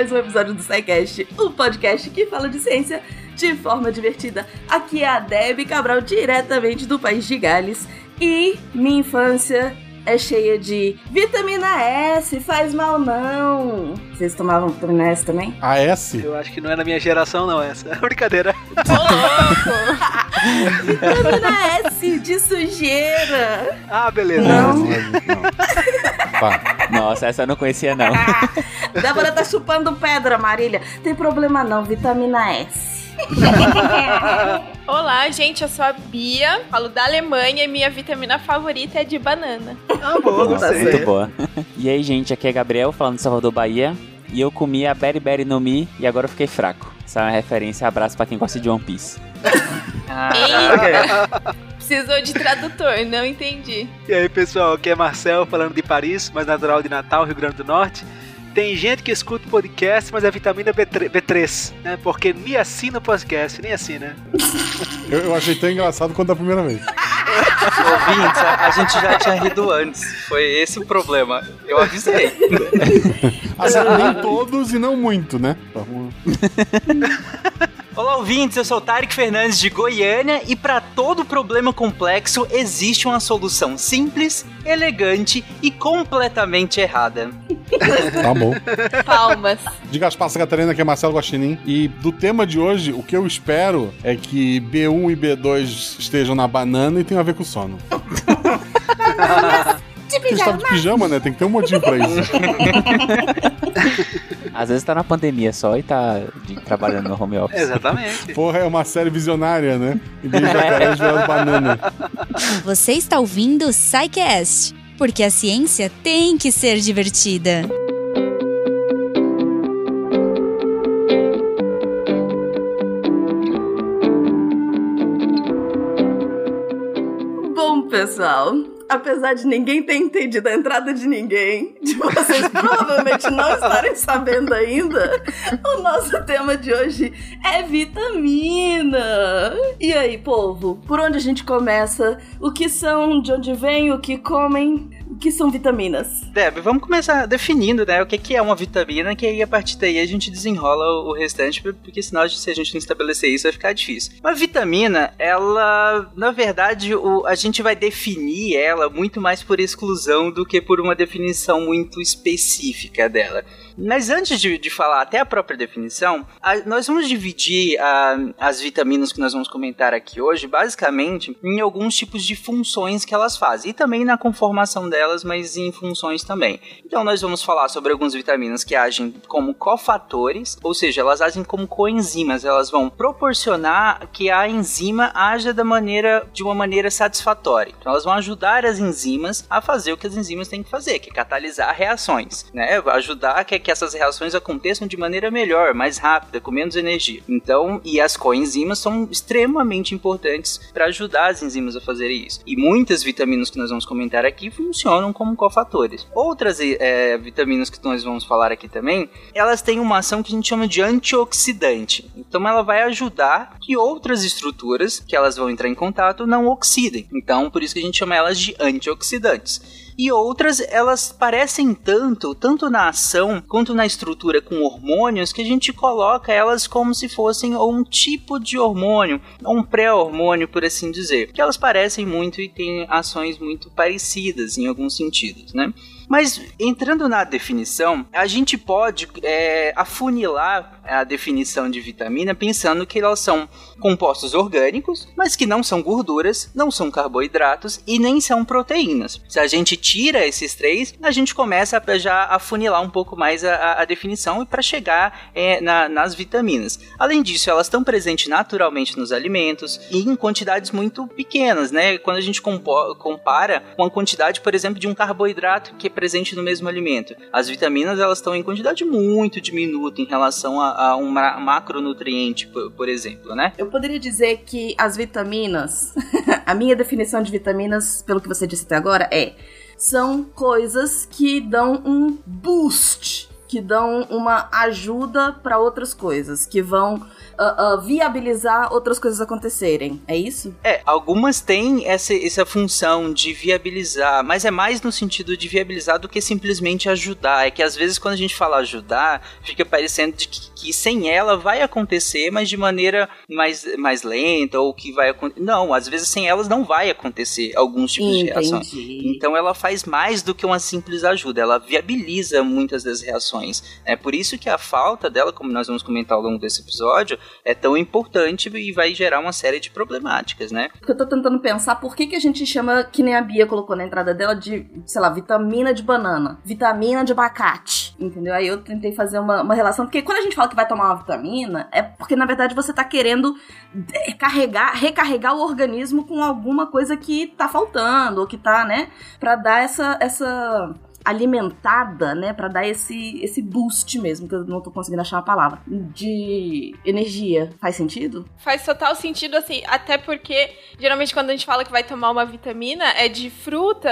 mais um episódio do SciCast, o podcast que fala de ciência de forma divertida. Aqui é a Debbie Cabral, diretamente do país de Gales. E minha infância é cheia de vitamina S, faz mal não. Vocês tomavam vitamina S também? A S? Eu acho que não é na minha geração, não, essa. Brincadeira. vitamina S de sujeira. Ah, beleza. Não. não. Tá. Nossa, essa eu não conhecia, não. Débora tá chupando pedra, Marília. Tem problema não, vitamina S. Olá, gente, eu sou a Bia, falo da Alemanha e minha vitamina favorita é de banana. Ah, boa, Tá gostei. certo. Muito boa. E aí, gente, aqui é Gabriel, falando de Salvador, Bahia. E eu comi a Berry Berry no Mi e agora eu fiquei fraco. Essa é uma referência, abraço pra quem gosta de One Piece. Eita! Precisou de tradutor, não entendi. E aí, pessoal, aqui é Marcel, falando de Paris, mas natural de Natal, Rio Grande do Norte. Tem gente que escuta o podcast, mas é vitamina B3, B3 né? Porque me assina o podcast, nem assina. Eu, eu achei tão engraçado quanto a primeira vez. Ouvintes, a, a gente já tinha rido antes. Foi esse o problema. Eu avisei. Assim, nem todos e não muito, né? Olá, ouvintes. Eu sou o Tarek Fernandes de Goiânia e para todo problema complexo existe uma solução simples, elegante e completamente errada. Tá bom. Palmas. De Gaspar Catarina, que é Marcelo Guaxinim. E do tema de hoje, o que eu espero é que B1 e B2 estejam na banana e tenham a ver com sono. De Porque estava de pijama, né? Tem que ter um motivo pra isso. Às vezes tá na pandemia só e tá de- trabalhando no home office. Exatamente. Porra, é uma série visionária, né? E daí jacaré virando banana. Você está ouvindo o SciCast, porque a ciência tem que ser divertida. Bom, pessoal, apesar de ninguém ter entendido a entrada de ninguém, de vocês provavelmente não estarem sabendo ainda, o nosso tema de hoje é vitamina. E aí, povo, por onde a gente começa? O que são, de onde vem, o que comem? Que são vitaminas? Deb, vamos começar definindo, né, o que que é uma vitamina, que aí a partir daí a gente desenrola o restante, porque senão se a gente não estabelecer isso vai ficar difícil. Uma vitamina, ela, na verdade, o, a gente vai definir ela muito mais por exclusão do que por uma definição muito específica dela. Mas antes de, de falar até a própria definição, a- nós vamos dividir a- as vitaminas que nós vamos comentar aqui hoje, basicamente, em alguns tipos de funções que elas fazem. E também na conformação delas, mas em funções também. Então nós vamos falar sobre algumas vitaminas que agem como cofatores, ou seja, elas agem como coenzimas, elas vão proporcionar que a enzima haja da maneira, de uma maneira satisfatória. Então elas vão ajudar as enzimas a fazer o que as enzimas têm que fazer, que é catalisar reações, né? Ajudar que, que essas reações aconteçam de maneira melhor, mais rápida, com menos energia. Então, e as coenzimas são extremamente importantes para ajudar as enzimas a fazerem isso. E muitas vitaminas que nós vamos comentar aqui funcionam como cofatores. Outras eh, vitaminas que nós vamos falar aqui também, elas têm uma ação que a gente chama de antioxidante. Então ela vai ajudar que outras estruturas que elas vão entrar em contato não oxidem. Então por isso que a gente chama elas de antioxidantes. E outras, elas parecem tanto, tanto na ação quanto na estrutura com hormônios, que a gente coloca elas como se fossem um tipo de hormônio, um pré-hormônio, por assim dizer. Que elas parecem muito e têm ações muito parecidas em alguns sentidos, né? Mas entrando na definição, a gente pode é, afunilar a definição de vitamina pensando que elas são compostos orgânicos, mas que não são gorduras, não são carboidratos e nem são proteínas. Se a gente tira esses três, a gente começa a já afunilar um pouco mais a, a- definição e para chegar é, na- nas vitaminas. Além disso, elas estão presentes naturalmente nos alimentos e em quantidades muito pequenas, né? Quando a gente compara com a quantidade, por exemplo, de um carboidrato que é presente no mesmo alimento. As vitaminas elas estão em quantidade muito diminuta em relação a, a um ma- macronutriente, por, por exemplo, né? Eu poderia dizer que as vitaminas, a minha definição de vitaminas, pelo que você disse até agora, é são coisas que dão um boost que dão uma ajuda para outras coisas, que vão uh, uh, viabilizar outras coisas acontecerem. É isso? É, algumas têm essa, essa função de viabilizar, mas é mais no sentido de viabilizar do que simplesmente ajudar. É que às vezes quando a gente fala ajudar, fica parecendo que, que sem ela vai acontecer, mas de maneira mais, mais lenta, ou que vai acontecer. Não, às vezes sem elas não vai acontecer alguns tipos Entendi. de reação. Então ela faz mais do que uma simples ajuda, ela viabiliza muitas das reações. É por isso que a falta dela, como nós vamos comentar ao longo desse episódio, é tão importante e vai gerar uma série de problemáticas, né? Eu tô tentando pensar por que, que a gente chama, que nem a Bia colocou na entrada dela, de, sei lá, vitamina de banana, vitamina de abacate, entendeu? Aí eu tentei fazer uma, uma relação, porque quando a gente fala que vai tomar uma vitamina, é porque na verdade você tá querendo eh, carregar, recarregar o organismo com alguma coisa que tá faltando, ou que tá, né, pra dar essa, essa alimentada, né, Pra dar esse esse boost mesmo, que eu não tô conseguindo achar a palavra, de energia. Faz sentido? Faz total sentido, assim, até porque geralmente quando a gente fala que vai tomar uma vitamina é de fruta,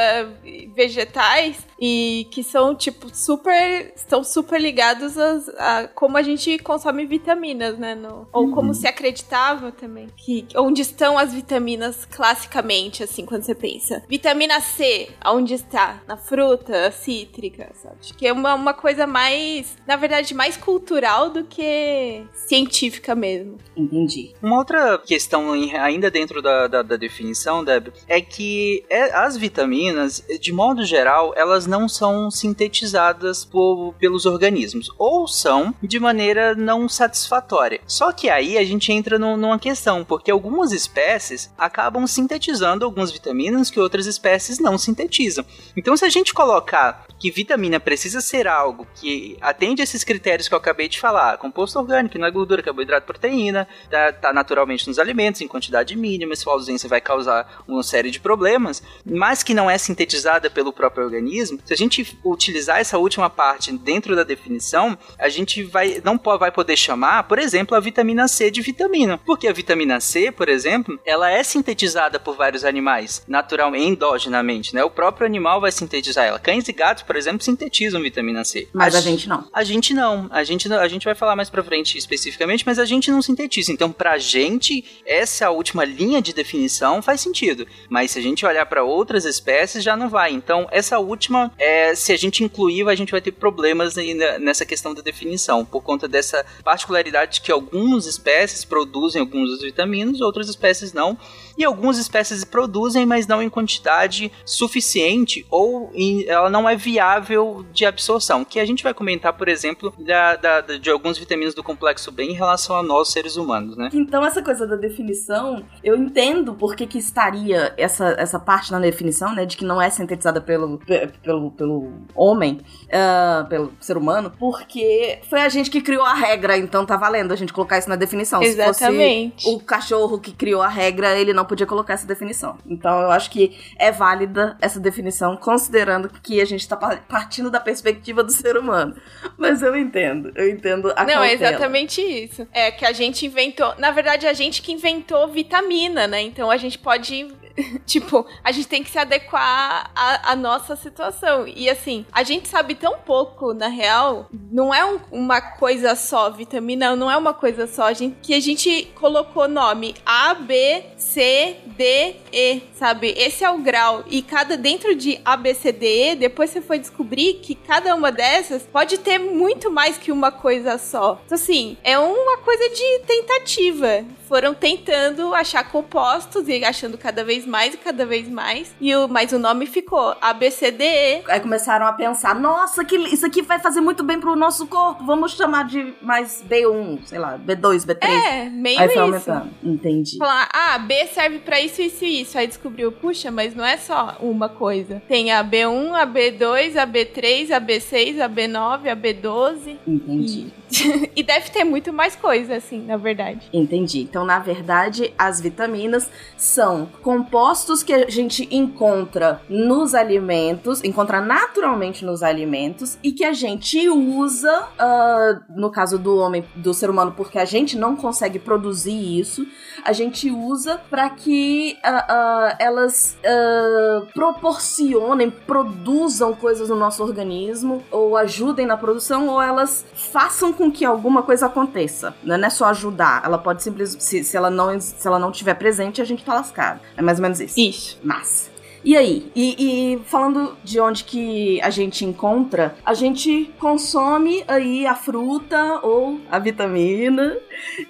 vegetais, e que são, tipo, super. estão super ligados às- a, como a gente consome vitaminas, né? no- ou como se acreditava também. Que, onde estão as vitaminas classicamente, assim, quando você pensa. Vitamina C, onde está? Na fruta cítrica, sabe? Que é uma, uma coisa mais, na verdade, mais cultural do que científica mesmo. Entendi. Uma outra questão ainda dentro da, da, da definição, Deb, é que é- as vitaminas, de modo geral, elas não são sintetizadas por- pelos organismos, ou são de maneira não satisfatória. Só que aí a gente entra num- numa questão, porque algumas espécies acabam sintetizando algumas vitaminas que outras espécies não sintetizam. Então, se a gente colocar que vitamina precisa ser algo que atende esses critérios que eu acabei de falar, composto orgânico, não é gordura, carboidrato, proteína, tá, tá naturalmente nos alimentos, em quantidade mínima, sua ausência vai causar uma série de problemas, mas que não é sintetizada pelo próprio organismo, se a gente utilizar essa última parte dentro da definição, a gente vai não vai poder chamar, por exemplo, a vitamina C de vitamina, porque a vitamina C, por exemplo, ela é sintetizada por vários animais, naturalmente, endogenamente, né? O próprio animal vai sintetizar ela. Cães e gatos, por exemplo, sintetizam vitamina C. Mas a gente não. A gente não. A gente, não- a gente vai falar mais pra frente especificamente, mas a gente não sintetiza. Então, pra gente, essa última linha de definição faz sentido. Mas se a gente olhar pra outras espécies, já não vai. Então, essa última, é, se a gente incluir, a gente vai ter problemas nessa questão da definição, por conta dessa particularidade que algumas espécies produzem algumas das vitaminas, outras espécies não. E algumas espécies produzem, mas não em quantidade suficiente ou em- ela não é viável de absorção. Que a gente vai comentar, por exemplo, da, da- de algumas vitaminas do complexo B em relação a nós, seres humanos, né? Então, essa coisa da definição, eu entendo por que, que estaria essa, essa parte na definição, né? De que não é sintetizada pelo, pe- pelo, pelo homem, ah, pelo ser humano, porque foi a gente que criou a regra, então tá valendo a gente colocar isso na definição. Exatamente. Se fosse o cachorro que criou a regra, ele não podia colocar essa definição. Então, eu acho que é válida essa definição, considerando que a gente tá pa- partindo da perspectiva do ser humano. Mas eu entendo, eu entendo a Não, é cautela. exatamente isso. É que a gente inventou. Na verdade, a gente que inventou vitamina, né? Então a gente pode. Tipo, a gente tem que se adequar à, à nossa situação. E assim, a gente sabe tão pouco, na real, não é um- uma coisa só, vitamina não é uma coisa só, a gente, que a gente colocou nome A, B, C, D, E, sabe? Esse é o grau. E cada dentro de A, B, C, D, E, depois você foi descobrir que cada uma dessas pode ter muito mais que uma coisa só. Então, assim, é uma coisa de tentativa. Foram tentando achar compostos e achando cada vez mais e cada vez mais. E o, mas o nome ficou A, B, C, D, E. Aí começaram a pensar, nossa, que, isso aqui vai fazer muito bem pro nosso corpo, vamos chamar de mais B1, sei lá, B2, B3. É, meio Aí foi isso. aumentando. Entendi. Falar, ah, B serve pra isso, isso e isso. Aí descobriu, puxa, mas não é só uma coisa. Tem a B1, a B2, a B3, a B6, a B9, a B12. Entendi. e deve ter muito mais coisa, assim, na verdade. Entendi. Então, na verdade, as vitaminas são compostos que a gente encontra nos alimentos, encontra naturalmente nos alimentos e que a gente usa, uh, no caso do homem, do ser humano, porque a gente não consegue produzir isso, a gente usa para que uh, uh, elas proporcionem, produzam coisas no nosso organismo, ou ajudem na produção, ou elas façam com que alguma coisa aconteça. Né? Não é só ajudar, ela pode simplesmente, se, se, ela não, se ela não tiver presente, a gente tá lascado. É mais ou menos isso. Isso. Massa. E aí? E, e, falando de onde que a gente encontra, a gente consome aí a fruta ou a vitamina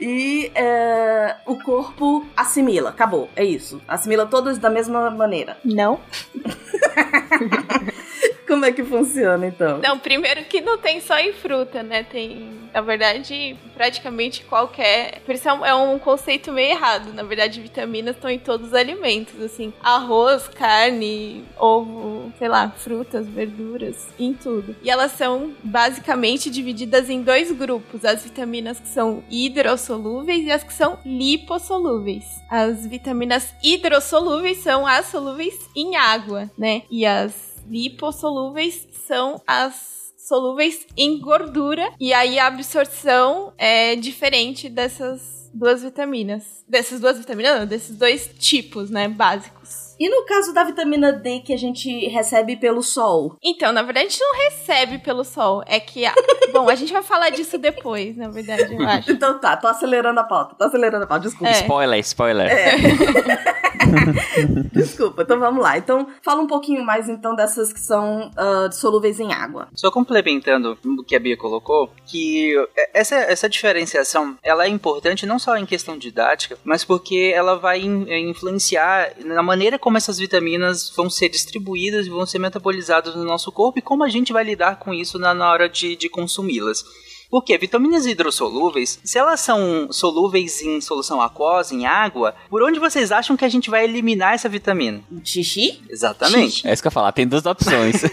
e é, o corpo assimila. Acabou. É isso. Assimila todas da mesma maneira. Não. Como é que funciona, então? Não, primeiro que não tem só em fruta, né? Tem, na verdade, praticamente qualquer. Por isso é um conceito meio errado. Na verdade, vitaminas estão em todos os alimentos, assim. Arroz, carne, ovo, sei lá, frutas, verduras, em tudo. E elas são basicamente divididas em dois grupos: as vitaminas que são hidrossolúveis e as que são lipossolúveis. As vitaminas hidrossolúveis são as solúveis em água, né? E as lipossolúveis são as solúveis em gordura e aí a absorção é diferente dessas duas vitaminas. Dessas duas vitaminas, não, desses dois tipos, né, básicos. E no caso da vitamina D que a gente recebe pelo sol? Então, na verdade, a gente não recebe pelo sol. É que. A... Bom, a gente vai falar disso depois, na verdade, eu acho. então tá, tô acelerando a pauta. Tô acelerando a pauta, desculpa. É. Spoiler, spoiler. É. desculpa, então vamos lá. Então, fala um pouquinho mais então dessas que são uh, solúveis em água. Só complementando o que a Bia colocou, que essa, essa diferenciação ela é importante não só em questão didática, mas porque ela vai influenciar na maneira como essas vitaminas vão ser distribuídas e vão ser metabolizadas no nosso corpo e como a gente vai lidar com isso na, na hora de, de consumi-las. Porque vitaminas hidrossolúveis, se elas são solúveis em solução aquosa, em água, por onde vocês acham que a gente vai eliminar essa vitamina? Xixi? Exatamente. Xixi. É isso que eu ia falar, tem duas opções.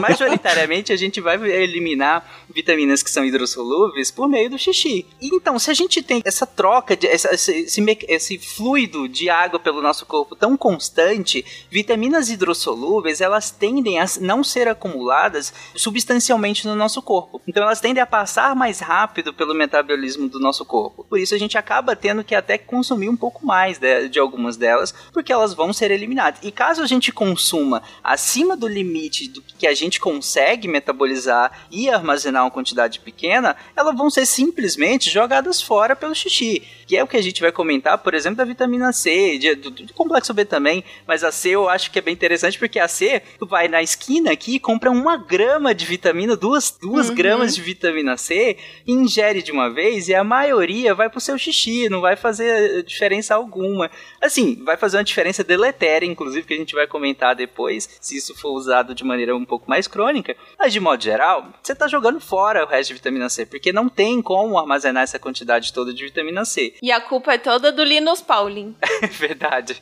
majoritariamente a gente vai eliminar vitaminas que são hidrossolúveis por meio do xixi. Então, se a gente tem essa troca, de, essa, esse, esse, esse, fluido de água pelo nosso corpo tão constante, vitaminas hidrossolúveis elas tendem a não ser acumuladas substancialmente no nosso corpo. Então, elas tendem a passar mais rápido pelo metabolismo do nosso corpo. Por isso, a gente acaba tendo que até consumir um pouco mais de, de algumas delas, porque elas vão ser eliminadas. E caso a gente consuma acima do limite do que a gente consegue metabolizar e armazenar uma quantidade pequena, elas vão ser simplesmente jogadas fora pelo xixi. Que é o que a gente vai comentar, por exemplo, da vitamina C, de, do, do, complexo B também. Mas a C eu acho que é bem interessante, porque a C, tu vai na esquina aqui e compra uma grama de vitamina, duas, duas uhum. gramas de vitamina C, ingere de uma vez e a maioria vai pro seu xixi, não vai fazer diferença alguma. Assim, vai fazer uma diferença deletéria, inclusive, que a gente vai comentar depois, se isso for usado de maneira um pouco mais crônica. Mas de modo geral, você tá jogando fora o resto de vitamina C, porque não tem como armazenar essa quantidade toda de vitamina C. E a culpa é toda do Linus Pauling. É verdade.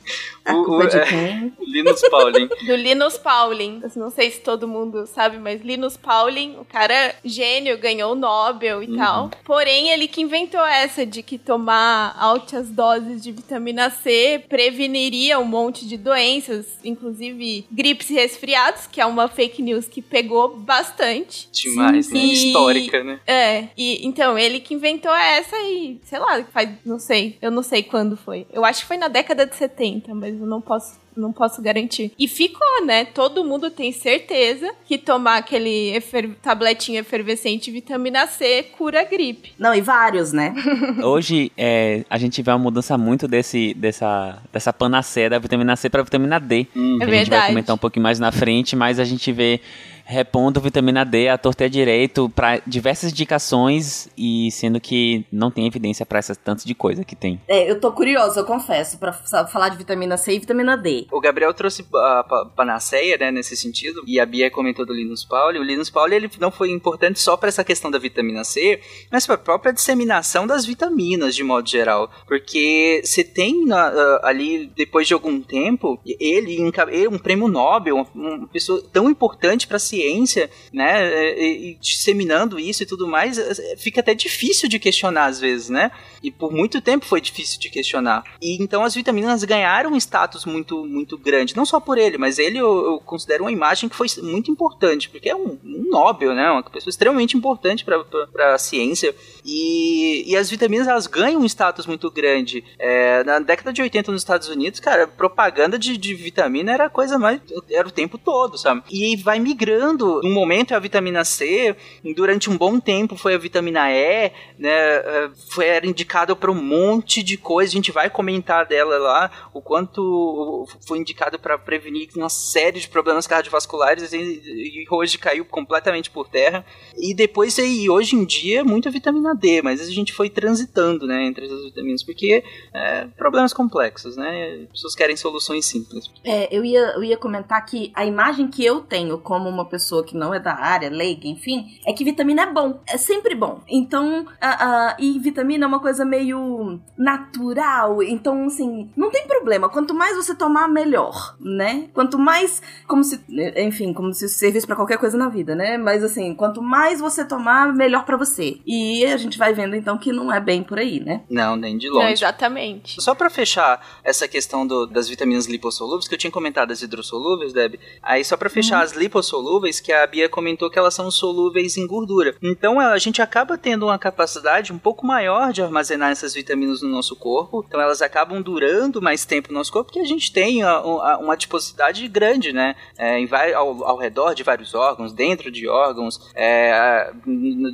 A o, culpa o, de é, quem? Linus Pauling. do Linus Pauling. Não sei se todo mundo sabe, mas Linus Pauling, o cara gênio, ganhou o Nobel e uhum. tal. Porém, ele que inventou essa de que tomar altas doses de vitamina C preveniria um monte de doenças, inclusive gripes e resfriados, que é uma fake news que pegou bastante. Demais, né? Histórica, né? É. E então, ele que inventou essa e, sei lá, faz, não sei, eu não sei quando foi. Eu acho que foi na década de 70, mas eu não posso não posso garantir. E ficou, né? Todo mundo tem certeza que tomar aquele efer tabletinho efervescente vitamina C cura a gripe. Não, e vários, né? Hoje é, a gente vê uma mudança muito desse, dessa, dessa panaceia da vitamina C para vitamina D. Hum. É verdade. A gente vai comentar um pouquinho mais na frente, mas a gente vê repondo vitamina D a torta direito para diversas indicações e sendo que não tem evidência para essas tantas de coisa que tem. É, eu tô curiosa, eu confesso, para falar de vitamina C e vitamina D. O Gabriel trouxe a panaceia, né, nesse sentido, e a Bia comentou do Linus Pauling. O Linus Pauling ele não foi importante só para essa questão da vitamina C, mas para a própria disseminação das vitaminas de modo geral, porque você tem uh, ali depois de algum tempo ele, ele um prêmio Nobel, uma pessoa tão importante para ciência ciência, né, e, e disseminando isso e tudo mais, é, fica até difícil de questionar às vezes, né? E por muito tempo foi difícil de questionar. E então as vitaminas ganharam um status muito muito grande, não só por ele, mas ele eu, eu considero uma imagem que foi muito importante, porque é um, um Nobel, né? Uma pessoa extremamente importante para a ciência. E, e as vitaminas elas ganham um status muito grande. É, na década de 80 nos Estados Unidos, cara, propaganda de, de vitamina era a coisa mais. era o tempo todo, sabe? E vai migrando. Um momento é a vitamina C, durante um bom tempo foi a vitamina E, né? É, foi, era indicado para um monte de coisa. A gente vai comentar dela lá, o quanto foi indicado para prevenir uma série de problemas cardiovasculares e, e hoje caiu completamente por terra. E depois, e hoje em dia, muita vitamina D, mas a gente foi transitando, né, entre essas vitaminas, porque é, problemas complexos, né, as pessoas querem soluções simples. É, eu ia, eu ia comentar que a imagem que eu tenho como uma pessoa que não é da área, leiga, enfim, é que vitamina é bom, é sempre bom. Então, a, a, e vitamina é uma coisa meio natural, então, assim, não tem problema, quanto mais você tomar, melhor, né? Quanto mais, como se, enfim, como se servisse para qualquer coisa na vida, né? Mas, assim, quanto mais você tomar, melhor para você. E a gente vai vendo então que não é bem por aí, né? Não, nem de longe. Não, exatamente. Só para fechar essa questão do, das vitaminas lipossolúveis, que eu tinha comentado as hidrossolúveis, Deb. Aí só para fechar uhum. as lipossolúveis, que a Bia comentou que elas são solúveis em gordura. Então a gente acaba tendo uma capacidade um pouco maior de armazenar essas vitaminas no nosso corpo. Então elas acabam durando mais tempo no nosso corpo, porque a gente tem a, a, uma adiposidade grande, né? É, em, ao, ao redor de vários órgãos, dentro de órgãos, é,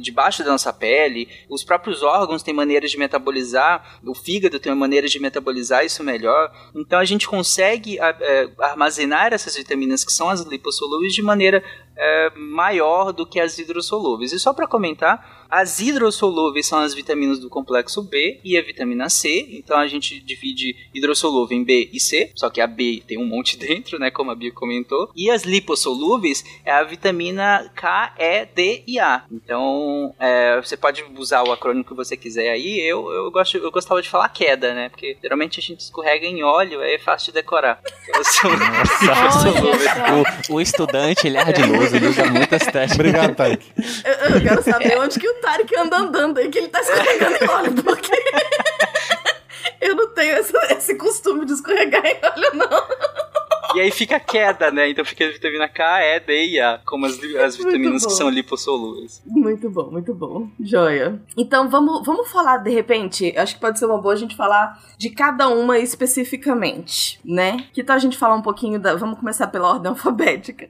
debaixo da nossa pele. Os próprios órgãos têm maneiras de metabolizar, o fígado tem maneiras de metabolizar isso melhor. Então a gente consegue é, armazenar essas vitaminas que são as lipossolúveis de maneira é, maior do que as hidrossolúveis. E só para comentar, as hidrossolúveis são as vitaminas do complexo B e a vitamina C. Então a gente divide hidrossolúvel em B e C, só que a B tem um monte dentro, né, como a Bia comentou. E as lipossolúveis é a vitamina K, E, D e A. Então é, você pode usar o acrônimo que você quiser aí. Eu, eu, gosto, eu gostava de falar queda, né, porque geralmente a gente escorrega em óleo, aí é fácil de decorar. o, o estudante, ele é ardiloso ele usa muitas técnicas. Obrigado, Tarek. Eu, eu, quero saber onde que o Tarek anda andando aí, que ele tá escorregando em óleo, porque eu não tenho esse, esse costume de escorregar em óleo, não. E aí fica queda, né? Então fica a vitamina K, E, D e A, como as, as vitaminas que são lipossolúveis. Muito bom, muito bom. Joia. Então vamos, vamos falar, de repente, acho que pode ser uma boa a gente falar de cada uma especificamente, né? Que tal a gente falar um pouquinho da. Vamos começar pela ordem alfabética.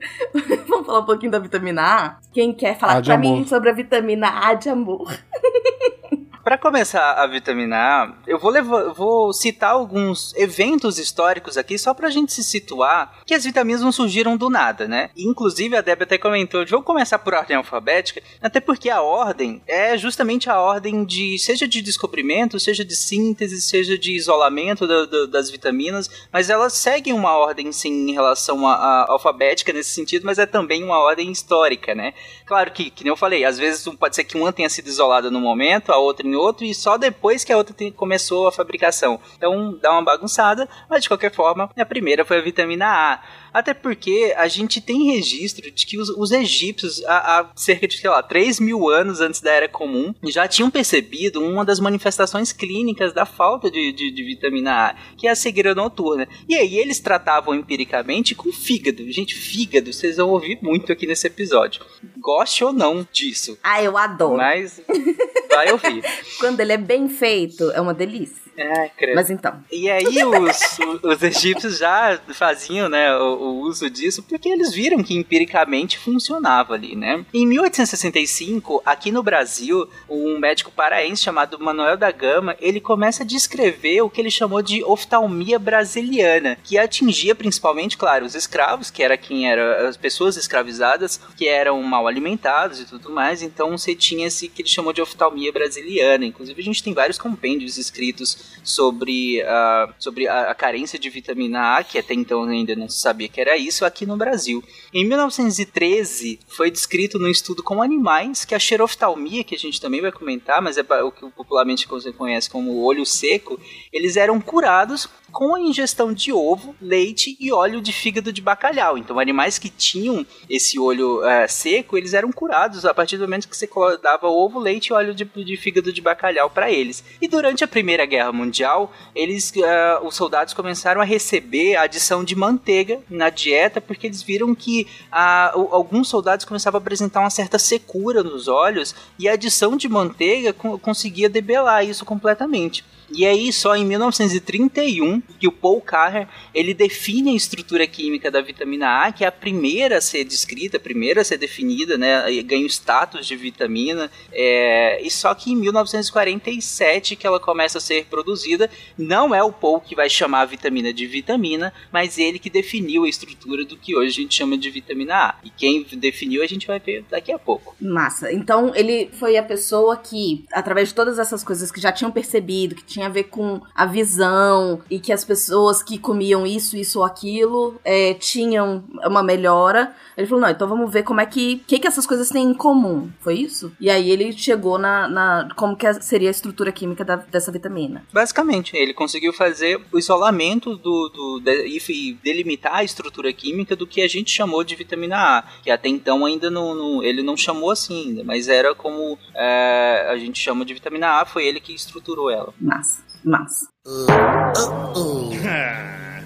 vamos falar um pouquinho da vitamina A? Quem quer falar a pra amor. mim sobre a vitamina A de amor? Para começar a vitamina A, eu vou, levar, vou citar alguns eventos históricos aqui só para a gente se situar que as vitaminas não surgiram do nada, né? Inclusive a Deb até comentou, vou começar por ordem alfabética, até porque a ordem é justamente a ordem de seja de descobrimento, seja de síntese, seja de isolamento da, da, das vitaminas, mas elas seguem uma ordem sim em relação à alfabética nesse sentido, mas é também uma ordem histórica, né? Claro que, que nem eu falei, às vezes pode ser que uma tenha sido isolada no momento, a outra em outro e só depois que a outra começou a fabricação. Então dá uma bagunçada, mas de qualquer forma, a primeira foi a vitamina A. Até porque a gente tem registro de que os, os egípcios, há, há, cerca de, sei lá, 3 mil anos antes da Era Comum, já tinham percebido uma das manifestações clínicas da falta de, de, de vitamina A, que é a cegueira noturna. E aí eles tratavam empiricamente com fígado. Gente, fígado, vocês vão ouvir muito aqui nesse episódio. Goste ou não disso. Ah, eu adoro. Mas vai ouvir. Quando ele é bem feito, é uma delícia. É, creio. Mas então. E aí os, os egípcios já faziam, né, o, o, uso disso porque eles viram que empiricamente funcionava ali, né? Em 1865, aqui no Brasil, um médico paraense chamado Manuel da Gama, ele começa a descrever o que ele chamou de oftalmia brasiliana, que atingia principalmente, claro, os escravos, que era quem era as pessoas escravizadas, que eram mal alimentados e tudo mais. Então você tinha esse que ele chamou de oftalmia brasiliana. Inclusive a gente tem vários compêndios escritos sobre, a, sobre a, a, carência de vitamina A, que até então ainda não se sabia que era isso, aqui no Brasil. Em 1913, foi descrito num estudo com animais que a xeroftalmia, que a gente também vai comentar, mas é o que popularmente você conhece como olho seco, eles eram curados com a ingestão de ovo, leite e óleo de fígado de bacalhau. Então, animais que tinham esse olho é, seco, eles eram curados a partir do momento que você dava ovo, leite e óleo de, de fígado de bacalhau para eles. E durante a Primeira Guerra Mundial, eles, uh, os soldados começaram a receber a adição de manteiga na dieta porque eles viram que uh, alguns soldados começavam a apresentar uma certa secura nos olhos e a adição de manteiga conseguia debelar isso completamente. E aí, só em 1931, que o Paul Carrer, ele define a estrutura química da vitamina A, que é a primeira a ser descrita, a primeira a ser definida, né, ganha o status de vitamina, é, e só que em 1947 que ela começa a ser produzida, não é o Paul que vai chamar a vitamina de vitamina, mas ele que definiu a estrutura do que hoje a gente chama de vitamina A. E quem definiu a gente vai ver daqui a pouco. Massa. Então, ele foi a pessoa que, através de todas essas coisas que já tinham percebido, que tinha tinha a ver com a visão e que as pessoas que comiam isso, isso ou aquilo é, tinham uma melhora. Ele falou, não, então vamos ver como é que, que que essas coisas têm em comum, foi isso? E aí ele chegou na, na como que seria a estrutura química da, dessa vitamina. Basicamente, ele conseguiu fazer o isolamento do, do de, e delimitar a estrutura química do que a gente chamou de vitamina A, que até então ainda não, não ele não chamou assim ainda, mas era como é, a gente chama de vitamina A, foi ele que estruturou ela. Massa. Massa. Uh, uh, uh.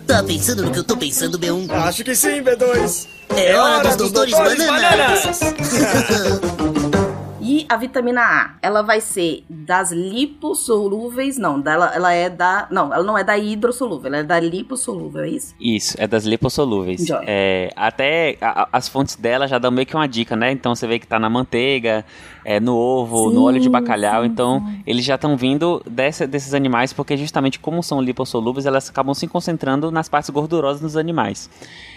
Tá pensando no que eu tô pensando, B1? Acho que sim, B2. É, é hora, hora dos doutores, doutores bananas. bananas. E a vitamina A, ela vai ser das lipossolúveis, não, dela, ela é da, não, ela não é da hidrossolúvel, ela é da lipossolúvel, é isso? Isso, é das lipossolúveis. É, até a, as fontes dela já dão meio que uma dica, né? Então você vê que tá na manteiga, é, no ovo, sim, no óleo de bacalhau, sim, então sim. eles já estão vindo dessa, desses animais porque justamente como são lipossolúveis, elas acabam se concentrando nas partes gordurosas dos animais.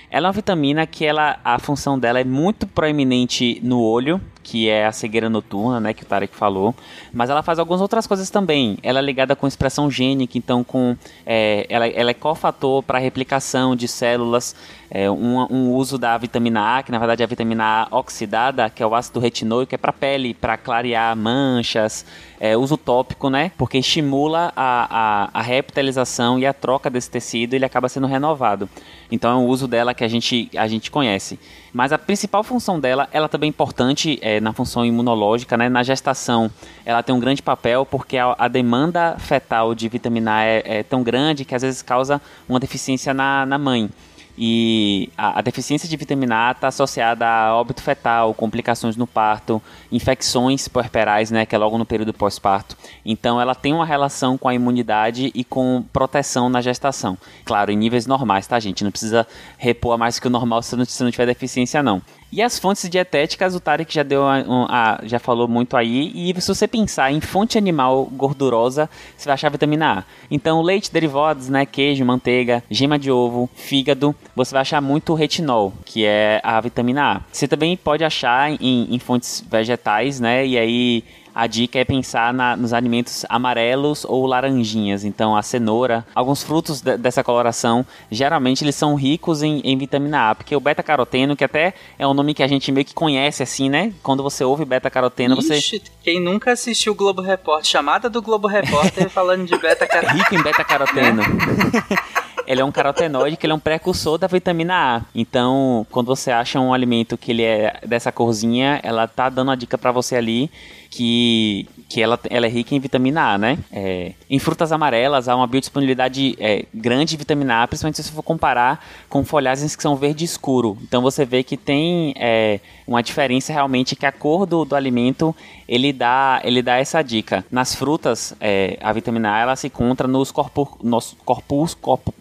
Ela é uma vitamina que ela, a função dela é muito proeminente no olho, que é a cegueira noturna, né, que o Tarek falou, mas ela faz algumas outras coisas também. Ela é ligada com expressão gênica, então com é, ela, ela é cofator para replicação de células, é, um, um, uso da vitamina A, que na verdade é a vitamina A oxidada, que é o ácido retinoico, é para pele, para clarear manchas, é, uso tópico, né, porque estimula a, a, a reptilização e a troca desse tecido, ele acaba sendo renovado. Então é um uso dela que a gente, a gente conhece. Mas a principal função dela, ela também é importante é, na função imunológica, né? Na gestação, ela tem um grande papel porque a, a demanda fetal de vitamina A é, é, tão grande que às vezes causa uma deficiência na, na mãe. E a, a, deficiência de vitamina A está associada a óbito fetal, complicações no parto, infecções puerperais, né, que é logo no período pós-parto. Então ela tem uma relação com a imunidade e com proteção na gestação. Claro, em níveis normais, tá, gente? Não precisa repor mais que o normal se não, se não tiver deficiência, não. E as fontes dietéticas, o Tarek já deu a, já falou muito aí. E se você pensar em fonte animal gordurosa, você vai achar vitamina A. Então, leite, derivados, né, queijo, manteiga, gema de ovo, fígado, você vai achar muito retinol, que é a vitamina A. Você também pode achar em, em fontes vegetais, né? E aí a dica é pensar na, nos alimentos amarelos ou laranjinhas. Então, a cenoura, alguns frutos de, dessa coloração, geralmente eles são ricos em, em vitamina A, porque o beta-caroteno, que até é um nome que a gente meio que conhece assim, né? Quando você ouve beta-caroteno, você. Quem nunca assistiu o Globo Repórter, chamada do Globo Repórter falando de beta-caroteno. Rico em beta-caroteno. ele é um carotenoide que ele é um precursor da vitamina A. Então, quando você acha um alimento que ele é dessa corzinha, ela tá dando uma dica para você ali que, que ela, ela é rica em vitamina A, né? É, em frutas amarelas há uma biodisponibilidade é, grande de vitamina A, principalmente se você for comparar com folhagens que são verde escuro. Então você vê que tem é, uma diferença realmente que a cor do, do alimento ele dá, ele dá essa dica. Nas frutas, é, a vitamina A ela se encontra nos, corpus, nos corpus, corpus,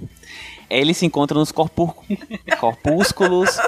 ele se encontra nos corpus, corpúsculos.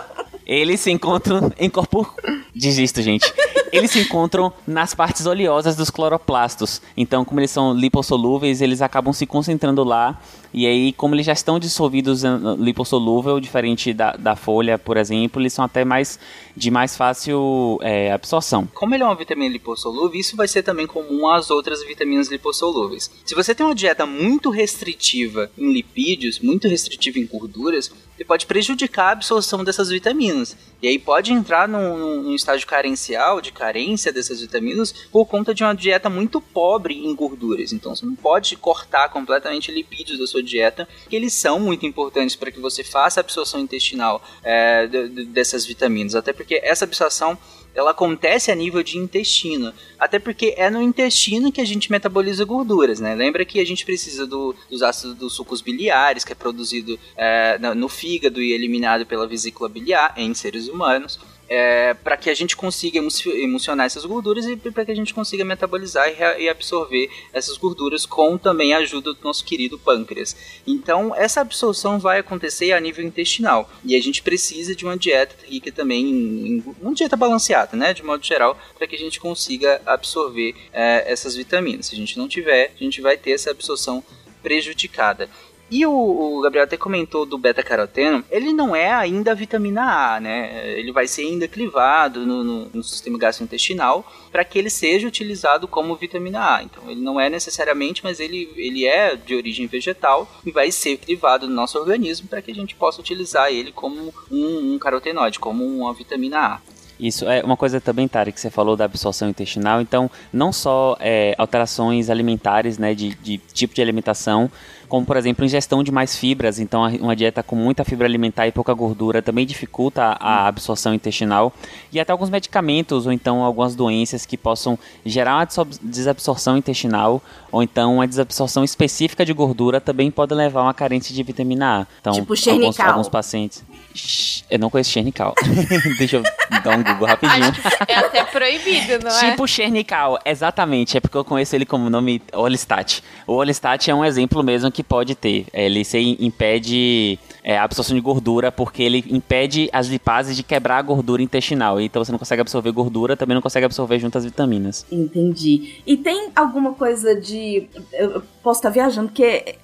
Eles se encontram em corpus. Desisto, gente. Eles se encontram nas partes oleosas dos cloroplastos. Então, como eles são lipossolúveis, eles acabam se concentrando lá. E aí, como eles já estão dissolvidos em lipossolúvel, diferente da, da folha, por exemplo, eles são até mais de mais fácil é, absorção. Como ele é uma vitamina lipossolúvel, isso vai ser também comum às outras vitaminas lipossolúveis. Se você tem uma dieta muito restritiva em lipídios, muito restritiva em gorduras, ele pode prejudicar a absorção dessas vitaminas. E aí pode entrar num, num estágio carencial de carência dessas vitaminas por conta de uma dieta muito pobre em gorduras. Então você não pode cortar completamente lipídios da sua dieta, que eles são muito importantes para que você faça a absorção intestinal é, dessas vitaminas. Até porque essa absorção ela acontece a nível de intestino. Até porque é no intestino que a gente metaboliza gorduras, né? Lembra que a gente precisa do, dos ácidos dos sucos biliares, que é produzido é, no fígado e eliminado pela vesícula biliar em seres humanos é, para que a gente consiga emulsionar essas gorduras e para que a gente consiga metabolizar e, e, absorver essas gorduras com também a ajuda do nosso querido pâncreas. Então, essa absorção vai acontecer a nível intestinal e a gente precisa de uma dieta rica também em, em uma dieta balanceada, né, de modo geral, para que a gente consiga absorver é, essas vitaminas. Se a gente não tiver, a gente vai ter essa absorção prejudicada. E o, o, Gabriel até comentou do beta-caroteno, ele não é ainda a vitamina A, né? Ele vai ser ainda clivado no, no, no sistema gastrointestinal para que ele seja utilizado como vitamina A. Então ele não é necessariamente, mas ele, ele é de origem vegetal e vai ser clivado no nosso organismo para que a gente possa utilizar ele como um, um carotenoide, como uma vitamina A. Isso é uma coisa também, Tari, que você falou da absorção intestinal. Então, não só é, alterações alimentares, né, de, de tipo de alimentação, como por exemplo ingestão de mais fibras, então uma dieta com muita fibra alimentar e pouca gordura também dificulta a absorção intestinal e até alguns medicamentos ou então algumas doenças que possam gerar uma desabsorção intestinal ou então uma desabsorção específica de gordura também pode levar a uma carência de vitamina A. Então, tipo alguns, alguns pacientes eu não conheço Chernical. Deixa eu dar um Google rapidinho. é até proibido, não é? Tipo Chernical, exatamente. É porque eu conheço ele como nome Olistat. O Olistat é um exemplo mesmo que pode ter. Ele se impede é, a absorção de gordura porque ele impede as lipases de quebrar a gordura intestinal. Então você não consegue absorver gordura, também não consegue absorver junto as vitaminas. Entendi. E tem alguma coisa de. Eu posso estar viajando, porque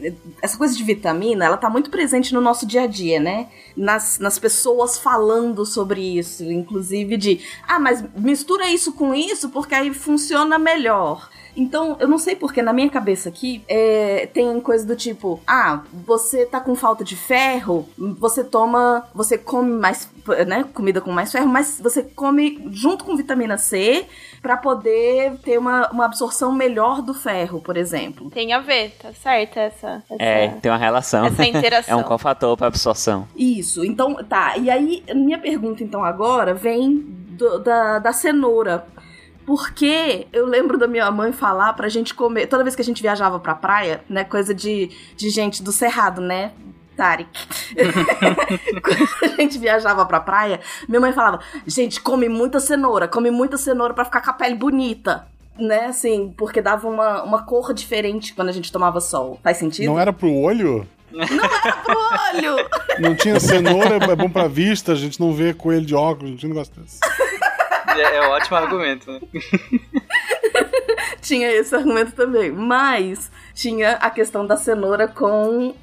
essa coisa de vitamina, ela tá muito presente no nosso dia a dia, né? Nas, nas pessoas falando sobre isso. Inclusive de, ah, mas mistura isso com isso porque aí funciona melhor. Então, eu não sei porque na minha cabeça aqui é, tem coisa do tipo: ah, você tá com falta de ferro, você toma, você come mais, né, comida com mais ferro, mas você come junto com vitamina C para poder ter uma, uma absorção melhor do ferro, por exemplo. Tem a ver, tá certo essa, essa É, tem uma relação. Essa interação. é um cofator para absorção. Isso. Então, tá. E aí, minha pergunta então agora vem do, da, da cenoura. Porque eu lembro da minha mãe falar pra gente comer. Toda vez que a gente viajava pra praia, né? Coisa de, de gente do Cerrado, né? Tarek. Quando a gente viajava pra praia, minha mãe falava: gente, come muita cenoura, come muita cenoura pra ficar com a pele bonita. Né, assim, porque dava uma, uma cor diferente quando a gente tomava sol. Faz sentido? Não era pro olho? Não era pro olho! Não tinha cenoura, é bom pra vista, a gente não vê coelho de óculos, não tinha negócio desse. É, é um ótimo argumento, né? tinha esse argumento também. Mas tinha a questão da cenoura com uh,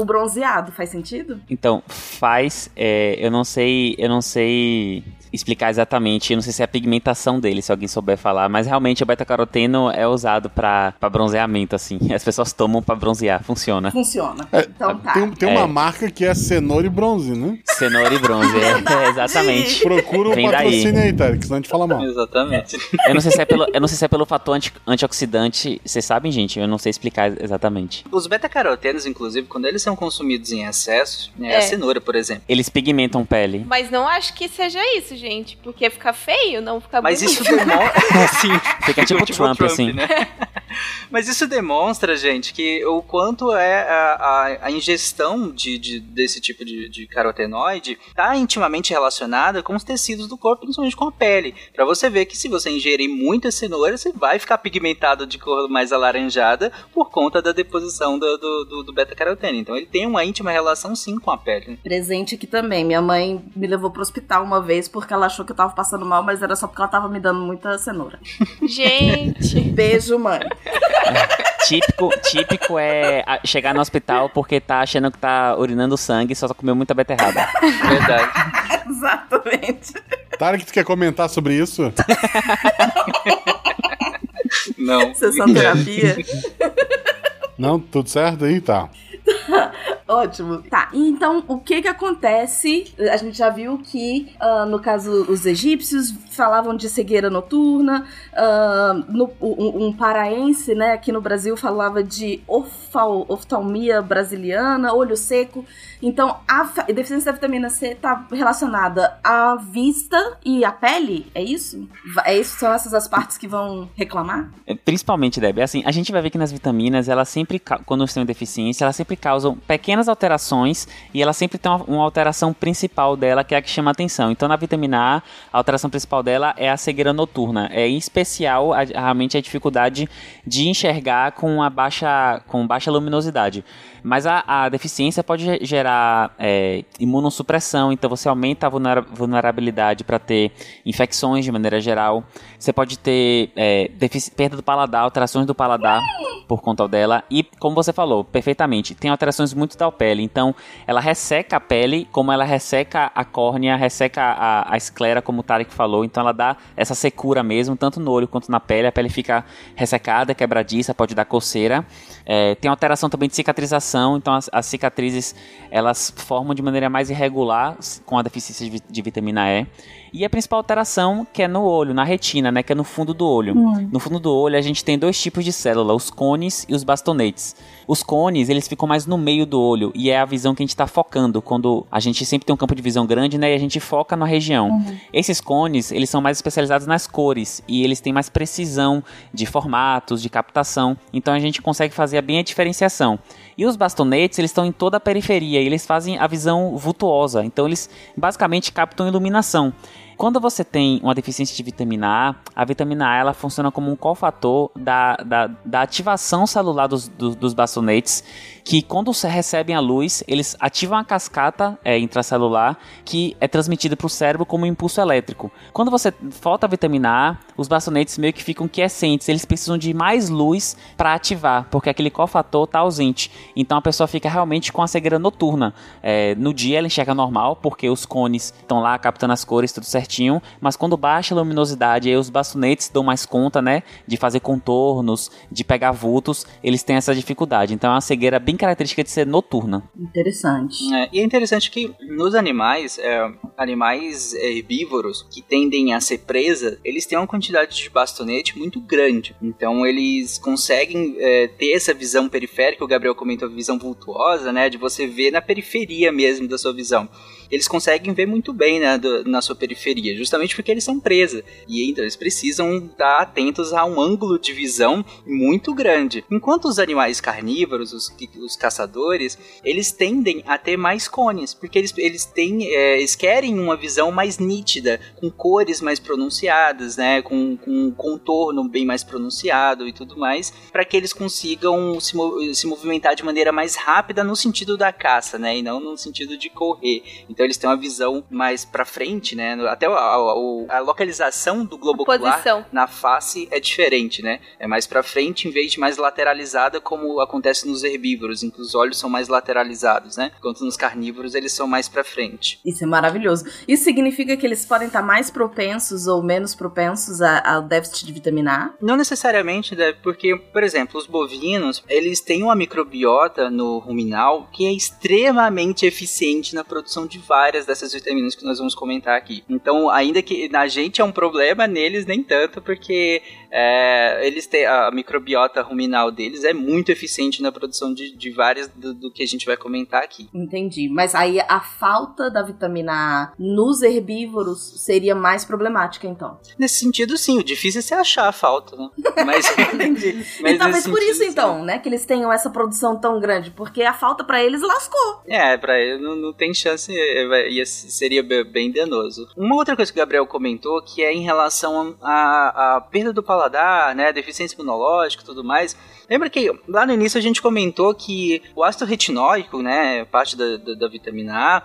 o bronzeado. Faz sentido? Então, faz. É, eu não sei. Eu não sei explicar exatamente, eu não sei se é a pigmentação dele, se alguém souber falar, mas realmente o beta-caroteno é usado para bronzeamento, assim. As pessoas tomam para bronzear, funciona. Funciona. É, então tá. Tem, tem uma é. marca que é cenoura e bronze, né? Cenoura e bronze, é, exatamente. Procura o um patrocínio aí, Tarek, senão a gente fala mal. Exatamente. Eu não sei se é pelo, eu não sei se é pelo fator anti, antioxidante, vocês sabem, gente? Eu não sei explicar exatamente. Os beta-carotenos, inclusive, quando eles são consumidos em excesso, né, é. a cenoura, por exemplo. Eles pigmentam pele. Mas não acho que seja isso, gente, porque fica feio, não fica Mas bonito. isso demonstra. Sim, fica tipo, tipo Trump, Trump, assim. Né? Mas isso demonstra, gente, que o quanto é a, a, a ingestão de, de, desse tipo de, de carotenoide está intimamente relacionada com os tecidos do corpo, principalmente com a pele. Para você ver que se você ingerir muita cenoura, você vai ficar pigmentado de cor mais alaranjada por conta da deposição do, do, do, do beta-caroteno. Então ele tem uma íntima relação sim com a pele. Presente aqui também. Minha mãe me levou pro hospital uma vez porque ela achou que eu tava passando mal, mas era só porque ela tava me dando muita cenoura. Gente! Beijo, mãe. típico, típico é chegar no hospital porque tá achando que tá urinando sangue e só comeu muita beterraba. Verdade. Exatamente. Tarek, tu quer comentar sobre isso? Não. Sessão terapia. Não, tudo certo aí? Tá. Ótimo. Tá, então o que que acontece? A gente já viu que, uh, no caso, os egípcios falavam de cegueira noturna, uh, no, um, um, paraense, né, aqui no Brasil falava de oftal, oftalmia brasiliana, olho seco. Então, a deficiência da vitamina C está relacionada à vista e à pele, é isso? É isso? São essas as partes que vão reclamar? É, principalmente, Deb. Assim, a gente vai ver que nas vitaminas, elas sempre, quando tem deficiência, elas sempre causam pequenas alterações e ela sempre tem uma, uma, alteração principal dela, que é a que chama atenção. Então, na vitamina A, a alteração principal dela é a cegueira noturna. É em especial, a, realmente, a dificuldade de enxergar com, a baixa, com baixa luminosidade. Mas a, a deficiência pode gerar é, imunossupressão, então você aumenta a vulnerabilidade para ter infecções de maneira geral. Você pode ter é, perda do paladar, alterações do paladar por conta dela. E, como você falou, perfeitamente, tem alterações muito da pele. Então, ela resseca a pele, como ela resseca a córnea, resseca a, a esclera, como o Tarek falou. Então, ela dá essa secura mesmo, tanto no olho quanto na pele. A pele fica ressecada, quebradiça, pode dar coceira. É, tem alteração também de cicatrização, então as, as, cicatrizes elas formam de maneira mais irregular com a deficiência de, de vitamina E. E a principal alteração que é no olho, na retina, né, que é no fundo do olho. Hum. No fundo do olho a gente tem dois tipos de célula, os cones e os bastonetes. Os cones, eles ficam mais no meio do olho e é a visão que a gente está focando quando a gente sempre tem um campo de visão grande, né, e a gente foca na região. Uhum. Esses cones, eles são mais especializados nas cores e eles têm mais precisão de formatos, de captação. Então a gente consegue fazer bem a diferenciação. E os bastonetes, eles estão em toda a periferia e eles fazem a visão vultuosa. Então eles basicamente captam iluminação. Quando você tem uma deficiência de vitamina A, a vitamina A ela funciona como um cofator da, da, da ativação celular dos, dos, dos bastonetes que quando recebem a luz, eles ativam a cascata é, intracelular que é transmitida para o cérebro como um impulso elétrico. Quando você falta a vitamina A, os bastonetes meio que ficam quiescentes, eles precisam de mais luz para ativar, porque aquele cofator está ausente. Então a pessoa fica realmente com a cegueira noturna. É, no dia ela enxerga normal, porque os cones estão lá captando as cores tudo certinho, mas quando baixa a luminosidade, aí os bastonetes dão mais conta, né, de fazer contornos, de pegar vultos, eles têm essa dificuldade. Então é uma cegueira bem característica de ser noturna. Interessante. É, e é interessante que nos animais, é, animais herbívoros que tendem a ser presa, eles têm uma quantidade de bastonete muito grande. Então eles conseguem é, ter essa visão periférica, o Gabriel comentou a visão vultuosa, né? De você ver na periferia mesmo da sua visão eles conseguem ver muito bem né, do, na sua periferia, justamente porque eles são presa. E então eles precisam estar atentos a um ângulo de visão muito grande. Enquanto os animais carnívoros, os, os caçadores, eles tendem a ter mais cones, porque eles, eles, têm, é, eles querem uma visão mais nítida, com cores mais pronunciadas, né, com, com um contorno bem mais pronunciado e tudo mais, para que eles consigam se, se movimentar de maneira mais rápida no sentido da caça, né, e não no sentido de correr. Então, então eles têm uma visão mais para frente, né? Até a, a, a, localização do globo ocular na face é diferente, né? É mais para frente em vez de mais lateralizada, como acontece nos herbívoros, em que os olhos são mais lateralizados, né? Enquanto nos carnívoros eles são mais para frente. Isso é maravilhoso. Isso significa que eles podem estar mais propensos ou menos propensos ao déficit de vitamina A? Não necessariamente, deve, porque, por exemplo, os bovinos, eles têm uma microbiota no ruminal que é extremamente eficiente na produção de várias dessas vitaminas que nós vamos comentar aqui. Então, ainda que na gente é um problema, neles nem tanto, porque é, eles têm a microbiota ruminal deles é muito eficiente na produção de, de várias do, do, que a gente vai comentar aqui. Entendi. Mas aí a falta da vitamina A nos herbívoros seria mais problemática, então? Nesse sentido, sim. O difícil é você achar a falta, né? Mas, Entendi. Mas e talvez por isso, então, né? Que eles tenham essa produção tão grande, porque a falta para eles lascou. É, para eles não, não tem chance ia, seria bem danoso. Uma outra coisa que o Gabriel comentou, que é em relação à, à perda do paladar, né, deficiência imunológica e tudo mais. Lembra que lá no início a gente comentou que o ácido retinóico, né, parte da, da, da vitamina A,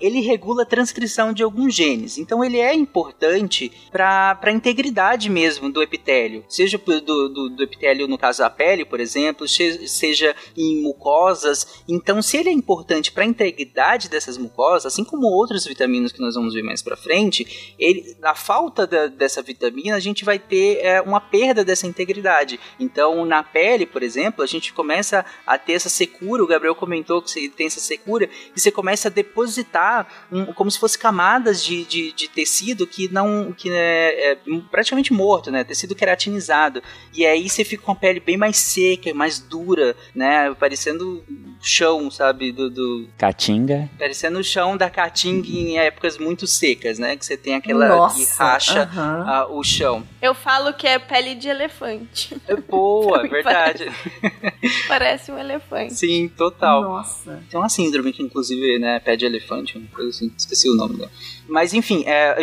ele regula a transcrição de alguns genes. Então ele é importante para a integridade mesmo do epitélio, seja do, do, do, epitélio no caso da pele, por exemplo, seja em mucosas. Então se ele é importante para a integridade dessas mucosas, assim como outras vitaminas que nós vamos ver mais para frente, ele, na falta da, dessa vitamina, a gente vai ter é, uma perda dessa integridade. Então, na pele, por exemplo, a gente começa a ter essa secura, o Gabriel comentou que você tem essa secura, e você começa a depositar um, como se fosse camadas de, de, de tecido que não que é, é, praticamente morto, né? Tecido queratinizado. E aí você fica com a pele bem mais seca, mais dura, né? Parecendo chão, sabe? Do, do... Caatinga. Parecendo o chão da caatinga em épocas muito secas, né? Que você tem aquela Nossa, que racha uh -huh. a, o chão. Eu falo que é pele de elefante. É boa, verdade. Parece, parece, um elefante. Sim, total. Nossa. Tem uma síndrome que, inclusive, né? Pé de elefante, coisa assim. Esqueci o nome dela. Mas enfim, é,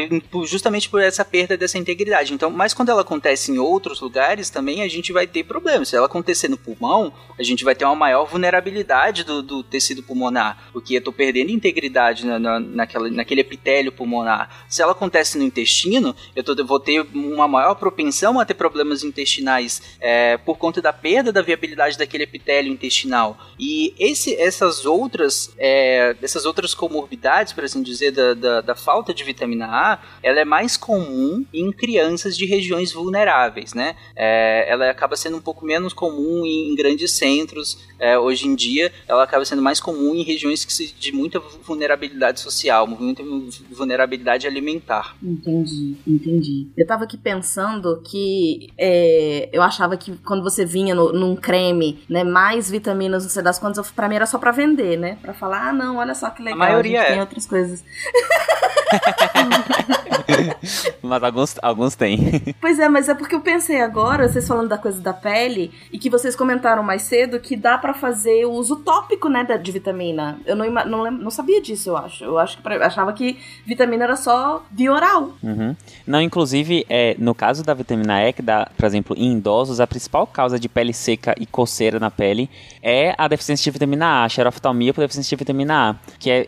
justamente por essa perda dessa integridade. Então, mas quando ela acontece em outros lugares, também a gente vai ter problemas. Se ela acontecer no pulmão, a gente vai ter uma maior vulnerabilidade do, do tecido pulmonar, porque eu estou perdendo integridade na, na, naquela, naquele epitélio pulmonar. Se ela acontece no intestino, eu, tô, vou ter uma maior propensão a ter problemas intestinais é, por conta da perda da viabilidade daquele epitélio intestinal. E esse, essas outras, é, essas outras comorbidades, por assim dizer, da, da, da falta falta de vitamina A, ela é mais comum em crianças de regiões vulneráveis, né? É, ela acaba sendo um pouco menos comum em, em grandes centros. É, hoje em dia, ela acaba sendo mais comum em regiões que se, de muita vulnerabilidade social, muita vulnerabilidade alimentar. Entendi, entendi. Eu tava aqui pensando que é, eu achava que quando você vinha no, num creme, né, mais vitaminas, não sei das quantas, pra mim era só pra vender, né? Pra falar, ah, não, olha só que legal, a maioria a é. Outras coisas. mas alguns, alguns têm. Pois é, mas é porque eu pensei agora, vocês falando da coisa da pele, e que vocês comentaram mais cedo que dá para fazer o uso tópico, né, de vitamina. Eu não, não, não sabia disso, eu acho. Eu acho que achava que vitamina era só via oral. Uhum. Não, inclusive, é, no caso da vitamina E, que dá, por exemplo, em idosos, a principal causa de pele seca e coceira na pele é a deficiência de vitamina A, a xeroftalmia por deficiência de vitamina A, que é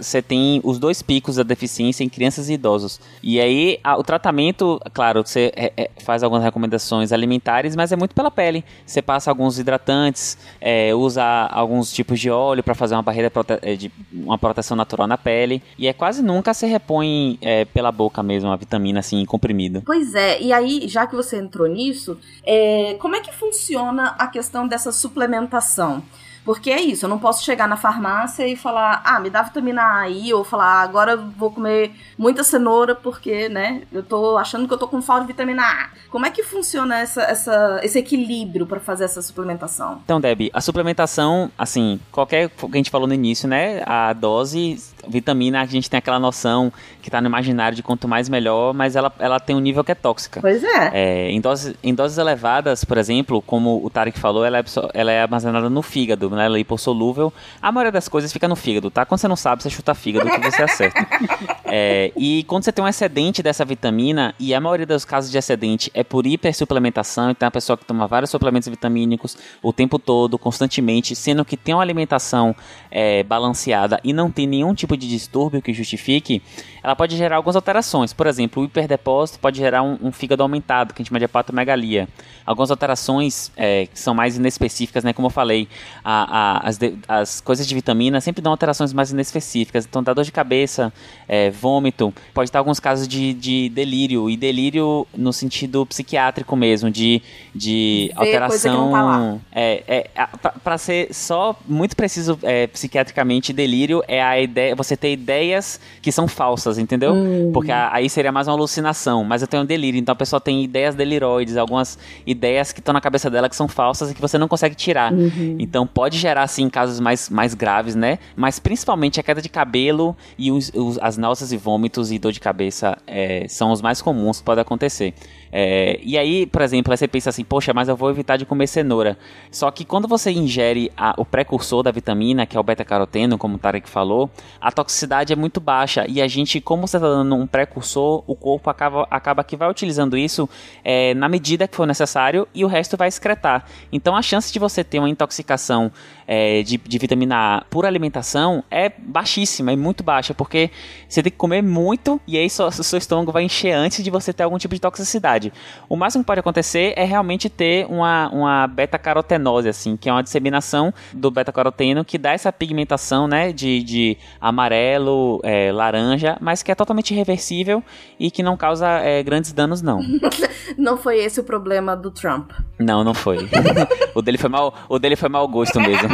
você é, tem os dois picos da deficiência em crianças e idosos. E aí, a, o tratamento, claro, você é, é, faz algumas recomendações alimentares, mas é muito pela pele. Você passa alguns hidratantes, é, usa alguns tipos de óleo para fazer uma barreira prote é, de uma proteção natural na pele. E é quase nunca se repõe é, pela boca mesmo a vitamina assim comprimido. Pois é, e aí, já que você entrou nisso, é, como é que funciona a questão dessa suplementação? Porque é isso, eu não posso chegar na farmácia e falar, ah, me dá vitamina A aí, ou falar, ah, agora eu vou comer muita cenoura porque, né, eu tô achando que eu tô com falta de vitamina A. Como é que funciona essa, essa, esse equilíbrio para fazer essa suplementação? Então, Deb, a suplementação, assim, qualquer que a gente falou no início, né, a dose, vitamina, a gente tem aquela noção que tá no imaginário de quanto mais melhor, mas ela, ela tem um nível que é tóxica. Pois é. é em, doses, em doses elevadas, por exemplo, como o Tarek falou, ela é, ela é armazenada no fígado, né, lipossolúvel. A maioria das coisas fica no fígado, tá? Quando você não sabe, você chuta fígado que você acerta. é, e quando você tem um excedente dessa vitamina, e a maioria dos casos de excedente é por hipersuplementação, então é a pessoa que toma vários suplementos vitamínicos o tempo todo, constantemente, sendo que tem uma alimentação é, balanceada e não tem nenhum tipo de distúrbio que justifique, ela pode gerar algumas alterações. Por exemplo, o hiperdepósito pode gerar um, um fígado aumentado, que a gente chama de hepatomegalia. Algumas alterações é, que são mais inespecíficas, né? Como eu falei, a, a, as, de, as coisas de vitamina sempre dão alterações mais inespecíficas. Então, dá dor de cabeça, é, vômito, pode estar alguns casos de, de delírio, e delírio no sentido psiquiátrico mesmo, de, de alteração. Tá é, é, para ser só muito preciso é, psiquiatricamente, delírio é a ideia, você ter ideias que são falsas, entendeu? Hum. Porque a, aí seria mais uma alucinação, mas eu tenho um delírio, então a pessoa tem ideias deliroides, algumas ideias que estão na cabeça dela que são falsas e que você não consegue tirar. Uhum. Então pode gerar, assim, casos mais, mais graves, né? Mas principalmente a queda de cabelo e os, os, as náuseas e vômitos e dor de cabeça é, são os mais comuns que podem acontecer. É, e aí, por exemplo, aí você pensa assim, poxa, mas eu vou evitar de comer cenoura. Só que quando você ingere a, o precursor da vitamina, que é o beta-caroteno, como o Tarek falou, a toxicidade é muito baixa. E a gente, como você está dando um precursor, o corpo acaba, acaba que vai utilizando isso é, na medida que for necessário e o resto vai excretar. Então a chance de você ter uma intoxicação é, de, de, vitamina A por alimentação é baixíssima, é muito baixa, porque você tem que comer muito e aí seu, seu estômago vai encher antes de você ter algum tipo de toxicidade. O máximo que pode acontecer é realmente ter uma, uma beta-carotenose, assim, que é uma disseminação do beta-caroteno que dá essa pigmentação, né, de, de amarelo, é, laranja, mas que é totalmente reversível e que não causa é, grandes danos, não. não foi esse o problema do Trump. Não, não foi. o dele foi mal, o dele foi mau gosto mesmo.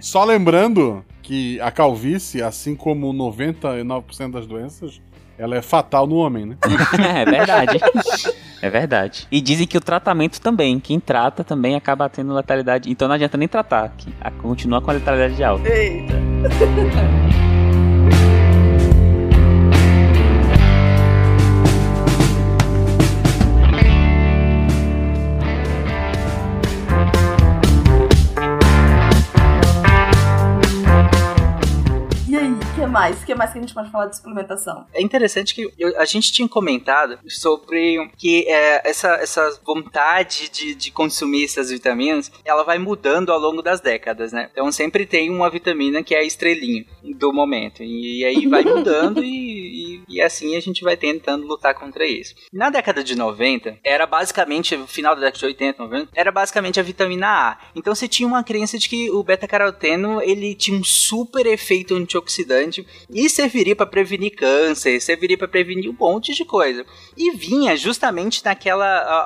Só lembrando que a calvície, assim como 99% das doenças, ela é fatal no homem, né? é verdade. É verdade. E dizem que o tratamento também, quem trata também acaba tendo letalidade. Então não adianta nem tratar, que continua com a letalidade alta. Eita. mais? O que mais que a gente pode falar de suplementação? É interessante que eu, a gente tinha comentado sobre que é, essa, essa vontade de, de consumir essas vitaminas, ela vai mudando ao longo das décadas, né? Então sempre tem uma vitamina que é a estrelinha do momento. E, aí vai mudando e, e, e, assim a gente vai tentando lutar contra isso. Na década de 90, era basicamente, final da década de 80, 90, era basicamente a vitamina A. Então você tinha uma crença de que o beta-caroteno ele tinha um super efeito antioxidante e serviria para prevenir câncer, serviria para prevenir um monte de coisa. E vinha justamente naquela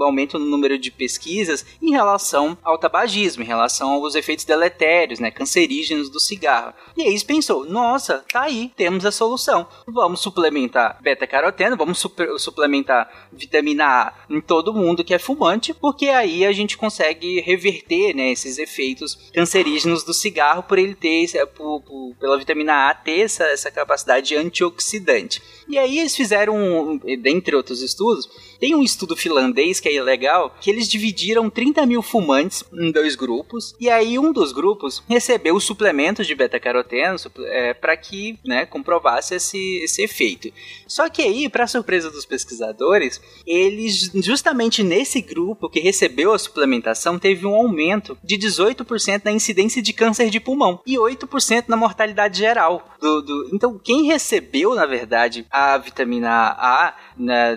aumento no número de pesquisas em relação ao tabagismo, em relação aos efeitos deletérios, né, cancerígenos do cigarro. E aí pensou, nossa, tá aí, temos a solução. Vamos suplementar beta-caroteno, vamos suplementar vitamina A em todo mundo que é fumante, porque aí a gente consegue reverter, né, esses efeitos cancerígenos do cigarro por ele ter, por, por, pela vitamina A ter essa, essa capacidade antioxidante. E aí eles fizeram, dentre outros estudos, tem um estudo finlandês que é legal, que eles dividiram 30 mil fumantes em dois grupos, e aí um dos grupos recebeu suplementos de beta-caroteno é, para que né, comprovasse esse, esse efeito. Só que aí, para surpresa dos pesquisadores, eles, justamente nesse grupo que recebeu a suplementação, teve um aumento de 18% na incidência de câncer de pulmão e 8% na mortalidade geral. Do, do, então, quem recebeu, na verdade, a vitamina A, né,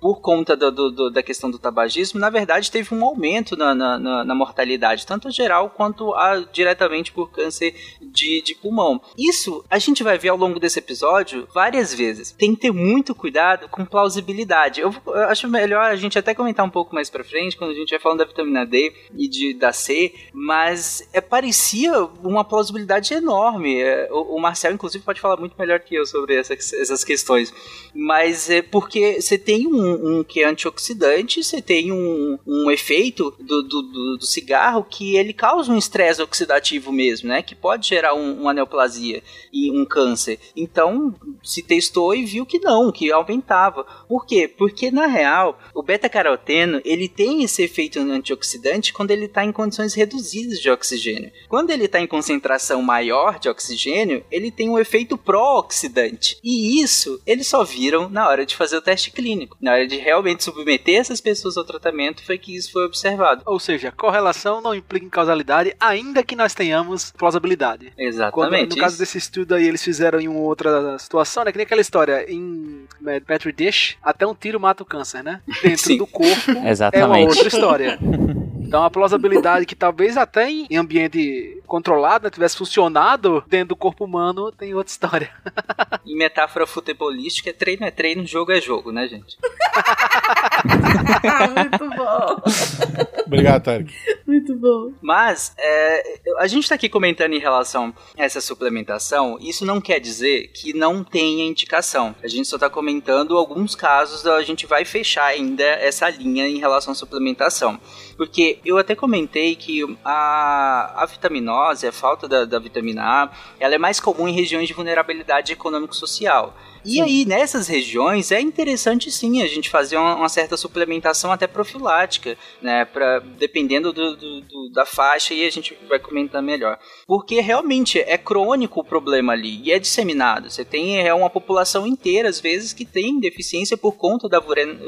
por conta do, do, da questão do tabagismo, na verdade teve um aumento na, na, na mortalidade, tanto geral quanto a, diretamente por câncer de, de pulmão. Isso a gente vai ver ao longo desse episódio várias vezes. Tem que ter muito cuidado com plausibilidade. Eu, eu acho melhor a gente até comentar um pouco mais pra frente, quando a gente vai falando da vitamina D e de, da C, mas é, parecia uma plausibilidade enorme. É, o, o, Marcel, inclusive, pode falar muito melhor que eu sobre essa, essas questões. Mas é porque você tem um um, um que é antioxidante, você tem um, um efeito do, do, do, do cigarro que ele causa um estresse oxidativo mesmo, né? Que pode gerar um, uma neoplasia e um câncer. Então, se testou e viu que não, que aumentava. Por quê? Porque, na real, o beta-caroteno, ele tem esse efeito antioxidante quando ele está em condições reduzidas de oxigênio. Quando ele está em concentração maior de oxigênio, ele tem um efeito pró-oxidante. E isso eles só viram na hora de fazer o teste clínico na hora de realmente submeter essas pessoas ao tratamento, foi que isso foi observado. Ou seja, correlação não implica em causalidade, ainda que nós tenhamos plausibilidade. Exatamente. Quando, no caso desse estudo aí, eles fizeram em uma outra situação, né? Que nem aquela história, em Petri Dish, até um tiro mata o câncer, né? Dentro Sim. do corpo Exatamente. é uma outra história. Então a plausibilidade que talvez até em ambiente controlado né, tivesse funcionado dentro do corpo humano tem outra história. em metáfora futebolística, treino é treino, jogo é jogo, né, gente? Muito bom. Obrigado, Tarek. Muito bom. Mas é, a gente está aqui comentando em relação a essa suplementação. Isso não quer dizer que não tenha indicação. A gente só está comentando alguns casos. A gente vai fechar ainda essa linha em relação à suplementação. Porque eu até comentei que a, a vitaminose, a falta da, da vitamina A, ela é mais comum em regiões de vulnerabilidade econômico-social. E sim. aí, nessas regiões, é interessante sim a gente fazer uma, uma certa suplementação até profilática, né? Pra, dependendo do, do, do, da faixa, e a gente vai alimentar melhor. Porque realmente é crônico o problema ali e é disseminado. Você tem é uma população inteira, às vezes, que tem deficiência por conta da,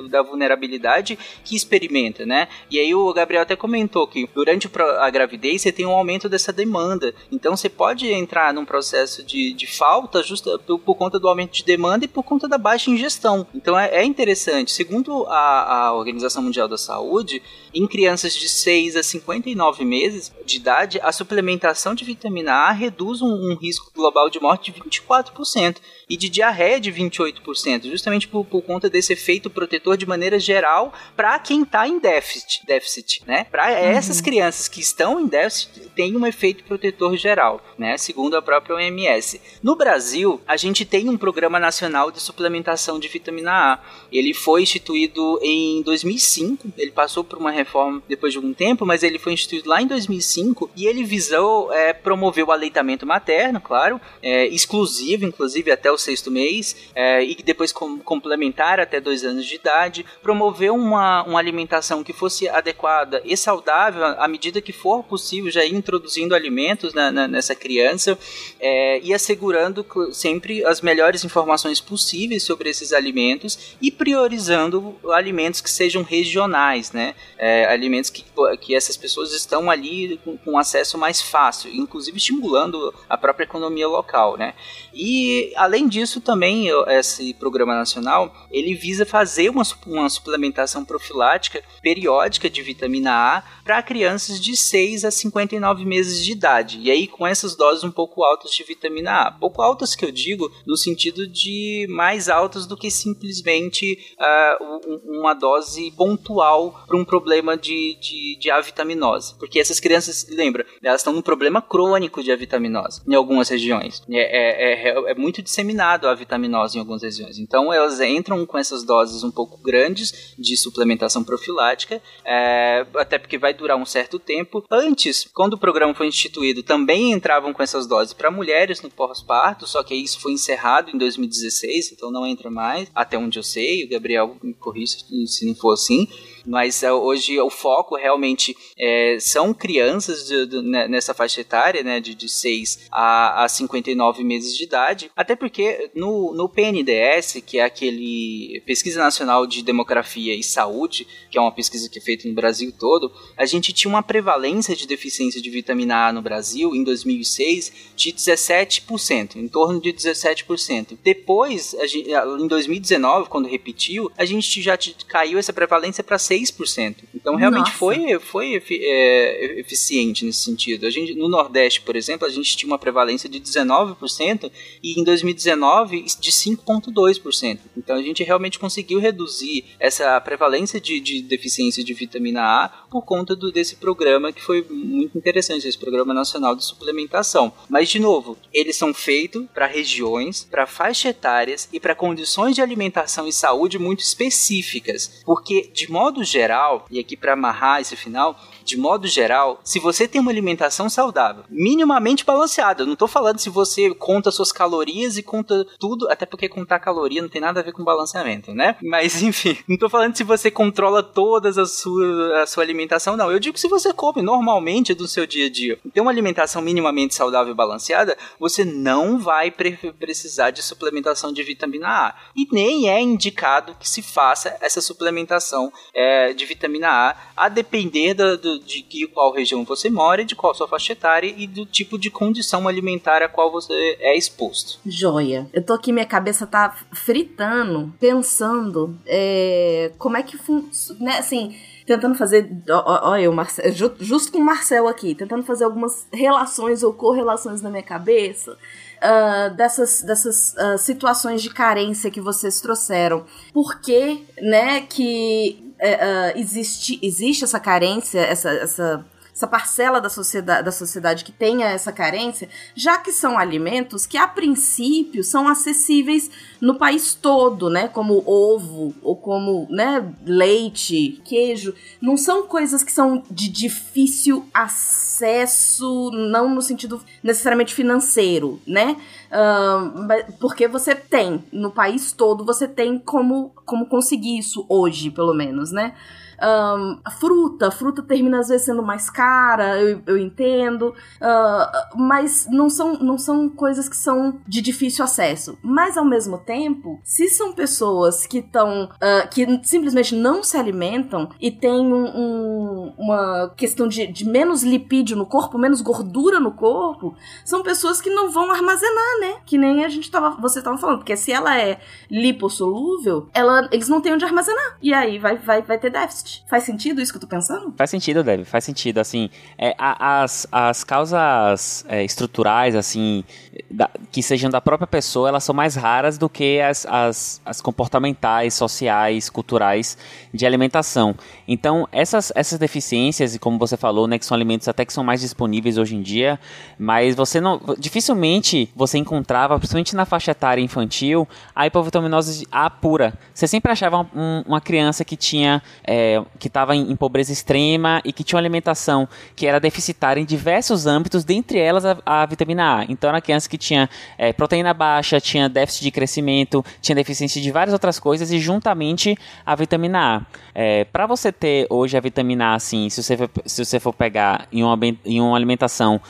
da vulnerabilidade que experimenta, né? E aí o Gabriel até comentou que durante a gravidez você tem um aumento dessa demanda. Então você pode entrar num processo de, de falta justa por conta do aumento de demanda e por conta da baixa ingestão. Então é, é interessante. Segundo a, a Organização Mundial da Saúde, em crianças de 6 a 59 meses de idade, a suplementação de vitamina A reduz um, um risco global de morte de 24% e de diarreia de 28%, justamente por, por conta desse efeito protetor de maneira geral para quem está em déficit, déficit, né? Para uhum. essas crianças que estão em déficit, tem um efeito protetor geral, né? Segundo a própria OMS. No Brasil, a gente tem um programa nacional de suplementação de vitamina A. Ele foi instituído em 2005, ele passou por uma reforma depois de algum tempo, mas ele foi instituído lá em 2005 e ele visou é, promover o aleitamento materno, claro, é, exclusivo, inclusive até o sexto mês, é, e depois com, complementar até dois anos de idade, promover uma, uma alimentação que fosse adequada e saudável à medida que for possível, já introduzindo alimentos na, na, nessa criança é, e assegurando sempre as melhores informações possíveis sobre esses alimentos e priorizando alimentos que sejam regionais, né? É, alimentos que, que essas pessoas estão ali com, com acesso mais fácil, inclusive estimulando a própria economia local, né? E além disso também esse programa nacional ele visa fazer uma, uma suplementação profilática periódica de vitamina A para crianças de 6 a 59 meses de idade. E aí com essas doses um pouco altas de vitamina A. Pouco altas que eu digo no sentido de mais altas do que simplesmente uh, uma dose pontual para um problema de, de, de avitaminose. Porque essas crianças, lembra, elas estão num problema crônico de avitaminose em algumas regiões. É, é, é, é muito disseminado a vitaminose em algumas regiões. Então elas entram com essas doses um pouco grandes de suplementação profilática, é, até porque vai durar um certo tempo. Antes, quando o programa foi instituído, também entravam com essas doses para mulheres no pós-parto, só que isso foi encerrado em 2016, então não entra mais, até onde eu sei. O Gabriel me corrija se não for assim mas uh, hoje o foco realmente é, são crianças de, de, né, nessa faixa etária, né, de, de 6 a, a 59 meses de idade, até porque no, no PNDS, que é aquele Pesquisa Nacional de Demografia e Saúde, que é uma pesquisa que é feita no Brasil todo, a gente tinha uma prevalência de deficiência de vitamina A no Brasil em 2006 de 17%, em torno de 17%. Depois, gente, em 2019, quando repetiu, a gente já caiu essa prevalência para 6%. Então realmente Nossa. foi, foi é, eficiente nesse sentido. A gente, no Nordeste, por exemplo, a gente tinha uma prevalência de 19% e em 2019 de 5,2%. Então a gente realmente conseguiu reduzir essa prevalência de, de deficiência de vitamina A por conta do, desse programa que foi muito interessante, esse programa nacional de suplementação. Mas de novo, eles são feitos para regiões, para faixas etárias e para condições de alimentação e saúde muito específicas, porque de modo modo geral, e aqui para amarrar esse final, de modo geral, se você tem uma alimentação saudável, minimamente balanceada, eu não tô falando se você conta suas calorias e conta tudo, até porque contar caloria não tem nada a ver com balanceamento, né? Mas enfim, não tô falando se você controla todas a sua, a sua alimentação, não. Eu digo se você come normalmente do seu dia a dia, tem uma alimentação minimamente saudável e balanceada, você não vai pre precisar de suplementação de vitamina A. E nem é indicado que se faça essa suplementação é, de vitamina A, a depender do de que qual região você mora, de qual sua faixa etária e do tipo de condição alimentar a qual você é exposto. Joia. Eu tô aqui, minha cabeça tá fritando, pensando é, como é que funciona, né, assim tentando fazer. Olha, eu, Marcel, justo com o Marcel aqui, tentando fazer algumas relações ou correlações na minha cabeça. Uh, dessas, dessas uh, situações de carência que vocês trouxeram. Por que, né, que uh, existe, existe essa carência, essa, essa essa parcela da sociedade, da sociedade que tenha essa carência, já que são alimentos que a princípio são acessíveis no país todo, né? Como ovo ou como, né, leite, queijo, não são coisas que são de difícil acesso, não no sentido necessariamente financeiro, né? Uh, porque você tem no país todo, você tem como como conseguir isso hoje, pelo menos, né? Um, fruta, fruta termina às vezes sendo mais cara, eu, eu entendo, uh, mas não são, não são coisas que são de difícil acesso. Mas ao mesmo tempo, se são pessoas que estão, uh, que simplesmente não se alimentam e tem um, um, uma questão de, de menos lipídio no corpo, menos gordura no corpo, são pessoas que não vão armazenar, né? Que nem a gente tava, você tava falando, porque se ela é lipossolúvel, ela, eles não têm onde armazenar. E aí vai, vai, vai ter déficit. Faz sentido isso que eu tô pensando? Faz sentido, Deb, faz sentido. Assim, é, as, as causas é, estruturais, assim, da, que sejam da própria pessoa, elas são mais raras do que as, as, as comportamentais, sociais, culturais de alimentação. Então, essas, essas deficiências, e como você falou, né, que são alimentos até que são mais disponíveis hoje em dia, mas você não. Dificilmente você encontrava, principalmente na faixa etária infantil, a hipovitaminose A pura. Você sempre achava um, uma criança que tinha. É, que estava em, em, pobreza extrema e que tinha uma alimentação que era deficitária em diversos âmbitos, dentre elas a, a vitamina A. Então era criança que tinha é, proteína baixa, tinha déficit de crescimento, tinha deficiência de várias outras coisas e juntamente a vitamina A. É, para você ter hoje a vitamina A, assim, se você for, se você for pegar em uma, em uma alimentação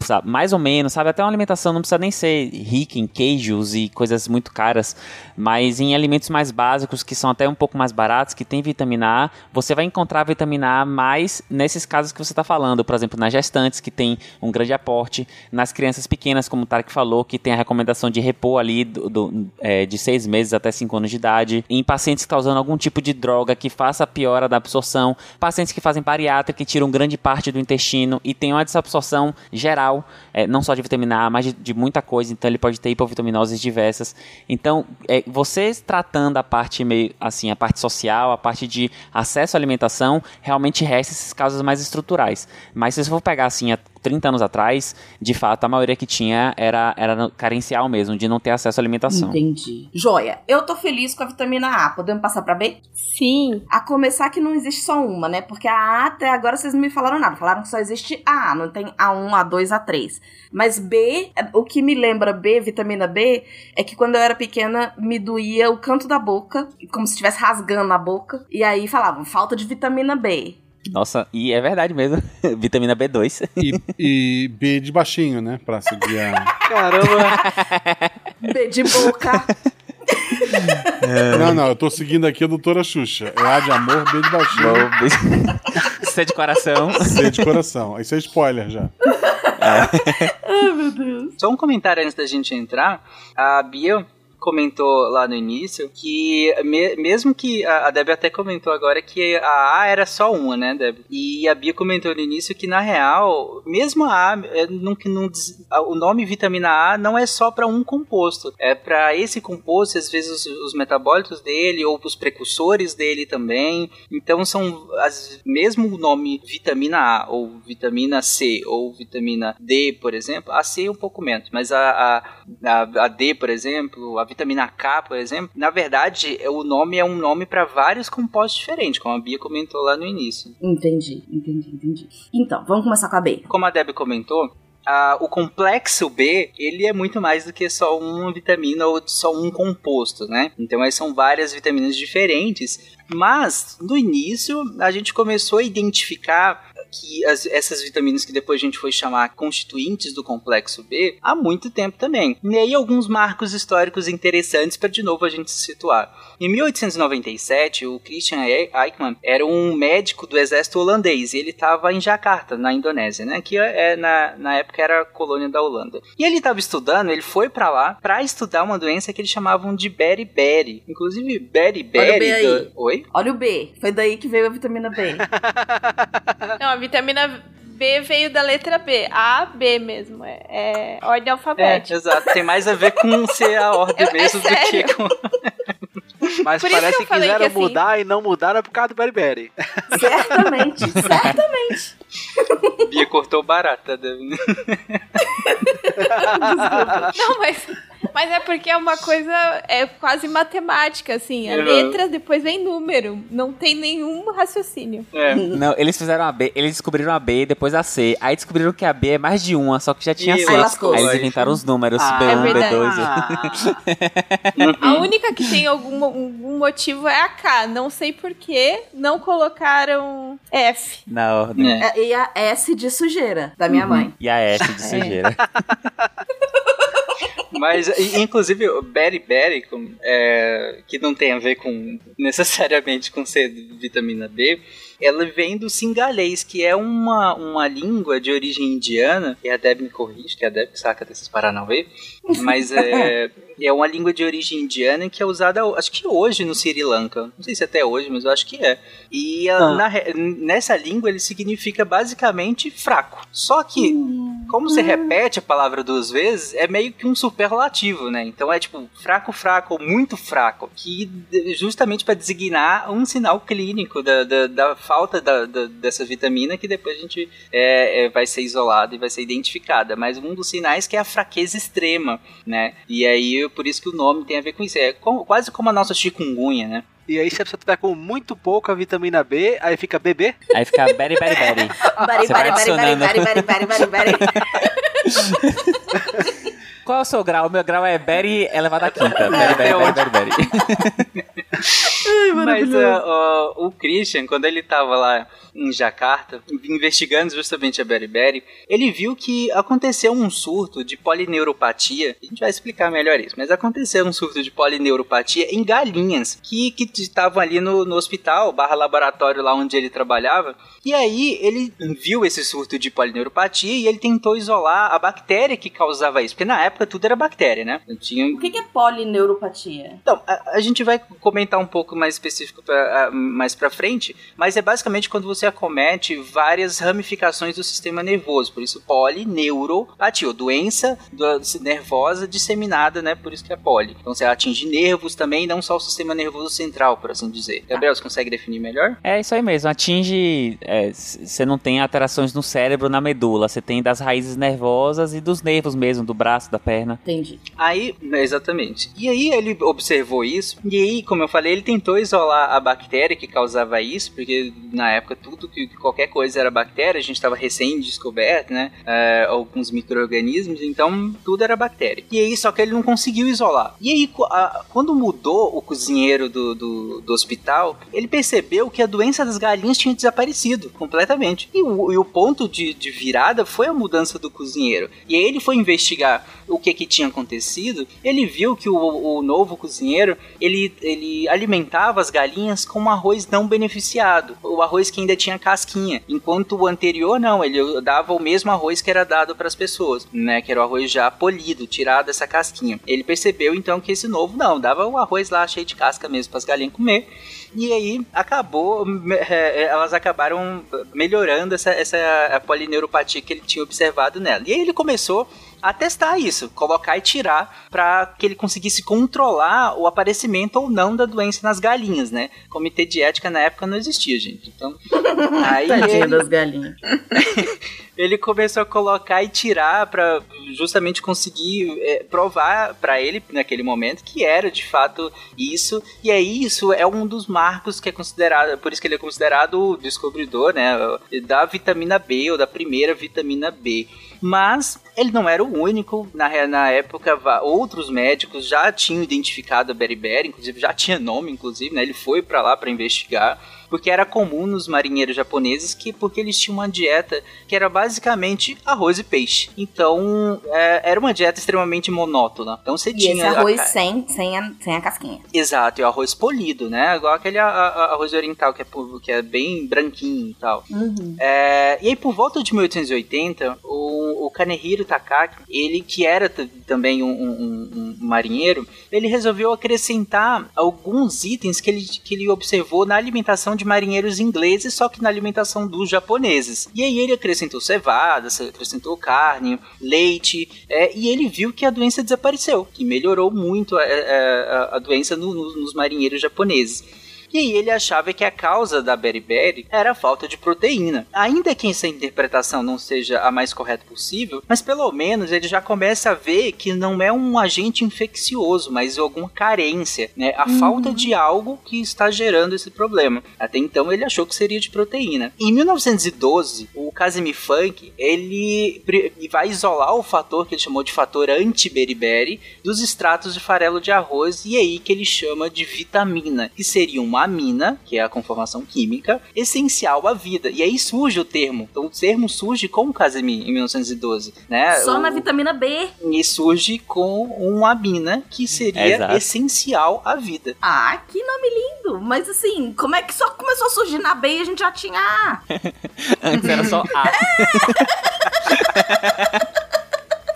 sabe, mais ou menos, sabe, até uma alimentação não precisa nem ser rica em queijos e coisas muito caras, mas em alimentos mais básicos que são até um pouco mais baratos, que tem vitamina A, você vai encontrar a vitamina A mais nesses casos que você está falando, por exemplo, nas gestantes, que tem um grande aporte, nas crianças pequenas, como o Tarek falou, que tem a recomendação de repor ali do, do é, de seis meses até cinco anos de idade, em pacientes que estão usando algum tipo de droga que faça a piora da absorção, pacientes que fazem bariátrica, que tiram grande parte do intestino e tem uma desabsorção geral, é, não só de vitamina A, mas de, de, muita coisa, então ele pode ter hipovitaminoses diversas. Então, é, você tratando a parte meio assim, a parte social, a parte de acesso à alimentação, realmente resta esses casos mais estruturais. Mas se você for pegar assim, 30 anos atrás, de fato, a maioria que tinha era, era carencial mesmo, de não ter acesso à alimentação. Entendi. Joia. Eu tô feliz com a vitamina A. Podemos passar pra B? Sim. A começar que não existe só uma, né? Porque a A até agora vocês não me falaram nada. Falaram que só existe A, não tem A1, A2, A3. Mas B, o que me lembra B, vitamina B, é que quando eu era pequena me doía o canto da boca, como se estivesse rasgando a boca. E aí falavam, falta de vitamina B. Nossa, e é verdade mesmo. Vitamina B2. E, e, B de baixinho, né? Pra seguir a. Caramba! B de boca. É. Não, não, eu tô seguindo aqui a doutora Xuxa. É A de amor, B de baixinho. C de coração. C de coração. Isso é spoiler já. É. Ai, meu Deus. Só um comentário antes da gente entrar. A Bia comentou lá no início que, me, mesmo que a, a Deb até comentou agora que a A era só uma, né, Deb? E a Bia comentou no início que, na real, mesmo a A, é, não, não, o nome vitamina A não é só para um composto, é para esse composto, às vezes os, os, metabólitos dele ou os precursores dele também. Então, são, as, mesmo o nome vitamina A ou vitamina C ou vitamina D, por exemplo, a C é um pouco menos, mas a, a, a D, por exemplo, a vitamina K, por exemplo, na verdade, o nome é um nome para vários compostos diferentes, como a Bia comentou lá no início. Entendi, entendi, entendi. Então, vamos começar com a B. Como a Deb comentou, Uh, o complexo B, ele é muito mais do que só uma vitamina ou só um composto, né? Então, aí são várias vitaminas diferentes. Mas, no início, a gente começou a identificar que as, essas vitaminas que depois a gente foi chamar constituintes do complexo B há muito tempo também. E aí alguns marcos históricos interessantes para de novo a gente se situar. Em 1897, o Christian Eichmann era um médico do exército holandês e ele estava em Jakarta, na Indonésia, né? Que é, na, na época era colônia da Holanda. E ele estava estudando, ele foi para lá para estudar uma doença que eles chamavam de beriberi. Inclusive, beriberi... Olha o B aí. Do... Oi? Olha o B. Foi daí que veio a vitamina B. Não, a vitamina B veio da letra B. A, B mesmo. É, é ordem alfabética. É, exato. Tem mais a ver com ser a ordem Eu, é mesmo é do que com. Mas Por parece que, que quiseram que, assim, mudar e não mudaram por causa do Beriberi. Certamente, certamente. Bia cortou barata. não, mas Mas é porque é uma coisa é quase matemática, assim. A Uhum. letra, depois vem número. Não tem nenhum raciocínio. É. Não, eles fizeram a B, eles descobriram a B, depois a C. Aí descobriram que a B é mais de uma, só que já tinha Ih, seis. lascou. Aí eles inventaram os números Ah, B1, é verdade. B2. A única que tem algum, algum motivo é a K. Não sei por que não colocaram F. Na ordem. É. É, E a S de sujeira, da minha mãe. E a F de sujeira. Mas, inclusive, o Berry Berry, é, que não tem a ver com necessariamente com ser vitamina B, ela vem do singalês, que é uma, uma língua de origem indiana, e a Deb me corrige, que a Deb saca desses Paranauê, mas é, é uma língua de origem indiana que é usada, acho que hoje no Sri Lanka, não sei se até hoje, mas eu acho que é. E ela, na nessa língua ele significa basicamente fraco. Só que, como você repete a palavra duas vezes, é meio que um superlativo, né? Então é tipo fraco, fraco, ou muito fraco, que justamente para designar um sinal clínico da, da, da falta da, da- dessa vitamina que depois a gente é, é, vai ser isolada e vai ser identificada. Mas um dos sinais que é a fraqueza extrema, né? E aí por isso que o nome tem a ver com isso. É como- quase como a nossa chikungunya, né? E aí, se a pessoa tiver com muito pouca vitamina B, aí fica BB. Aí fica Berry Berry Berry. Bari, Você vai bari, bari, bari, adicionando. bari, bari, bari, bari, bari. Qual é o seu grau? O meu grau é Berry elevado à quinta. Berry Berry Berry Berry Berry. Mas ah, ó, o Christian, quando ele tava lá em Jacarta, investigando justamente a Beriberi, ele viu que aconteceu um surto de polineuropatia. A gente vai explicar melhor isso, mas aconteceu um surto de polineuropatia em galinhas que que estavam ali no, no hospital, barra laboratório lá onde ele trabalhava. E aí ele viu esse surto de polineuropatia e ele tentou isolar a bactéria que causava isso, porque na época tudo era bactéria, né? Não tinha O que que é polineuropatia? então, a, a gente vai comentar um pouco mais específico pra, a- mais pra frente, mas é basicamente quando você acomete várias ramificações do sistema nervoso, por isso polineuropatia, ou doença do- nervosa disseminada, né, por isso que é poli. Então você atinge nervos também, não só o sistema nervoso central, por assim dizer. Gabriel, você consegue definir melhor? É isso aí mesmo, atinge. Você não tem alterações no cérebro, na medula. Você tem das raízes nervosas e dos nervos mesmo, do braço, da perna. Entendi. Aí, né, exatamente. E aí ele observou isso, e aí, como eu falei, ele tentou isolar a bactéria que causava isso, porque na época tudo que qualquer coisa era bactéria, a gente estava recém-descoberto, né? É, alguns micro-organismos, então tudo era bactéria. E aí, só que ele não conseguiu isolar. E aí, a- quando mudou o cozinheiro do, do, do hospital, ele percebeu que a doença das galinhas tinha desaparecido completamente. E o, e o ponto de, de virada foi a mudança do cozinheiro. E aí ele foi investigar o que que tinha acontecido, ele viu que o, o novo cozinheiro, ele, ele alimentava as galinhas com arroz não beneficiado, o arroz que ainda tinha casquinha, enquanto o anterior não, ele dava o mesmo arroz que era dado para as pessoas, né, que era o arroz já polido, tirado dessa casquinha. Ele percebeu então que esse novo não, dava o arroz lá cheio de casca mesmo para as galinhas comer. E aí acabou, me- é, elas acabaram melhorando essa, essa polineuropatia que ele tinha observado nela. E aí ele começou a testar isso, colocar e tirar para que ele conseguisse controlar o aparecimento ou não da doença nas galinhas, né? Comitê de ética na época não existia, gente. Então, aí Tadinha ele, das galinhas. ele começou a colocar e tirar para justamente conseguir é, provar para ele naquele momento que era de fato isso. E aí isso é um dos marcos que é considerado, por isso que ele é considerado o descobridor, né, da vitamina B ou da primeira vitamina B. Mas ele não era o único, na, na época outros médicos já tinham identificado a beriberi, inclusive já tinha nome, inclusive, né? Ele foi para lá para investigar, porque era comum nos marinheiros japoneses que porque eles tinham uma dieta que era basicamente arroz e peixe. Então é, era uma dieta extremamente monótona. Então você E tinha esse a arroz ca- sem, sem, a, sem a casquinha. Exato, e o arroz polido, né? Igual aquele a- a- arroz oriental que é, que é bem branquinho e tal. Uhum. É, e aí, por volta de 1880, o, o Kanehiro Takaki, ele que era também um, um- um marinheiro, ele resolveu acrescentar alguns itens que ele, que ele observou na alimentação de marinheiros ingleses, só que na alimentação dos japoneses. E aí ele acrescentou cevada, acrescentou carne, leite, é, e ele viu que a doença desapareceu, que melhorou muito a, a- a- a doença no- no- nos marinheiros japoneses. E aí ele achava que a causa da beriberi era a falta de proteína. Ainda que essa interpretação não seja a mais correta possível, mas pelo menos ele já começa a ver que não é um agente infeccioso, mas alguma carência, né? A uhum. falta de algo que está gerando esse problema. Até então ele achou que seria de proteína. Em 1912, o Casimir Funk, ele vai isolar o fator que ele chamou de fator anti-beriberi dos extratos de farelo de arroz e é aí que ele chama de vitamina, que seria uma amina, que é a conformação química, essencial à vida. E aí surge o termo. Então o termo surge com o Casimir em 1912, né? Só o... na vitamina B. E surge com uma amina que seria essencial à vida. Ah, que nome lindo! Mas assim, como é que só começou a surgir na B e a gente já tinha A? Antes era só A.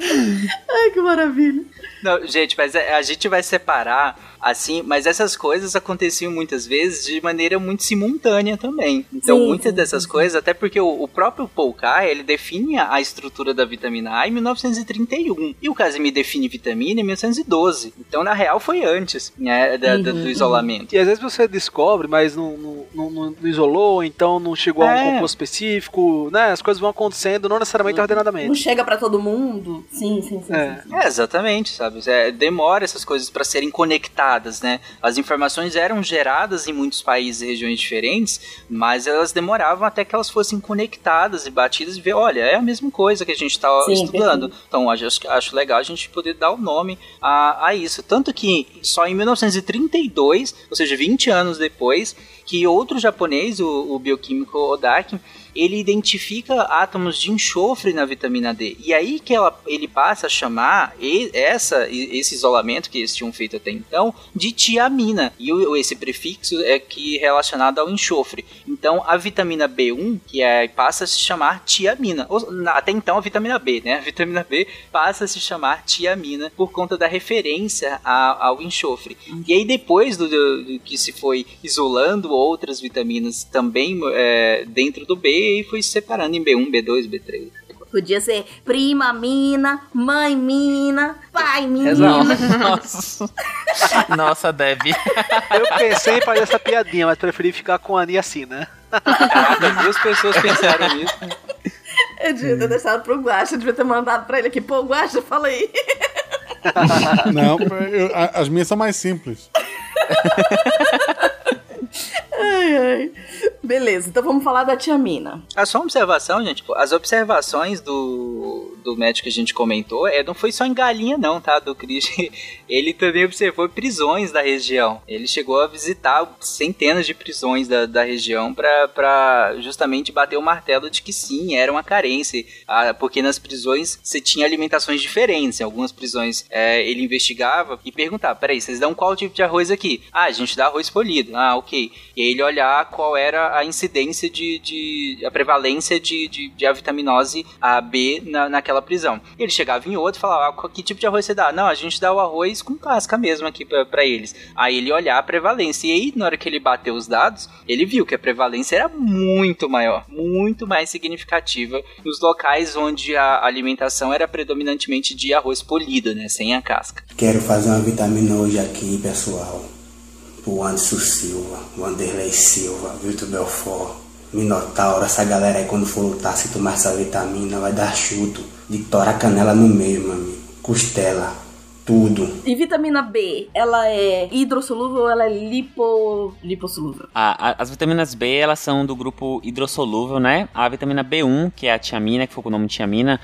Ai, que maravilha. Não, gente, mas é, a gente vai separar assim, mas essas coisas aconteciam muitas vezes de maneira muito simultânea também. Então, sim, muitas sim, dessas sim. coisas, até porque o, o próprio Paul ele define a estrutura da vitamina A em 1931, e o Casimir define vitamina em 1912. Então, na real, foi antes, né, da, uhum, do isolamento. E às vezes você descobre, mas não, não, não, não isolou, então não chegou é. a um é. composto específico, né, as coisas vão acontecendo não necessariamente não, ordenadamente. Não chega para todo mundo. Sim, sim, sim. É, é exatamente, sabe? É, demora essas coisas para serem conectadas né? As informações eram geradas em muitos países e regiões diferentes, mas elas demoravam até que elas fossem conectadas e batidas e ver, olha, é a mesma coisa que a gente está estudando. Perfeito. Então, acho, acho legal a gente poder dar o nome a, a isso. Tanto que só em 1932, ou seja, 20 anos depois, que outro japonês, o, o bioquímico Odaki, ele identifica átomos de enxofre na vitamina D. E aí que ela, ele passa a chamar essa, esse isolamento que eles tinham feito até então de tiamina. E esse prefixo é que relacionado ao enxofre. Então a vitamina B1 que é, passa a se chamar tiamina. Até então a vitamina B, né? A vitamina B passa a se chamar tiamina por conta da referência ao enxofre. E aí depois do, do, do, que se foi isolando outras vitaminas também é, dentro do B, e fui separando em B1, B2, B3. Podia ser prima mina, mãe mina, pai mina. Nossa. Nossa, Debbie. Eu pensei em fazer essa piadinha, mas preferi ficar com a Aninha assim, né? Caraca, duas pessoas pensaram nisso. Eu devia ter deixado pro Guacha, devia ter mandado pra ele aqui. Pô, Guacha, fala aí. Não, eu, as minhas são mais simples. ai, ai. Beleza, então vamos falar da tia Mina. É só uma observação, gente. As observações do, do médico que a gente comentou é, não foi só em galinha, não, tá? Do Cris. Ele também observou prisões da região. Ele chegou a visitar centenas de prisões da, da região para justamente bater o martelo de que sim, era uma carência. Ah, porque nas prisões você tinha alimentações diferentes. Em algumas prisões é, ele investigava e perguntava: peraí, vocês dão qual tipo de arroz aqui? Ah, a gente dá arroz polido. Ah, ok. E ele olhar qual era a incidência de, de a prevalência de, de, de a vitaminose A, B na, naquela prisão. Ele chegava em outro e falava, ah, que tipo de arroz você dá? Não, a gente dá o arroz com casca mesmo aqui para eles. Aí ele olhar a prevalência. E aí, na hora que ele bateu os dados, ele viu que a prevalência era muito maior, muito mais significativa nos locais onde a alimentação era predominantemente de arroz polido, né, sem a casca. Quero fazer uma vitamina hoje aqui, pessoal o Anderson Silva, o Anderley Silva, Vitor Belfort, Minotauro, essa galera aí quando for lutar, se tomar essa vitamina, vai dar chuto de torar canela no meio, meu amigo. Costela, tudo. E vitamina B, ela é hidrossolúvel ou ela é lipo... lipossolúvel? Ah, as vitaminas B, elas são do grupo hidrossolúvel, né? A vitamina B1, que é a tiamina, que foi com o nome de tiamina,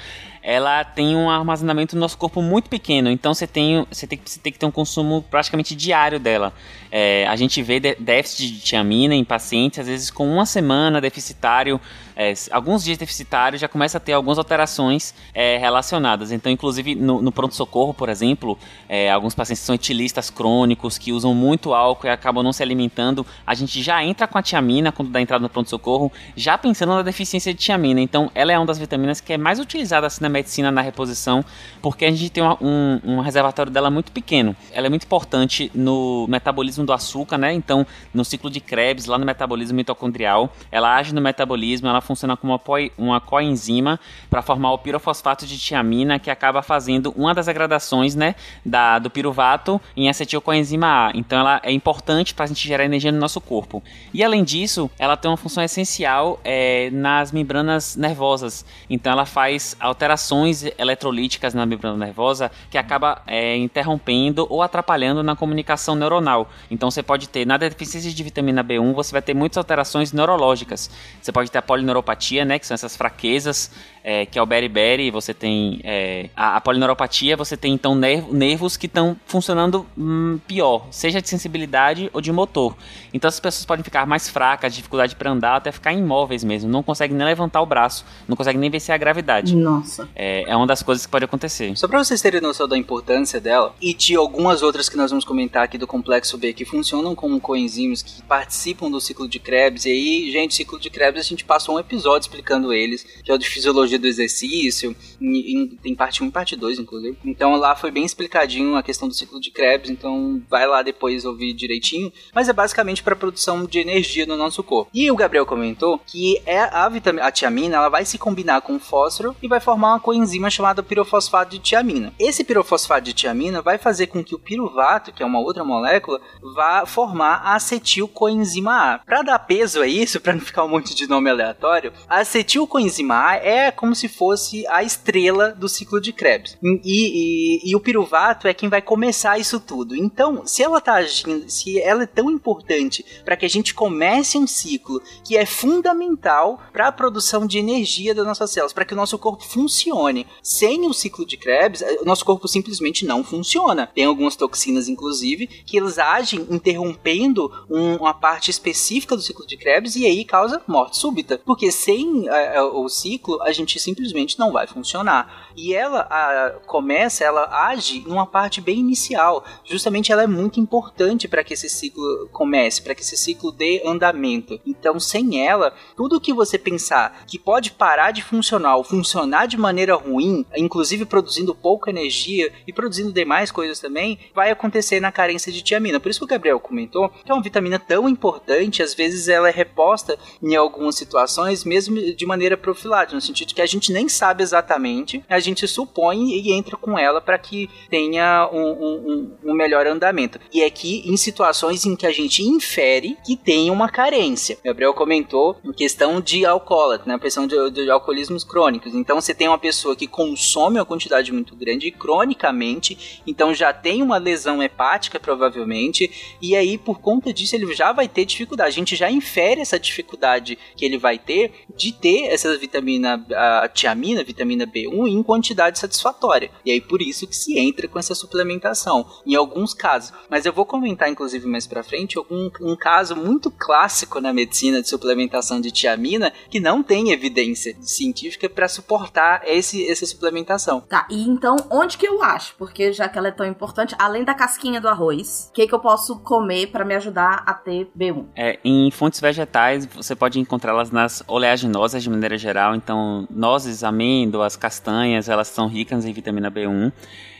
ela tem um armazenamento no nosso corpo muito pequeno, então você tem, você tem, você tem que ter um consumo praticamente diário dela. É, a gente vê déficit de tiamina em pacientes, às vezes com uma semana deficitário, é, alguns dias deficitário, já começa a ter algumas alterações é, relacionadas. Então, inclusive no, no pronto-socorro, por exemplo, é, alguns pacientes são etilistas crônicos que usam muito álcool e acabam não se alimentando, a gente já entra com a tiamina quando dá entrada no pronto-socorro, já pensando na deficiência de tiamina. Então, ela é uma das vitaminas que é mais utilizada assim, na medicina na reposição, porque a gente tem uma, um, um, reservatório dela muito pequeno. Ela é muito importante no metabolismo do açúcar, né? Então, no ciclo de Krebs, lá no metabolismo mitocondrial, ela age no metabolismo, ela funciona como uma coenzima para formar o pirofosfato de tiamina, que acaba fazendo uma das degradações, né, da, do piruvato em acetilcoenzima A. Então ela é importante para a gente gerar energia no nosso corpo. E além disso, ela tem uma função essencial é, nas membranas nervosas. Então ela faz alterações eletrolíticas na membrana nervosa que acaba é, interrompendo ou atrapalhando na comunicação neuronal. Então você pode ter, na deficiência de vitamina B1, você vai ter muitas alterações neurológicas. Você pode ter a polineuropatia, né, que são essas fraquezas é, que é o beriberi, você tem é, a, a, polineuropatia, você tem então nerv, nervos que estão funcionando hum, pior, seja de sensibilidade ou de motor. Então as pessoas podem ficar mais fracas, dificuldade para andar, até ficar imóveis mesmo, não conseguem nem levantar o braço, não conseguem nem vencer a gravidade. Nossa. É, é uma das coisas que pode acontecer. Só para vocês terem noção da importância dela e de algumas outras que nós vamos comentar aqui do complexo B que funcionam como coenzimas que participam do ciclo de Krebs. E aí, gente, ciclo de Krebs a gente passou um episódio explicando eles, que é o de fisiologia do exercício, em, em, tem parte 1 e parte 2, inclusive. Então lá foi bem explicadinho a questão do ciclo de Krebs, então vai lá depois ouvir direitinho. Mas é basicamente para produção de energia no nosso corpo. E o Gabriel comentou que é a, vitamina, a tiamina ela vai se combinar com o fósforo e vai formar uma coenzima chamada pirofosfato de tiamina. Esse pirofosfato de tiamina vai fazer com que o piruvato, que é uma outra molécula, vá formar a acetilcoenzima A. Para dar peso a isso, para não ficar um monte de nome aleatório, a acetilcoenzima A é como se fosse a estrela do ciclo de Krebs. E, e, e, o piruvato é quem vai começar isso tudo. Então, se ela tá agindo, se ela é tão importante para que a gente comece um ciclo que é fundamental para a produção de energia das nossas células, para que o nosso corpo funcione. Sem o ciclo de Krebs, o nosso corpo simplesmente não funciona. Tem algumas toxinas, inclusive, que eles agem interrompendo um, uma parte específica do ciclo de Krebs e aí causa morte súbita. Porque sem uh, o ciclo, a gente simplesmente não vai funcionar. E ela começa, ela age numa parte bem inicial. Justamente ela é muito importante para que esse ciclo comece, para que esse ciclo dê andamento. Então, sem ela, tudo que você pensar que pode parar de funcionar ou funcionar de maneira ruim, inclusive produzindo pouca energia e produzindo demais coisas também, vai acontecer na carência de tiamina. Por isso o Gabriel comentou que é uma vitamina tão importante, às vezes ela é reposta em algumas situações, mesmo de maneira profilática, no sentido que a gente nem sabe exatamente, a gente supõe e entra com ela para que tenha um, um, um, melhor andamento. E é que em situações em que a gente infere que tem uma carência. Gabriel comentou em questão de alcoólatra, né, a questão de, de alcoolismos crônicos. Então você tem uma pessoa que consome uma quantidade muito grande cronicamente, então já tem uma lesão hepática provavelmente, e aí por conta disso ele já vai ter dificuldade. A gente já infere essa dificuldade que ele vai ter de ter essa vitamina a tiamina, vitamina B1, em quantidade satisfatória. E aí por isso que se entra com essa suplementação, em alguns casos. Mas eu vou comentar, inclusive, mais pra frente, um, um caso muito clássico na medicina de suplementação de tiamina que não tem evidência científica para suportar esse, essa suplementação. Tá, e então onde que eu acho? Porque já que ela é tão importante, além da casquinha do arroz, o que, que eu posso comer para me ajudar a ter B1? É, em fontes vegetais, você pode encontrá-las nas oleaginosas de maneira geral, então nozes, amêndoas, castanhas, elas são ricas em vitamina B1.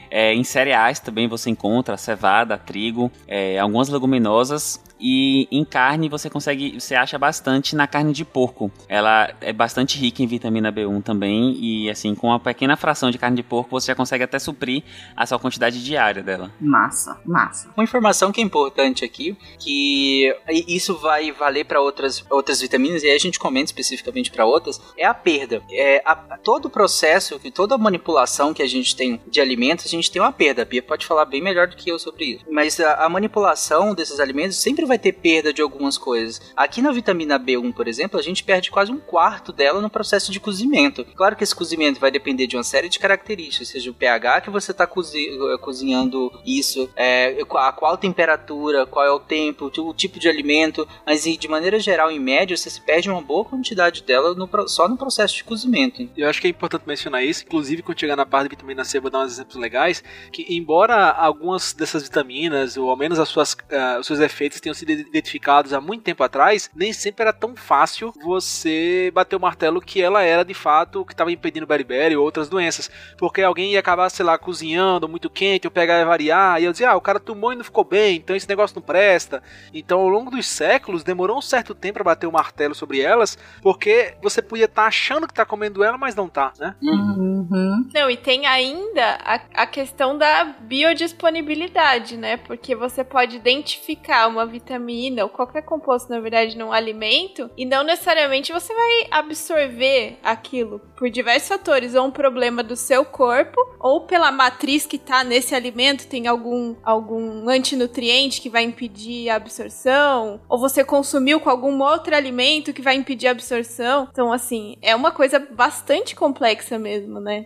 É, em cereais também você encontra cevada, trigo, é, algumas leguminosas e em carne você consegue, você acha bastante na carne de porco. Ela é bastante rica em vitamina B1 também e assim, com uma pequena fração de carne de porco você já consegue até suprir a sua quantidade diária dela. Massa, massa. Uma informação que é importante aqui, que isso vai valer para outras, outras vitaminas e aí a gente comenta especificamente para outras, é a perda. É a, todo o processo, toda a manipulação que a gente tem de alimentos, a gente tem uma perda. A Bia pode falar bem melhor do que eu sobre isso. Mas a, a manipulação desses alimentos sempre vai ter perda de algumas coisas. Aqui na vitamina B1, por exemplo, a gente perde quase um quarto dela no processo de cozimento. Claro que esse cozimento vai depender de uma série de características, seja o pH que você está cozi eh, cozinhando isso, é, a qual temperatura, qual é o tempo, o tipo de alimento, mas de maneira geral, em média, você se perde uma boa quantidade dela no, só no processo de cozimento. Eu acho que é importante mencionar isso, inclusive quando chegar na parte da vitamina C, vou dar uns exemplos legais, que embora algumas dessas vitaminas, ou ao menos as suas, uh, os seus efeitos tenham sido identificados há muito tempo atrás, nem sempre era tão fácil você bater o martelo que ela era de fato o que estava impedindo o beriberi ou outras doenças. Porque alguém ia acabar, sei lá, cozinhando muito quente, ou pegar e variar, e eu dizia, ah, o cara tomou e não ficou bem, então esse negócio não presta. Então, ao longo dos séculos, demorou um certo tempo para bater o martelo sobre elas, porque você podia estar tá achando que tá comendo ela, mas não tá, né? Uhum. Não, e tem ainda a, a questão da biodisponibilidade, né? Porque você pode identificar uma vitamina ou qualquer composto, na verdade, num alimento, e não necessariamente você vai absorver aquilo por diversos fatores, ou um problema do seu corpo, ou pela matriz que tá nesse alimento, tem algum, algum antinutriente que vai impedir a absorção, ou você consumiu com algum outro alimento que vai impedir a absorção. Então, assim, é uma coisa bastante complexa mesmo, né?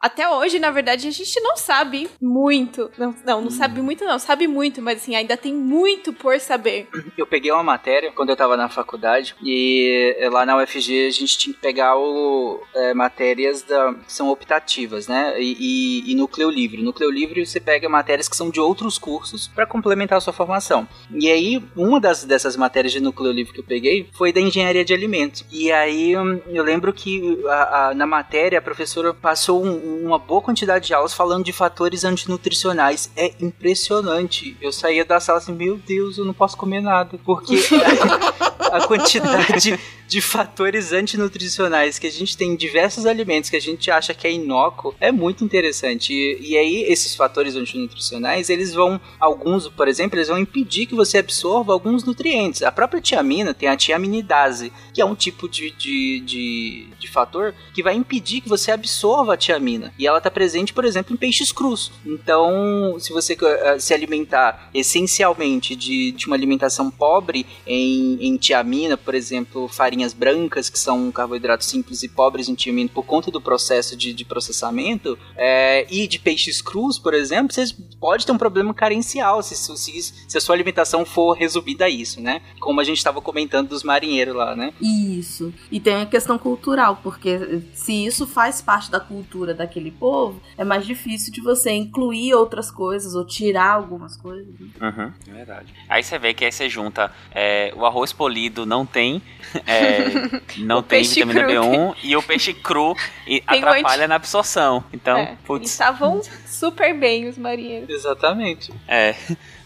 Até hoje, na verdade, a gente não sabe muito. Não, não, não sabe muito, não. Sabe muito, mas assim, ainda tem muito por saber. Eu peguei uma matéria quando eu tava na faculdade e eh, lá na UFG a gente tinha que pegar o, é, matérias da, que são optativas, né? E, e, e, núcleo livre. Núcleo livre você pega matérias que são de outros cursos para complementar a sua formação. E aí, uma das, dessas matérias de núcleo livre que eu peguei foi da engenharia de alimentos. E aí eu lembro que a, a, na matéria a professora passou um uma boa quantidade de aulas falando de fatores antinutricionais. É impressionante. Eu saía da sala assim, meu Deus, eu não posso comer nada. Porque a quantidade de fatores antinutricionais que a gente tem em diversos alimentos que a gente acha que é inócuo é muito interessante. E, e aí, esses fatores antinutricionais, eles vão, alguns, por exemplo, eles vão impedir que você absorva alguns nutrientes. A própria tiamina tem a tiaminidase, que é um tipo de, de, de, de fator que vai impedir que você absorva a tiamina. E ela está presente, por exemplo, em peixes crus. Então, se você uh, se alimentar essencialmente de, de uma alimentação pobre em, em tiamina, por exemplo, farinha farinhas brancas, que são carboidratos simples e pobres em tiamina por conta do processo de, de processamento, é, e de peixes crus, por exemplo, você pode ter um problema carencial se, se, se a sua alimentação for resumida a isso, né? Como a gente estava comentando dos marinheiros lá, né? Isso. E tem a questão cultural, porque se isso faz parte da cultura daquele povo, é mais difícil de você incluir outras coisas ou tirar algumas coisas. Né? Uhum, é verdade. Aí você vê que aí você junta é, o arroz polido não tem é, não tem vitamina cru. B1 e o peixe cru e atrapalha na absorção. Então, é, putz. Estavam super bem, os marinheiros. Exatamente. É,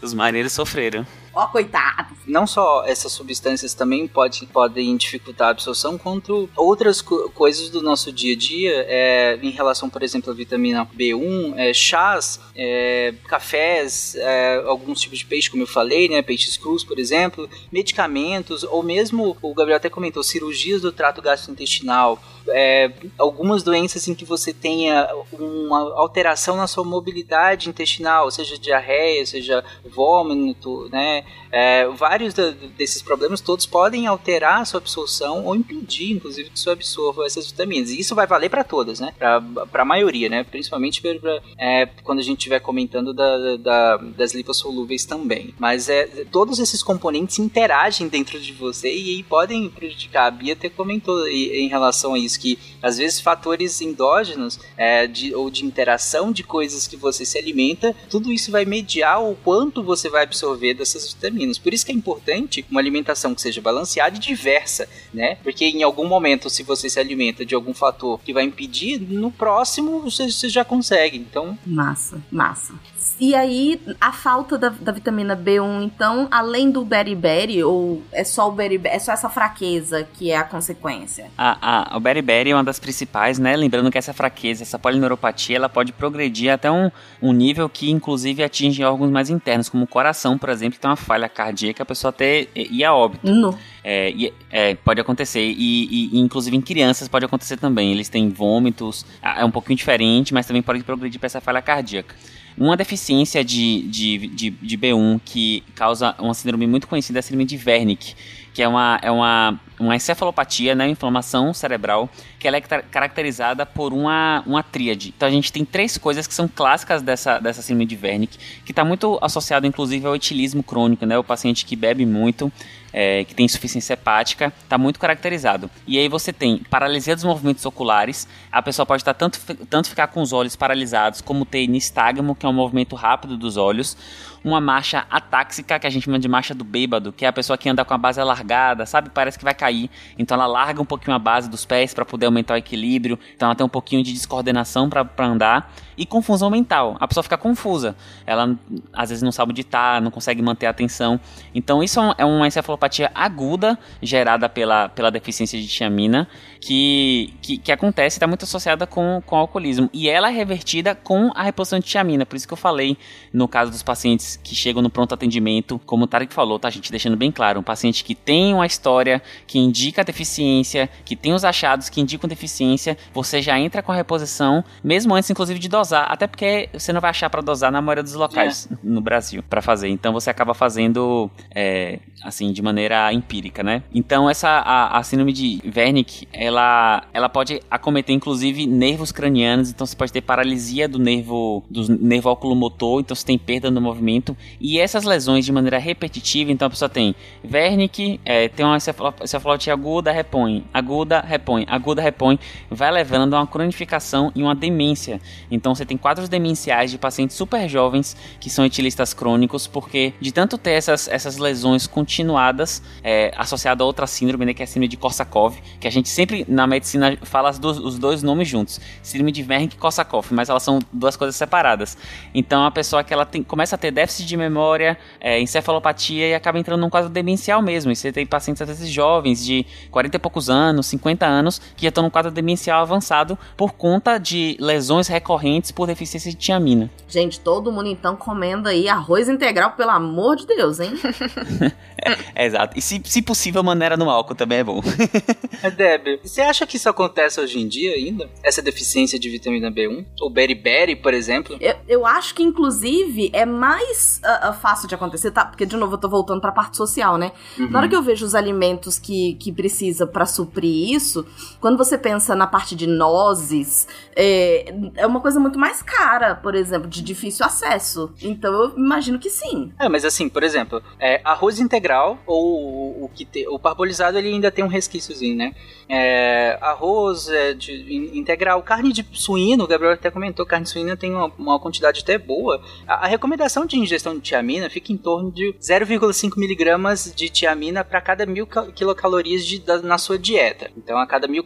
os marinheiros sofreram. Ó, oh, coitado. Não só essas substâncias também pode, podem dificultar a absorção, quanto outras co coisas do nosso dia a dia, é, em relação, por exemplo, à vitamina B1, é, chás, é, cafés, é, alguns tipos de peixe, como eu falei, né, peixes crus, por exemplo, medicamentos, ou mesmo, o Gabriel até comentou, cirurgias do trato gastrointestinal, é, algumas doenças em que você tenha uma alteração na sua mobilidade intestinal, seja diarreia, seja vômito, né? É, vários da, desses problemas todos podem alterar a sua absorção ou impedir, inclusive, que você absorva essas vitaminas. E isso vai valer para todas, né? Para a maioria, né? Principalmente pra, é, quando a gente estiver comentando da, da, das lipossolúveis também. Mas é, todos esses componentes interagem dentro de você e, e podem prejudicar. A Bia até comentou em relação a isso, que às vezes fatores endógenos é, de, ou de interação de coisas que você se alimenta, tudo isso vai mediar o quanto você vai absorver dessas vitaminas. Por isso que é importante uma alimentação que seja balanceada e diversa, né? Porque em algum momento, se você se alimenta de algum fator que vai impedir, no próximo você, você já consegue. Então. Massa, massa. E aí, a falta da, da, vitamina B1, então, além do beriberi, ou é só o beriberi, é só essa fraqueza que é a consequência? Ah, ah, o beriberi é uma das principais, né? Lembrando que essa fraqueza, essa polineuropatia, ela pode progredir até um, um nível que, inclusive, atinge órgãos mais internos, como o coração, por exemplo, que tem uma falha cardíaca, a pessoa até ia a óbito. No. É, é, pode acontecer, e, e, inclusive em crianças pode acontecer também. Eles têm vômitos, é um pouquinho diferente, mas também pode progredir para essa falha cardíaca. Uma deficiência de, de, de, de B1 que causa uma síndrome muito conhecida é a síndrome de Wernicke, que é uma, é uma, uma encefalopatia, né, inflamação cerebral, que ela é caracterizada por uma, uma tríade. Então a gente tem três coisas que são clássicas dessa, dessa síndrome de Wernicke, que está muito associado inclusive ao etilismo crônico, né, o paciente que bebe muito, é, que tem insuficiência hepática, está muito caracterizado. E aí você tem paralisia dos movimentos oculares, a pessoa pode estar tá tanto, tanto ficar com os olhos paralisados, como ter nistagmo, que é um movimento rápido dos olhos, uma marcha atáxica, que a gente chama de marcha do bêbado, que é a pessoa que anda com a base alargada, sabe? Parece que vai cair. Então ela larga um pouquinho a base dos pés para poder aumentar o equilíbrio. Então ela tem um pouquinho de descoordenação para andar. E confusão mental. A pessoa fica confusa. Ela às vezes não sabe onde tá, não consegue manter a atenção. Então isso é uma encefalopatia aguda gerada pela, pela deficiência de tiamina que, que, que acontece, está muito associada com, com o alcoolismo. E ela é revertida com a reposição de tiamina. Por isso que eu falei no caso dos pacientes que chegam no pronto atendimento, como o Tarek falou, tá, gente? Deixando bem claro, um paciente que tem uma história que indica deficiência, que tem os achados que indicam deficiência, você já entra com a reposição, mesmo antes, inclusive, de dosar, até porque você não vai achar para dosar na maioria dos locais é. no Brasil para fazer. Então você acaba fazendo, é, assim, de maneira empírica, né? Então essa, a, a síndrome de Wernicke, ela, ela pode acometer, inclusive, nervos cranianos, então você pode ter paralisia do nervo, do nervo oculomotor, então você tem perda no movimento. E essas lesões de maneira repetitiva, então a pessoa tem Wernicke, é, tem uma cefalopatia aguda, repõe, aguda, repõe, aguda, repõe, vai levando a uma cronificação e uma demência. Então você tem quadros demenciais de pacientes super jovens que são etilistas crônicos, porque de tanto ter essas, essas lesões continuadas é, associado a outra síndrome, né, que é a síndrome de Korsakoff, que a gente sempre na medicina fala os dois nomes juntos, síndrome de Wernicke e Korsakoff, mas elas são duas coisas separadas. Então a pessoa que ela tem, começa a ter déficit déficit de memória, é, encefalopatia e acaba entrando num quadro demencial mesmo. E você tem pacientes às vezes jovens, de 40 e poucos anos, 50 anos, que já estão num quadro demencial avançado por conta de lesões recorrentes por deficiência de tiamina. Gente, todo mundo então comendo aí arroz integral, pelo amor de Deus, hein? é, exato. E se, se possível, maneira no álcool também é bom. é, Deb, você acha que isso acontece hoje em dia ainda? Essa deficiência de vitamina B1? Ou beriberi, por exemplo? Eu, eu acho que, inclusive, é mais mais uh, uh, fácil de acontecer, tá? Porque, de novo, eu tô voltando pra parte social, né? Uhum. Na hora que eu vejo os alimentos que, que precisa para suprir isso, quando você pensa na parte de nozes, é, é uma coisa muito mais cara, por exemplo, de difícil acesso. Então eu imagino que sim. É, mas assim, por exemplo, é, arroz integral ou o, que te, o parbolizado ele ainda tem um resquíciozinho, né? É, arroz é, de, integral, carne de suíno, o Gabriel até comentou, carne de suíno tem uma, uma quantidade até boa. A, a recomendação de ingestão de tiamina fica em torno de 0,5 miligramas de tiamina para cada mil quilocalorias de, da, na sua dieta. Então, a cada mil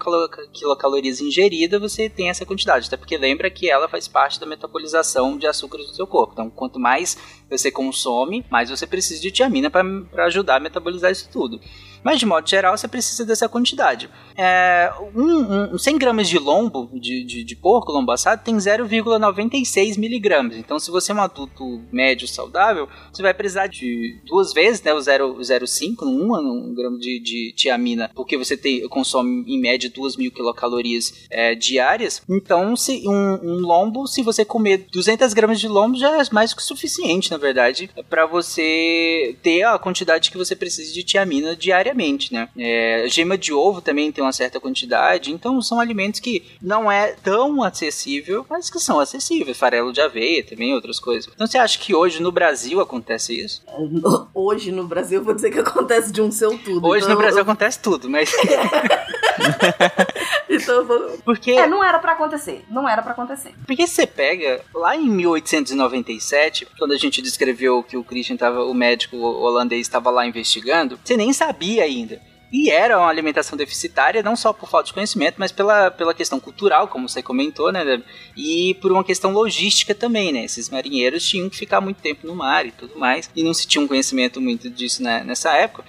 quilocalorias ingerida, você tem essa quantidade. Até porque lembra que ela faz parte da metabolização de açúcares do seu corpo. Então, quanto mais você consome, mais você precisa de tiamina para ajudar a metabolizar isso tudo. Mas de modo geral, você precisa dessa quantidade. É, um, um, 100 gramas de lombo, de, de, de porco, lombo assado, tem 0,96 miligramas. Então, se você é um adulto médio saudável, você vai precisar de duas vezes, né, o 0,05, um, um grama de, de tiamina, porque você tem, consome em média 2 mil quilocalorias é, diárias. Então, se, um, um lombo, se você comer 200 gramas de lombo, já é mais que suficiente, na verdade, para você ter a quantidade que você precisa de tiamina diária diariamente, né? É, gema de ovo também tem uma certa quantidade, então são alimentos que não é tão acessível, mas que são acessíveis. Farelo de aveia também, outras coisas. Então você acha que hoje no Brasil acontece isso? Hoje no Brasil, eu vou dizer que acontece de um seu tudo. Hoje então, no Brasil acontece tudo, mas. então vou... Porque... É, não era para acontecer. Não era para acontecer. Porque você pega lá em 1897, quando a gente descreveu que o Christian tava, o médico holandês estava lá investigando, você nem sabia ainda. E era uma alimentação deficitária, não só por falta de conhecimento, mas pela, pela questão cultural, como você comentou, né? E por uma questão logística também, né? Esses marinheiros tinham que ficar muito tempo no mar e tudo mais, e não se tinha um conhecimento muito disso né, nessa época.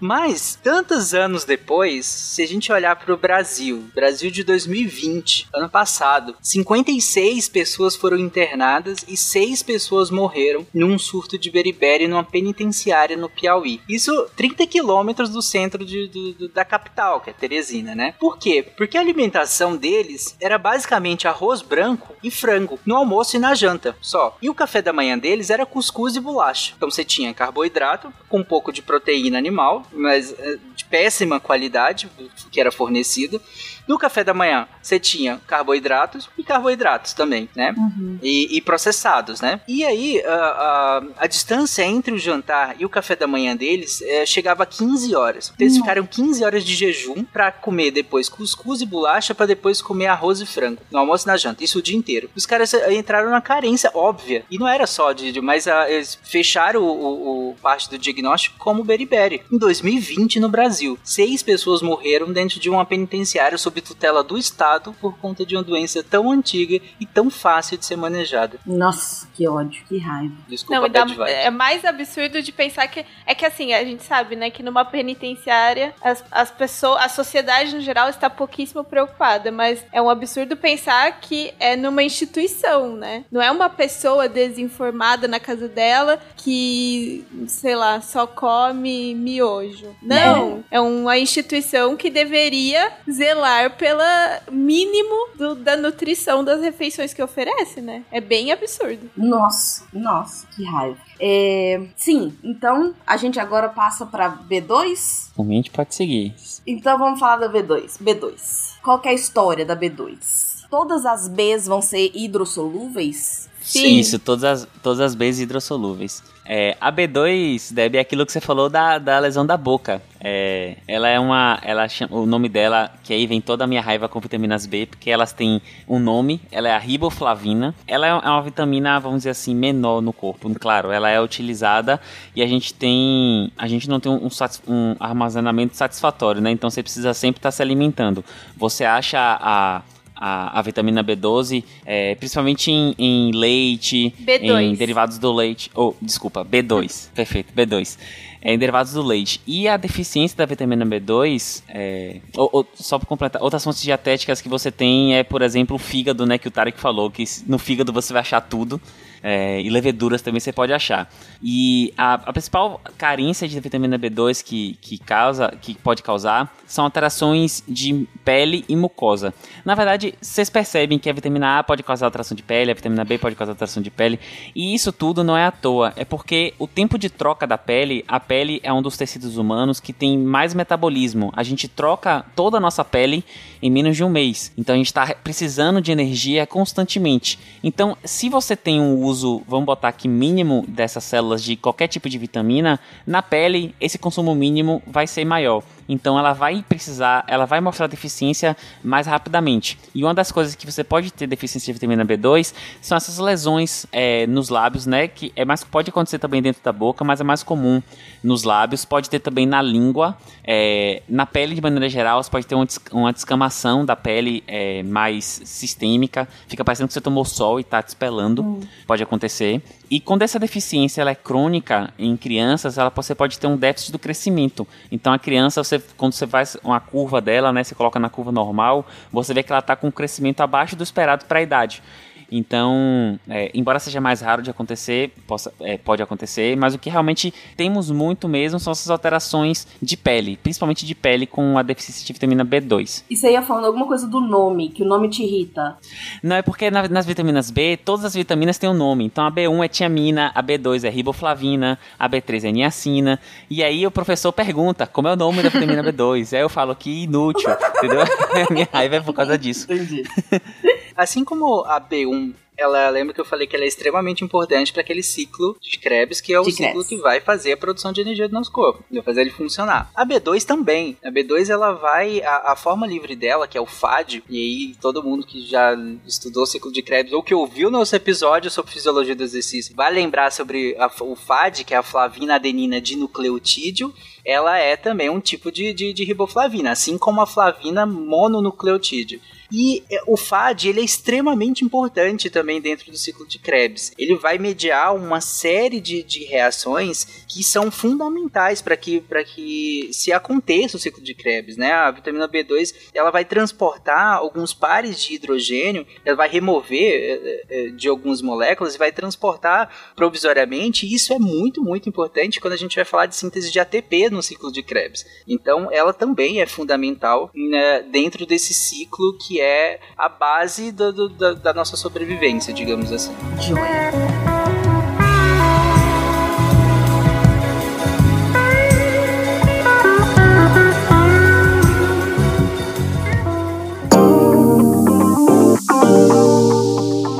Mas, tantos anos depois, se a gente olhar para o Brasil, Brasil de 2020, ano passado, 56 pessoas foram internadas e 6 pessoas morreram num surto de beriberi numa penitenciária no Piauí. Isso 30 quilômetros do centro de, do, da capital, que é Teresina, né? Por quê? Porque a alimentação deles era basicamente arroz branco e frango, no almoço e na janta, só. E o café da manhã deles era cuscuz e bolacha. Então você tinha carboidrato com um pouco de proteína animal, mas eh, de péssima qualidade que era fornecido. No café da manhã, você tinha carboidratos e carboidratos também, né? Uhum. E, e, processados, né? E aí, a, a, a, distância entre o jantar e o café da manhã deles é, chegava a 15 horas. Então, eles uhum. ficaram 15 horas de jejum para comer depois cuscuz e bolacha, para depois comer arroz e frango. No almoço e na janta, isso o dia inteiro. Os caras eh, entraram na carência óbvia. E não era só de. Mas a, ah, eles fecharam o, o, o, parte do diagnóstico como beriberi. Em 2020, no Brasil, seis pessoas morreram dentro de uma penitenciária sob sob tutela do Estado por conta de uma doença tão antiga e tão fácil de ser manejada. Nossa, que ódio, que raiva. Desculpa, Não, dá, é mais absurdo de pensar que é que assim, a gente sabe, né, que numa penitenciária as, as pessoas, a sociedade no geral está pouquíssimo preocupada, mas é um absurdo pensar que é numa instituição, né? Não é uma pessoa desinformada na casa dela que, sei lá, só come miojo. Não, é, é uma instituição que deveria zelar pela mínimo do, da nutrição das refeições que oferece, né? É bem absurdo. Nossa, nossa, que raiva. É, sim, então a gente agora passa para B2. O mente pode seguir. Então vamos falar da B2. B2. Qual é a história da B2? Todas as Bs vão ser hidrossolúveis? Sim. Isso, todas as, todas as Bs hidrossolúveis. É, a B2, Deb, é aquilo que você falou da, da lesão da boca. É, ela é uma. Ela chama, o nome dela, que aí vem toda a minha raiva com vitaminas B, porque elas têm um nome, ela é a riboflavina. Ela é uma vitamina, vamos dizer assim, menor no corpo. Claro, ela é utilizada e a gente tem. A gente não tem um, um armazenamento satisfatório, né? Então você precisa sempre estar se alimentando. Você acha a a, a vitamina B12, é, principalmente em, em, leite, B2. em derivados do leite. Ou, oh, desculpa, B2. Perfeito, B2. É, em derivados do leite. E a deficiência da vitamina B2, é, ou, ou, só para completar, outras fontes dietéticas que você tem é, por exemplo, o fígado, né, que o Tarek falou, que no fígado você vai achar tudo. É, e leveduras também você pode achar. E a, a, principal carência de vitamina B2 que, que, causa, que pode causar são alterações de pele e mucosa. Na verdade, vocês percebem que a vitamina A pode causar alteração de pele, a vitamina B pode causar alteração de pele, e isso tudo não é à toa, é porque o tempo de troca da pele, a pele é um dos tecidos humanos que tem mais metabolismo. A gente troca toda a nossa pele em menos de um mês. Então a gente está precisando de energia constantemente. Então, se você tem um uso, vamos botar aqui, mínimo dessas células de qualquer tipo de vitamina, na pele esse consumo mínimo vai ser maior. Então ela vai precisar, ela vai mostrar deficiência mais rapidamente. E uma das coisas que você pode ter deficiência de vitamina B2 são essas lesões é, nos lábios, né? Que é mais pode acontecer também dentro da boca, mas é mais comum nos lábios. Pode ter também na língua, é, na pele de maneira geral. Você pode ter uma, uma descamação da pele é, mais sistêmica. Fica parecendo que você tomou sol e está despelando. Hum. Pode acontecer. E quando essa deficiência ela é crônica em crianças, ela, você pode ter um déficit do crescimento. Então a criança, você, quando você faz uma curva dela, né, você coloca na curva normal, você vê que ela está com um crescimento abaixo do esperado para a idade. Então, é, embora seja mais raro de acontecer, possa, é, pode acontecer, mas o que realmente temos muito mesmo são essas alterações de pele, principalmente de pele com a deficiência de vitamina B2. E você ia falando alguma coisa do nome, que o nome te irrita? Não, é porque na, nas vitaminas B, todas as vitaminas têm um nome. Então a B1 é tiamina, a B2 é riboflavina, a B3 é niacina. E aí o professor pergunta como é o nome da vitamina B2. aí eu falo que inútil, entendeu? Minha raiva é por causa disso. Entendi. Assim como a B1 ela lembra que eu falei que ela é extremamente importante para aquele ciclo de Krebs, que é o de ciclo Krebs. que vai fazer a produção de energia do nosso corpo, vai fazer ele funcionar. A B2 também. A B2 ela vai a, a, forma livre dela, que é o FAD, e aí todo mundo que já estudou o ciclo de Krebs ou que ouviu nosso episódio sobre fisiologia do exercício vai lembrar sobre a, o FAD, que é a flavina adenina dinucleotídeo, ela é também um tipo de, de, de riboflavina, assim como a flavina mononucleotídeo. E é, o FAD ele é extremamente importante também dentro do ciclo de Krebs. Ele vai mediar uma série de, de reações que são fundamentais para que, que se aconteça o ciclo de Krebs. Né? A vitamina B2 ela vai transportar alguns pares de hidrogênio, ela vai remover é, é, de algumas moléculas e vai transportar provisoriamente. E isso é muito, muito importante quando a gente vai falar de síntese de ATP no ciclo de Krebs. Então, ela também é fundamental né, dentro desse ciclo que que é a base do, do, da, da nossa sobrevivência, digamos assim. Joia.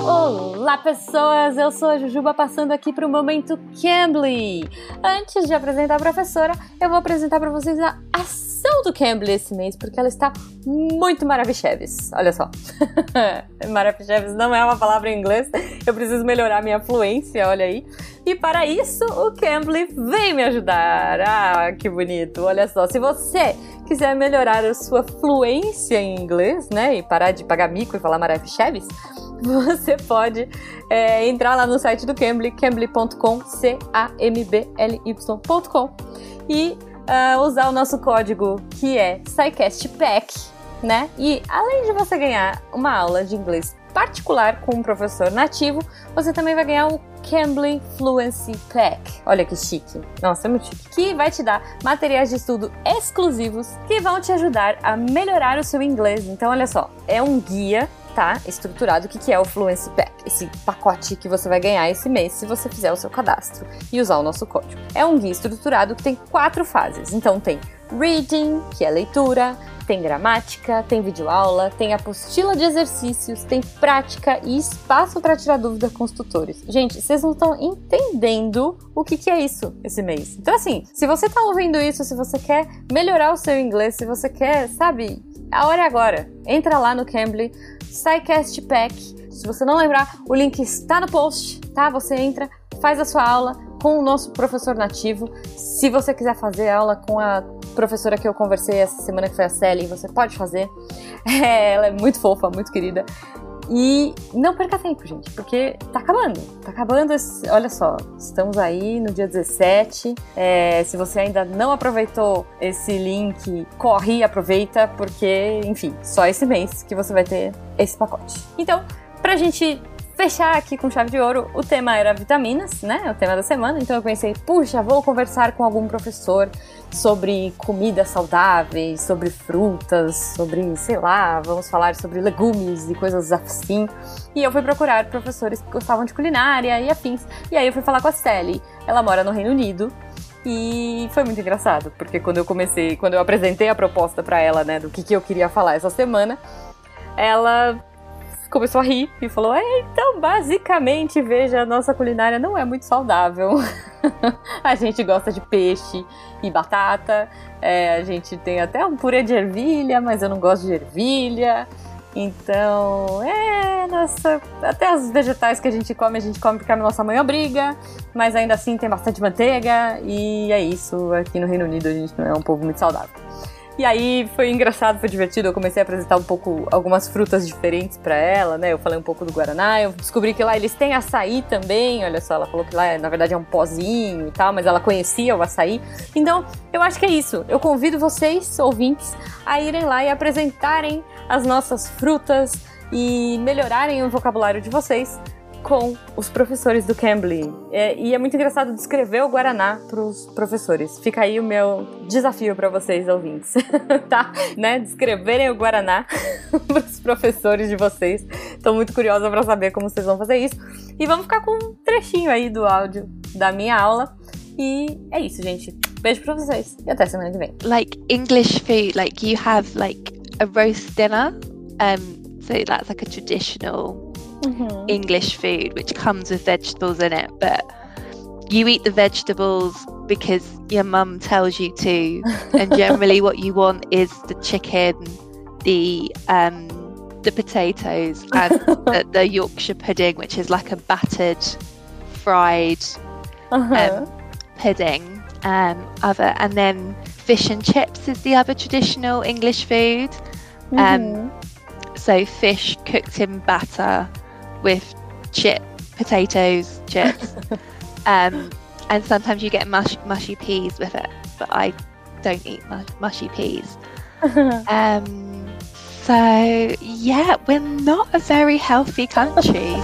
Olá pessoas, eu sou a Jujuba passando aqui para o momento Cambly. Antes de apresentar a professora, eu vou apresentar para vocês a ação do Cambly esse mês, porque ela está muito maravilhosa. Olha só. maravilhosa não é uma palavra em inglês, eu preciso melhorar minha fluência, olha aí. E para isso, o Cambly vem me ajudar. Ah, que bonito! Olha só, se você quiser melhorar a sua fluência em inglês, né, e parar de pagar mico e falar maravilhosa, você pode é, entrar lá no site do Cambly, cambly.com, C-A-M-B-L-Y.com, e uh, usar o nosso código que é SciCastPack, né? E além de você ganhar uma aula de inglês particular com um professor nativo, você também vai ganhar o Cambly Fluency Pack. Olha que chique. Nossa, é muito chique. Que vai te dar materiais de estudo exclusivos que vão te ajudar a melhorar o seu inglês. Então, olha só, é um guia tá estruturado o que, que é o Fluency Pack, esse pacote que você vai ganhar esse mês se você fizer o seu cadastro e usar o nosso código. É um guia estruturado que tem quatro fases. Então tem Reading, que é leitura, tem gramática, tem videoaula, tem apostila de exercícios, tem prática e espaço para tirar dúvida com os tutores. Gente, vocês não estão entendendo o que, que é isso esse mês. Então, assim, se você está ouvindo isso, se você quer melhorar o seu inglês, se você quer, sabe, a hora é agora. Entra lá no Cambly, SciCast Pack. Se você não lembrar, o link está no post, tá? Você entra, faz a sua aula com o nosso professor nativo. Se você quiser fazer aula com a professora que eu conversei essa semana, que foi a Sally, você pode fazer. É, ela é muito fofa, muito querida. E não perca tempo, gente, porque tá acabando. Tá acabando. Esse, olha só, estamos aí no dia 17. É, se você ainda não aproveitou esse link, corre e aproveita, porque, enfim, só esse mês que você vai ter esse pacote. Então, pra gente fechar aqui com chave de ouro, o tema era vitaminas, né? O tema da semana. Então eu pensei, puxa, vou conversar com algum professor sobre comidas saudáveis, sobre frutas, sobre, sei lá, vamos falar sobre legumes e coisas assim. E eu fui procurar professores que gostavam de culinária e afins. E aí eu fui falar com a Sally. Ela mora no Reino Unido. E foi muito engraçado, porque quando eu comecei, quando eu apresentei a proposta para ela, né, do que, que eu queria falar essa semana, ela começou a rir e falou: é, então, basicamente, veja, a nossa culinária não é muito saudável. a gente gosta de peixe e batata, é, a gente tem até um purê de ervilha, mas eu não gosto de ervilha. Então, é, nossa, até os vegetais que a gente come, a gente come porque a nossa mãe obriga, mas ainda assim tem bastante manteiga e é isso. Aqui no Reino Unido a gente não é um povo muito saudável. E aí foi engraçado, foi divertido. Eu comecei a apresentar um pouco algumas frutas diferentes para ela, né? Eu falei um pouco do guaraná. Eu descobri que lá eles têm açaí também. Olha só, ela falou que lá na verdade é um pozinho e tal, mas ela conhecia o açaí. Então, eu acho que é isso. Eu convido vocês, ouvintes, a irem lá e apresentarem as nossas frutas e melhorarem o vocabulário de vocês com os professores do Cambly. É, e é muito engraçado descrever o Guaraná para os professores. Fica aí o meu desafio para vocês, ouvintes, tá? Né? Descreverem o Guaraná para os professores de vocês. Estou muito curiosa para saber como vocês vão fazer isso. E vamos ficar com um trechinho aí do áudio da minha aula. E é isso, gente. Beijo para vocês e até semana que vem. Like English food, like you have like a roast dinner. Um, so that's like a traditional mm-hmm. English food, which comes with vegetables in it, but you eat the vegetables because your mum tells you to, and generally what you want is the chicken, the um, the potatoes, and the, the, Yorkshire pudding, which is like a battered, fried uh-huh. um, pudding. Um, other and then fish and chips is the other traditional English food. Um, mm-hmm. so fish cooked in batter with chip potatoes, chips, um, and sometimes you get mush, mushy peas with it. But I don't eat mushy peas. um, so yeah, we're not a very healthy country.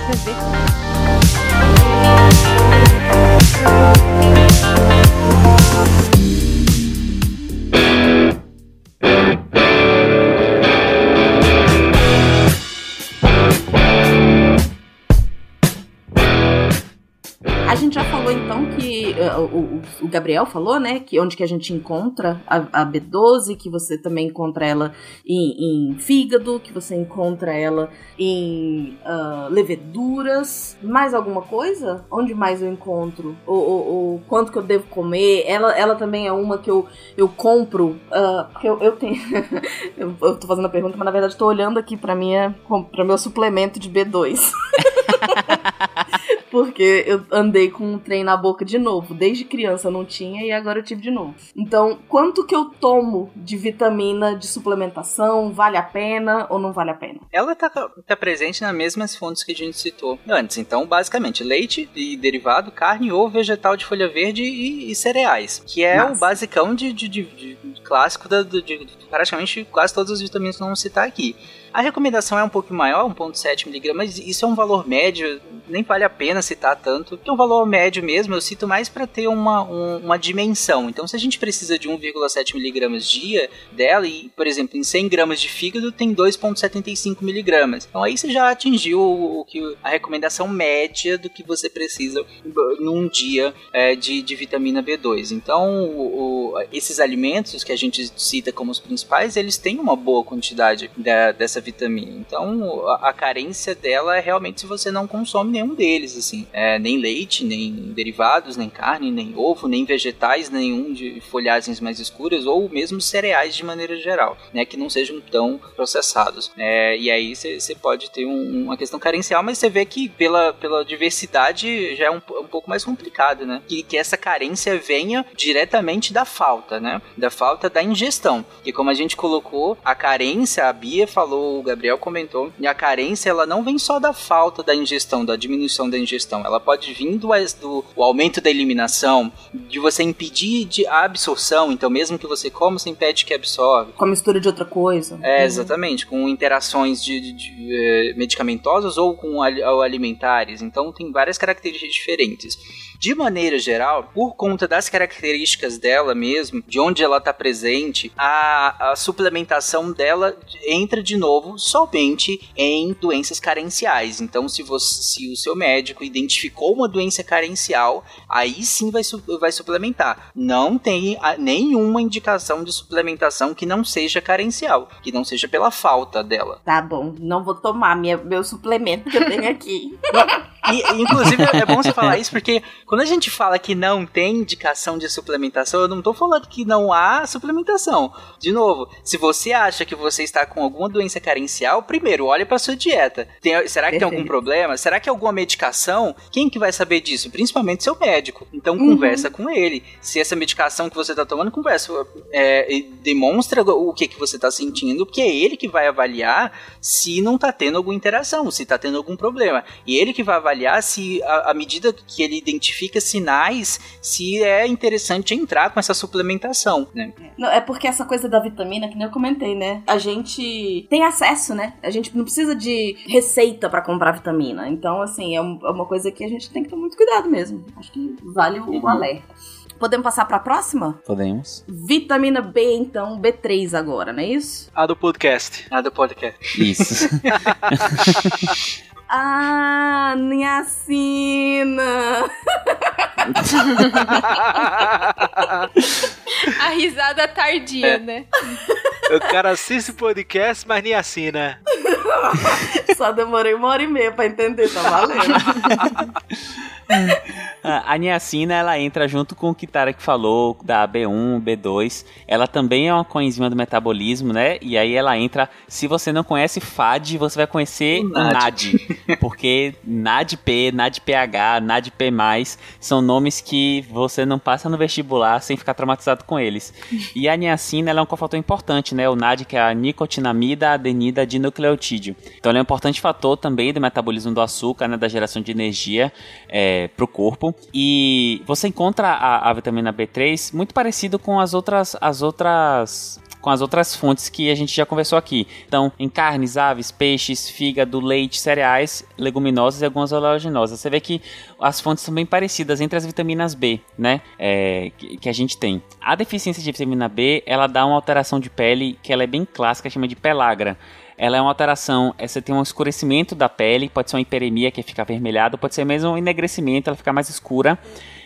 O, Gabriel falou, né, que onde que a gente encontra a, a B12, que você também encontra ela em, em fígado, que você encontra ela em uh, leveduras. Mais alguma coisa? Onde mais eu encontro? O, o, o, quanto que eu devo comer? Ela, ela também é uma que eu, eu compro, uh, porque eu, eu tenho. eu, eu tô fazendo a pergunta, mas na verdade tô olhando aqui pra minha para meu suplemento de B2. Porque eu andei com um trem na boca de novo. Desde criança eu não tinha e agora eu tive de novo. Então, quanto que eu tomo de vitamina de suplementação? Vale a pena ou não vale a pena? Ela tá, tá presente nas mesmas fontes que a gente citou antes. Então, basicamente, leite e derivado, carne ou vegetal de folha verde e, e cereais. Que é Nossa. o basicão de, de, de, de clássico da, de, praticamente quase todas as vitaminas que vamos citar aqui. A recomendação é um pouco maior, 1.7 miligramas, isso é um valor médio, nem vale a pena citar tanto, que é um valor médio mesmo, eu cito mais para ter uma, um, uma dimensão. Então, se a gente precisa de 1,7 miligramas dia dela, e, por exemplo, em 100 gramas de fígado tem 2,75 miligramas. Então, aí você já atingiu o, o, que a recomendação média do que você precisa num dia é, de, de vitamina B2. Então, o, o, esses alimentos que a gente cita como os principais, eles têm uma boa quantidade da, dessa vitamina. Então, a, a, carência dela é realmente se você não consome nenhum deles, assim. É, nem leite, nem derivados, nem carne, nem ovo, nem vegetais, nenhum de folhagens mais escuras, ou mesmo cereais de maneira geral, né? Que não sejam tão processados. É, e aí você pode ter um, uma questão carencial, mas você vê que pela, pela diversidade já é um, um pouco mais complicado, né? Que, que essa carência venha diretamente da falta, né? Da falta da ingestão. Que como a gente colocou, a carência, a Bia falou o Gabriel comentou, e a carência ela não vem só da falta da ingestão, da diminuição da ingestão, ela pode vir do, do o aumento da eliminação, de você impedir de a absorção, então mesmo que você coma, você impede que absorve. Com a mistura de outra coisa. É, exatamente, com interações de, de, de eh, medicamentosas ou com alimentares, então tem várias características diferentes. De maneira geral, por conta das características dela mesmo, de onde ela está presente, a, a suplementação dela entra de novo somente em doenças carenciais. Então, se, você, se o seu médico identificou uma doença carencial, aí sim vai, vai suplementar. Não tem a, nenhuma indicação de suplementação que não seja carencial, que não seja pela falta dela. Tá bom, não vou tomar minha, meu suplemento que eu tenho aqui. E, inclusive, é bom você falar isso porque quando a gente fala que não tem indicação de suplementação, eu não tô falando que não há suplementação. De novo, se você acha que você está com alguma doença carencial, primeiro, olhe para sua dieta. Tem, será que tem algum problema? Será que é alguma medicação? Quem que vai saber disso? Principalmente seu médico. Então, uhum. conversa com ele. Se essa medicação que você está tomando, conversa. É, demonstra o que, que você está sentindo, porque é ele que vai avaliar se não está tendo alguma interação, se está tendo algum problema. E ele que vai avaliar avaliar se, à medida que ele identifica sinais, se é interessante entrar com essa suplementação, né? Não, é porque essa coisa da vitamina, que nem eu comentei, né? A gente tem acesso, né? A gente não precisa de receita para comprar vitamina. Então, assim, é, é uma coisa que a gente tem que ter muito cuidado mesmo. Acho que vale o uhum. alerta. Podemos passar para a próxima? Podemos. Vitamina B, então, B3 agora, não é isso? A do podcast. A do podcast. Isso. Ah, Niacina! A risada tardia, né? O cara assiste o podcast, mas nem assina. Só demorei uma hora e meia pra entender, tá valendo. a niacina, ela entra junto com o que Tarek falou, da B1, B2. Ela também é uma coenzima do metabolismo, né? E aí ela entra... Se você não conhece FAD, você vai conhecer o NAD. NAD porque NADP, NADPH, NADP+, são nomes que você não passa no vestibular sem ficar traumatizado com eles. E a niacina, ela é um cofator importante, né? O NAD, que é a nicotinamida adenida dinucleotídeo. Então, ele é um importante fator também do metabolismo do açúcar, né? Da geração de energia. É, para o corpo. E você encontra a, a, vitamina B3 muito parecido com as outras, as outras com as outras fontes que a gente já conversou aqui. Então, em carnes, aves, peixes, fígado, leite, cereais, leguminosas e algumas oleaginosas. Você vê que as fontes são bem parecidas entre as vitaminas B, né? É, que, que, a gente tem. A deficiência de vitamina B, ela dá uma alteração de pele que ela é bem clássica, chama de pelagra. Ela é uma alteração, é, você tem um escurecimento da pele, pode ser uma hiperemia que fica avermelhado, pode ser mesmo um enegrecimento, ela fica mais escura.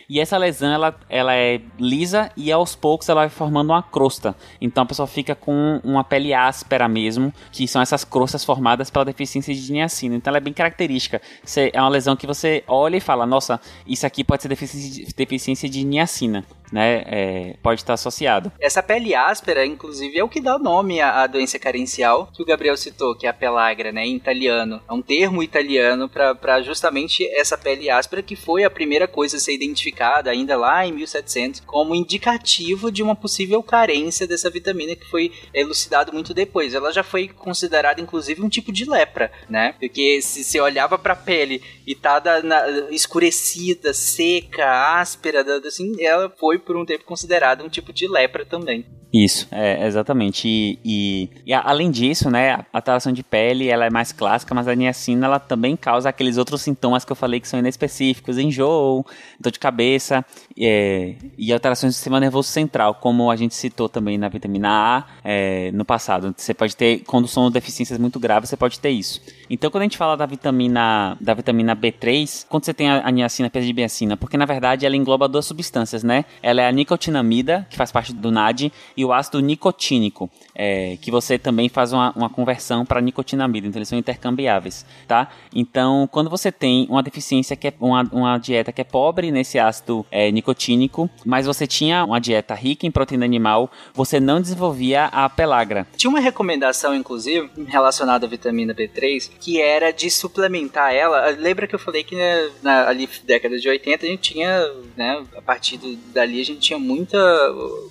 E essa lesão, ela, ela é lisa e aos poucos ela vai formando uma crosta. Então a pessoa fica com uma pele áspera mesmo, que são essas crostas formadas pela deficiência de niacina. Então ela é bem característica. É uma lesão que você olha e fala, nossa, isso aqui pode ser deficiência de, deficiência de niacina né, é, pode estar associado. Essa pele áspera, inclusive, é o que dá nome à, à doença carencial que o Gabriel citou, que é a pelagra, né, em italiano. É um termo italiano para justamente essa pele áspera que foi a primeira coisa a ser identificada ainda lá em 1700 como indicativo de uma possível carência dessa vitamina que foi elucidado muito depois. Ela já foi considerada inclusive um tipo de lepra, né? Porque se você olhava para a pele e tá na, escurecida, seca, áspera, assim, ela foi por um tempo considerada um tipo de lepra também. Isso, é, exatamente. E, e, e, além disso, né, a alteração de pele ela é mais clássica, mas a niacina ela também causa aqueles outros sintomas que eu falei que são inespecíficos, enjoo, dor de cabeça é, e alterações do sistema nervoso central, como a gente citou também na vitamina A é, no passado. Você pode ter, quando são deficiências muito graves, você pode ter isso. Então, quando a gente fala da vitamina, da vitamina B3, quando você tem a, a niacina, a niacina, porque na verdade ela engloba duas substâncias, né? Ela é a nicotinamida, que faz parte do NAD, e o ácido nicotínico, é, que você também faz uma, uma conversão para nicotinamida, então eles são intercambiáveis, tá? Então, quando você tem uma deficiência que é uma, uma dieta que é pobre nesse ácido é, nicotínico, mas você tinha uma dieta rica em proteína animal, você não desenvolvia a pelagra. Tinha uma recomendação, inclusive, relacionada à vitamina B3, que era de suplementar ela. Lembra que eu falei que né, na ali década de 80 a gente tinha, né, a partir do, dali a gente tinha muita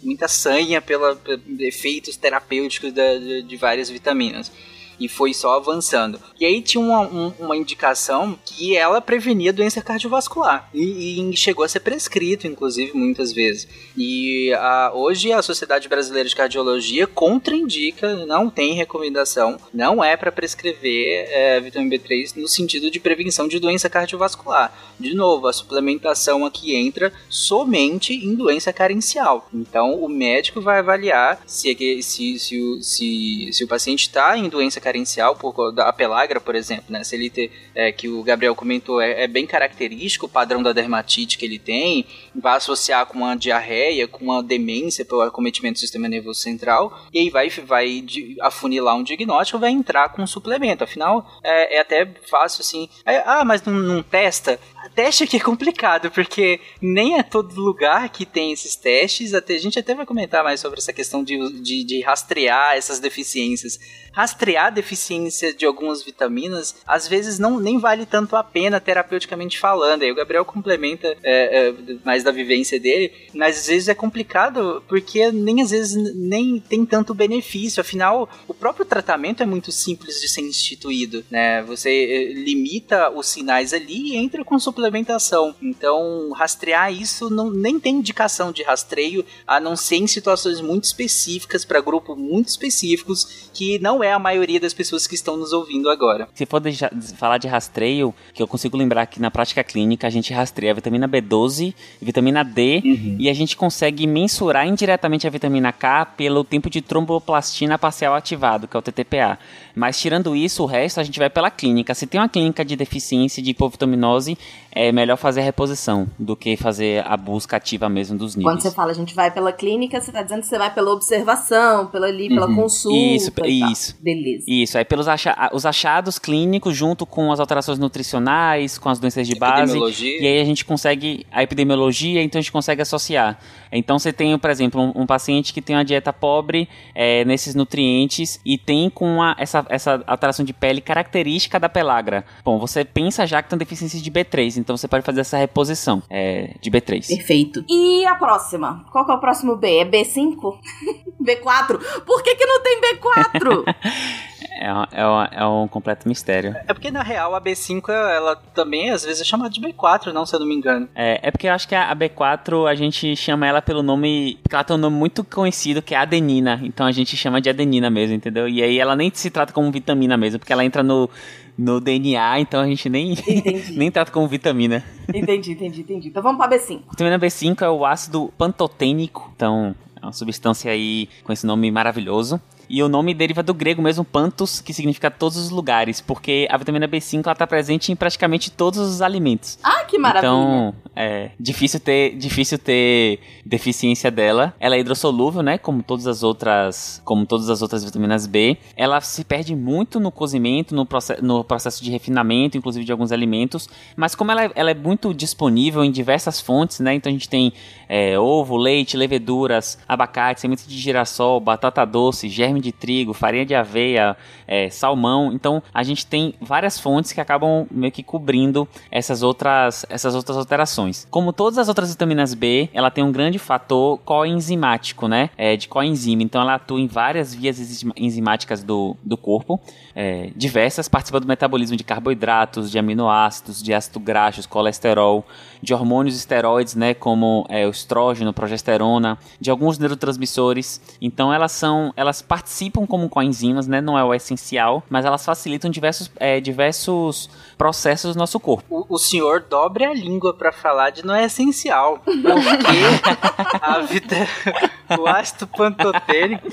muita sanha pela pela, efeitos terapêuticos da, de, de várias vitaminas e foi só avançando. E aí tinha uma, um, uma indicação que ela prevenia doença cardiovascular e, e, chegou a ser prescrito, inclusive, muitas vezes. E a, hoje a Sociedade Brasileira de Cardiologia contraindica, não tem recomendação, não é para prescrever é, vitamina B3 no sentido de prevenção de doença cardiovascular. De novo, a suplementação aqui entra somente em doença carencial. Então o médico vai avaliar se, se, se, se, se o paciente está em doença carencial carencial, por, da pelagra, por exemplo, né? Se ele ter, é, que o Gabriel comentou, é, é, bem característico o padrão da dermatite que ele tem, vai associar com uma diarreia, com uma demência pelo acometimento do sistema nervoso central, e aí vai, vai afunilar um diagnóstico, vai entrar com um suplemento. Afinal, é, é até fácil assim. É, ah, mas não, não testa? Teste aqui é complicado, porque nem é todo lugar que tem esses testes. Até, a gente até vai comentar mais sobre essa questão de, de, de rastrear essas deficiências. Rastrear a deficiência de algumas vitaminas, às vezes não nem vale tanto a pena terapeuticamente falando. Aí o Gabriel complementa é, é, mais da vivência dele, mas às vezes é complicado porque nem às vezes nem tem tanto benefício. Afinal, o próprio tratamento é muito simples de ser instituído, né? Você é, limita os sinais ali e entra com suplementação. Então, rastrear isso não, nem tem indicação de rastreio, a não ser em situações muito específicas, para grupos muito específicos, que não é a maioria das pessoas que estão nos ouvindo agora. Se for deixar, falar de rastreio, que eu consigo lembrar que na prática clínica a gente rastreia a vitamina B12, vitamina D, uhum. e a gente consegue mensurar indiretamente a vitamina K pelo tempo de tromboplastina parcial ativado, que é o TTPA. Mas tirando isso, o resto a gente vai pela clínica. Se tem uma clínica de deficiência de hipovitaminose, é melhor fazer a reposição do que fazer a busca ativa mesmo dos níveis. Quando você fala a gente vai pela clínica, você está dizendo que você vai pela observação, pela ali, pela uhum. consulta. Isso, isso. Beleza. Isso, aí pelos acha os achados clínicos junto com as alterações nutricionais, com as doenças de base. E aí a gente consegue a epidemiologia, então a gente consegue associar. Então você tem, por exemplo, um, um paciente que tem uma dieta pobre é, nesses nutrientes e tem com uma, essa, essa alteração de pele característica da pelagra. Bom, você pensa já que tem deficiência de B3, então você pode fazer essa reposição é, de B3. Perfeito. E a próxima? Qual que é o próximo B? É B5? B4? Por que, que não tem B4? É, é, é, um completo mistério. É porque, na real, a B5, ela também, às vezes, é chamada de B4, não, se eu não me engano. É, é porque eu acho que a B4, a gente chama ela pelo nome... Porque ela tem um nome muito conhecido, que é adenina. Então, a gente chama de adenina mesmo, entendeu? E aí, ela nem se trata como vitamina mesmo, porque ela entra no no DNA, então a gente nem, nem trata como vitamina. Entendi, entendi, entendi. Então vamos para B5. Vitamina B5 é o ácido pantotênico, então é uma substância aí com esse nome maravilhoso E o nome deriva do grego mesmo, pantos, que significa todos os lugares, porque a vitamina B5 ela tá presente em praticamente todos os alimentos. Ah, que maravilha! Então, é difícil ter, difícil ter deficiência dela. Ela é hidrossolúvel, né, como todas as outras, como todas as outras vitaminas B. Ela se perde muito no cozimento, no, process, no processo de refinamento, inclusive de alguns alimentos, mas como ela, é, ela é muito disponível em diversas fontes, né, então a gente tem é, ovo, leite, leveduras, abacate, semente de girassol, batata doce, germe de trigo, farinha de aveia, é, salmão. Então a gente tem várias fontes que acabam meio que cobrindo essas outras, essas outras alterações. Como todas as outras vitaminas B, ela tem um grande fator coenzimático, né? É, de coenzima. Então ela atua em várias vias enzimáticas do, do corpo, é, diversas, participa do metabolismo de carboidratos, de aminoácidos, de ácido graxos, colesterol, de hormônios esteroides, né? Como é, o estrógeno, progesterona, de alguns neurotransmissores. Então elas são, elas participam como coenzimas, né? Não é o essencial, mas elas facilitam diversos, é, diversos processos do nosso corpo. O, o senhor dobre a língua para falar de não é essencial, porque a vida, o ácido pantotênico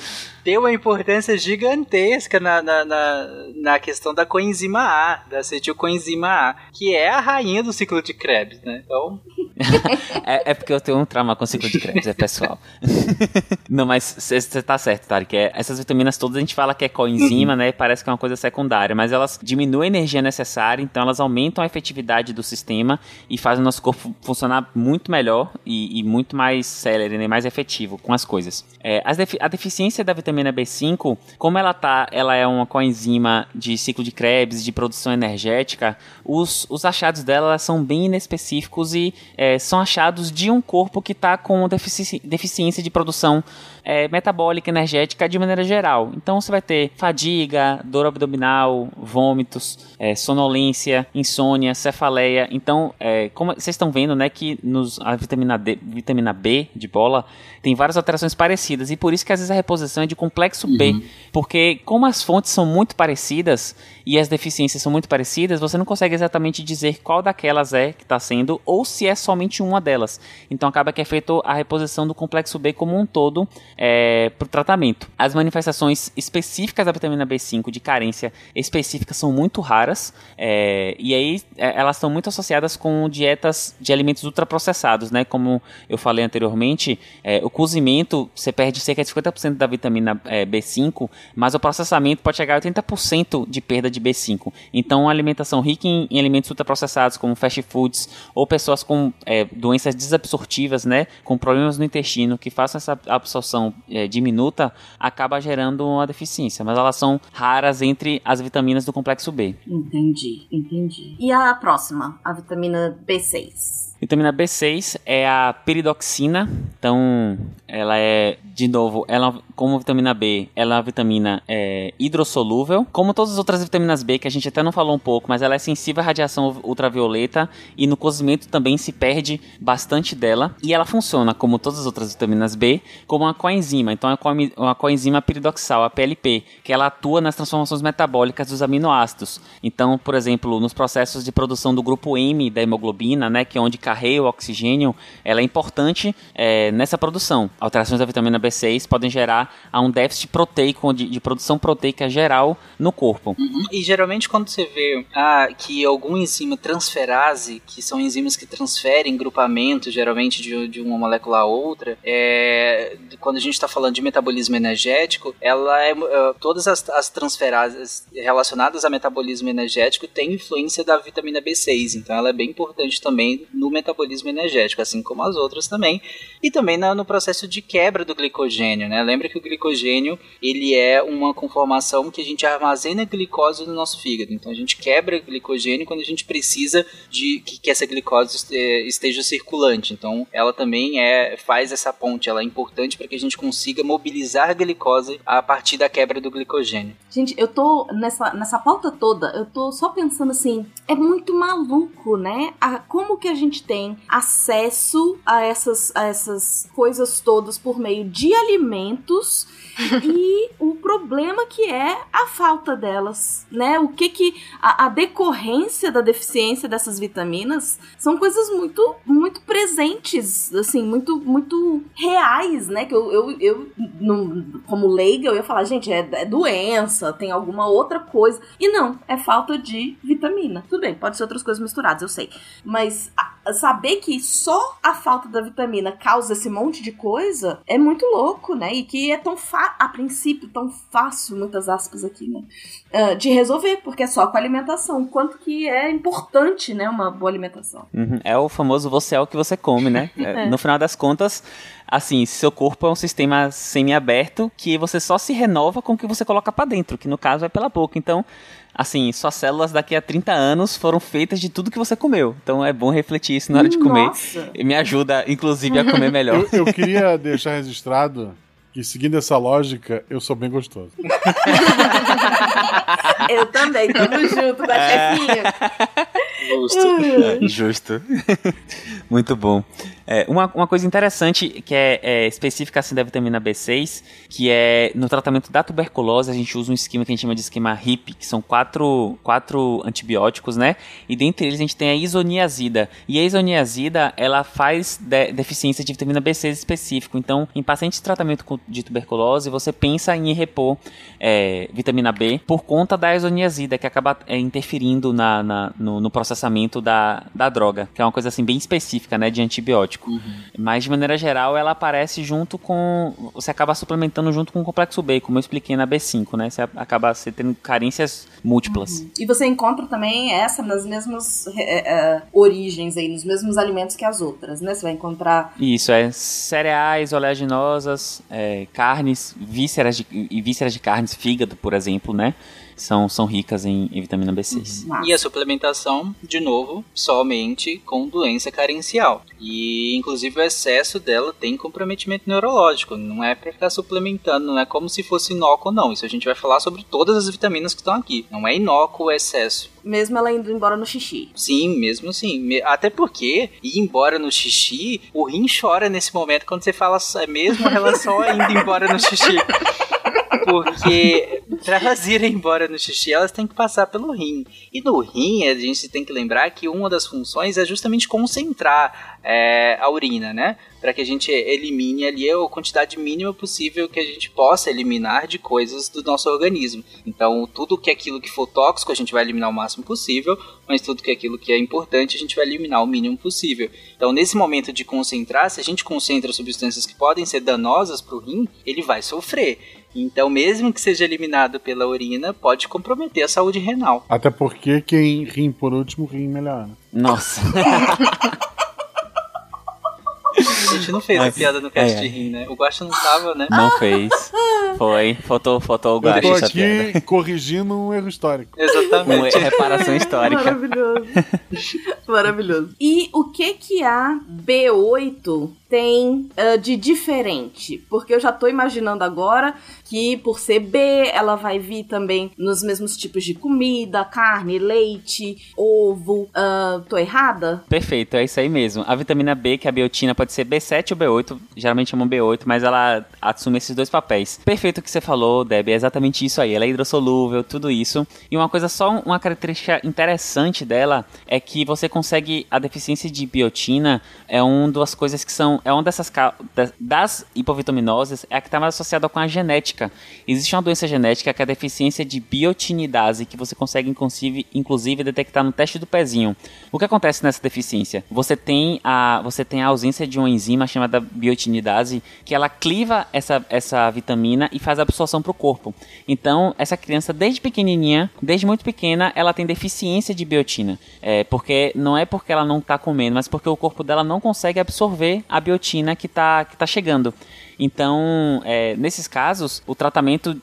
tem uma importância gigantesca na, na, na, na, questão da coenzima A, da acetilcoenzima A, que é a rainha do ciclo de Krebs, né? Então... é, é, porque eu tenho um trauma com o ciclo de Krebs, é pessoal. Não, mas você tá certo, Tarek. É, essas vitaminas todas a gente fala que é coenzima, né? Parece que é uma coisa secundária, mas elas diminuem a energia necessária, então elas aumentam a efetividade do sistema e fazem o nosso corpo funcionar muito melhor e, e muito mais célere, né? mais efetivo com as coisas. É, defi a deficiência da vitamina vitamina B5, como ela tá, ela é uma coenzima de ciclo de Krebs, de produção energética, os, os achados dela são bem inespecíficos e é, são achados de um corpo que está com defici deficiência de produção é, metabólica, energética de maneira geral. Então você vai ter fadiga, dor abdominal, vômitos, é, sonolência, insônia, cefaleia. Então, é, como vocês estão vendo, né, que nos, a vitamina, D, vitamina B de bola tem várias alterações parecidas e por isso que às vezes a reposição é de complexo uhum. B, porque como as fontes são muito parecidas e as deficiências são muito parecidas, você não consegue exatamente dizer qual daquelas é que está sendo ou se é somente uma delas. Então acaba que é feito a reposição do complexo B como um todo é, para o tratamento. As manifestações específicas da vitamina B5 de carência específica são muito raras é, e aí é, elas estão muito associadas com dietas de alimentos ultraprocessados, né? Como eu falei anteriormente, é, o cozimento você perde cerca de 50% da vitamina é, B5, mas o processamento pode chegar a 80% de perda de de B5. Então, uma alimentação rica em, em alimentos ultraprocessados, como fast foods, ou pessoas com é, doenças desabsortivas, né, com problemas no intestino, que façam essa absorção é, diminuta, acaba gerando uma deficiência. Mas elas são raras entre as vitaminas do complexo B. Entendi, entendi. E a próxima, a vitamina B6? Vitamina B6 é a peridoxina, então ela é, de novo, ela como vitamina B, ela é uma vitamina é, hidrossolúvel, como todas as outras vitaminas B que a gente até não falou um pouco, mas ela é sensível à radiação ultravioleta e no cozimento também se perde bastante dela. E ela funciona como todas as outras vitaminas B como uma coenzima, então é uma coenzima peridoxal, a PLP, que ela atua nas transformações metabólicas dos aminoácidos. Então, por exemplo, nos processos de produção do grupo M da hemoglobina, né, que é onde carrega o oxigênio, ela é importante é, nessa produção. Alterações da vitamina B6 podem gerar a um déficit proteico, de, de produção proteica geral no corpo. Uhum. E geralmente quando você vê ah, que algum enzima transferase, que são enzimas que transferem grupamento, geralmente de, de uma molécula a outra, é, quando a gente está falando de metabolismo energético, ela é, é todas as, as transferases relacionadas a metabolismo energético têm influência da vitamina B6, então ela é bem importante também no metabolismo energético, assim como as outras também, e também no processo de quebra do glicogênio, né? Lembra que o glicogênio ele é uma conformação que a gente armazena glicose no nosso fígado, então a gente quebra glicogênio quando a gente precisa de que, que essa glicose esteja circulante, então ela também é faz essa ponte, ela é importante para que a gente consiga mobilizar a glicose a partir da quebra do glicogênio. Gente, eu tô nessa, nessa pauta toda, eu tô só pensando assim, é muito maluco, né? A, como que a gente tem acesso a essas, a essas coisas todas por meio de alimentos e o problema que é a falta delas, né? O que que a, a, decorrência da deficiência dessas vitaminas são coisas muito muito presentes, assim, muito muito reais, né? Que eu, eu, eu como leiga eu ia falar, gente, é, é doença, tem alguma outra coisa e não, é falta de vitamina. Tudo bem, pode ser outras coisas misturadas, eu sei, mas saber que só a falta da vitamina causa esse monte de coisa é muito louco, né? E que é tão a princípio, tão fácil, muitas aspas aqui, né? Uh, de resolver, porque é só com a alimentação. Quanto que é importante, né, uma boa alimentação. Uhum. É o famoso você é o que você come, né? É. No final das contas, assim, seu corpo é um sistema semi-aberto que você só se renova com o que você coloca para dentro, que no caso é pela boca. Então, assim, suas células daqui a 30 anos foram feitas de tudo que você comeu. Então é bom refletir isso na hora de comer. Nossa. E me ajuda, inclusive, a comer melhor. Eu, eu queria deixar registrado e seguindo essa lógica, eu sou bem gostoso. eu também, tamo junto da é... chefinha. Justo. Justo. Muito bom. É, uma, uma coisa interessante que é, é, específica assim da vitamina B6, que é no tratamento da tuberculose, a gente usa um esquema que a gente chama de esquema HIP, que são quatro, quatro antibióticos, né? E dentre eles a gente tem a isoniazida. E a isoniazida, ela faz de, deficiência de vitamina B6 específico. Então, em pacientes de tratamento de tuberculose, você pensa em repor é, vitamina B por conta da isoniazida, que acaba é, interferindo na, na no, no, processamento da, da droga, que é uma coisa assim bem específica, né, de antibiótico. Uhum. Mas de maneira geral, ela aparece junto com. Você acaba suplementando junto com o complexo B, como eu expliquei na B5, né? Você acaba você tendo carências múltiplas. Uhum. E você encontra também essa nas mesmas é, é, origens aí, nos mesmos alimentos que as outras, né? Você vai encontrar. Isso, é cereais, oleaginosas, é, carnes, vísceras de, e vísceras de carnes, fígado, por exemplo, né? São, são ricas em, em vitamina B6. Uhum. E a suplementação, de novo, somente com doença carencial. E inclusive o excesso dela tem comprometimento neurológico. Não é para ficar suplementando, não é como se fosse inócuo, não. Isso a gente vai falar sobre todas as vitaminas que estão aqui. Não é inócuo o excesso. Mesmo ela indo embora no xixi. Sim, mesmo assim. Até porque ir embora no xixi, o rim chora nesse momento quando você fala mesmo ela só indo embora no xixi. Porque para elas irem embora no xixi, elas têm que passar pelo rim. E no rim, a gente tem que lembrar que uma das funções é justamente concentrar é, a urina, né? Para que a gente elimine ali a quantidade mínima possível que a gente possa eliminar de coisas do nosso organismo. Então, tudo que é aquilo que for tóxico, a gente vai eliminar o máximo possível, mas tudo que é aquilo que é importante, a gente vai eliminar o mínimo possível. Então, nesse momento de concentrar, se a gente concentra substâncias que podem ser danosas para o rim, ele vai sofrer. Então, mesmo que seja eliminado pela urina, pode comprometer a saúde renal. Até porque quem rim por último, rim melhor. Né? Nossa. A gente não fez a piada no cast é, de rim, né? O Guaxa não tava, né? Não fez. Foi. Faltou, faltou o Guaxa. Eu tô aqui corrigindo um erro histórico. Exatamente. Uma reparação histórica. Maravilhoso. Maravilhoso. E o que que a B8 tem uh, de diferente? Porque eu já tô imaginando agora que por ser B, ela vai vir também nos mesmos tipos de comida, carne, leite, ovo. Uh, tô errada? Perfeito, é isso aí mesmo. A vitamina B, que é a biotina, pode ser B7 ou B8, geralmente chamam B8, mas ela assume esses dois papéis. Perfeito o que você falou, Deb, é exatamente isso aí. Ela é hidrossolúvel, tudo isso. E uma coisa só, uma característica interessante dela é que você consegue, a deficiência de biotina é uma das coisas que são, é uma dessas das hipovitaminoses, é a que está mais associada com a genética. Existe uma doença genética que é a deficiência de biotinidase, que você consegue inclusive, inclusive detectar no teste do pezinho. O que acontece nessa deficiência? Você tem a, você tem a ausência de uma enzima chamada biotinidase, que ela cliva essa, essa vitamina e faz a absorção para o corpo. Então, essa criança, desde pequenininha, desde muito pequena, ela tem deficiência de biotina. É, porque não é porque ela não está comendo, mas porque o corpo dela não consegue absorver a biotina que está que tá chegando. Então, é, nesses casos, o tratamento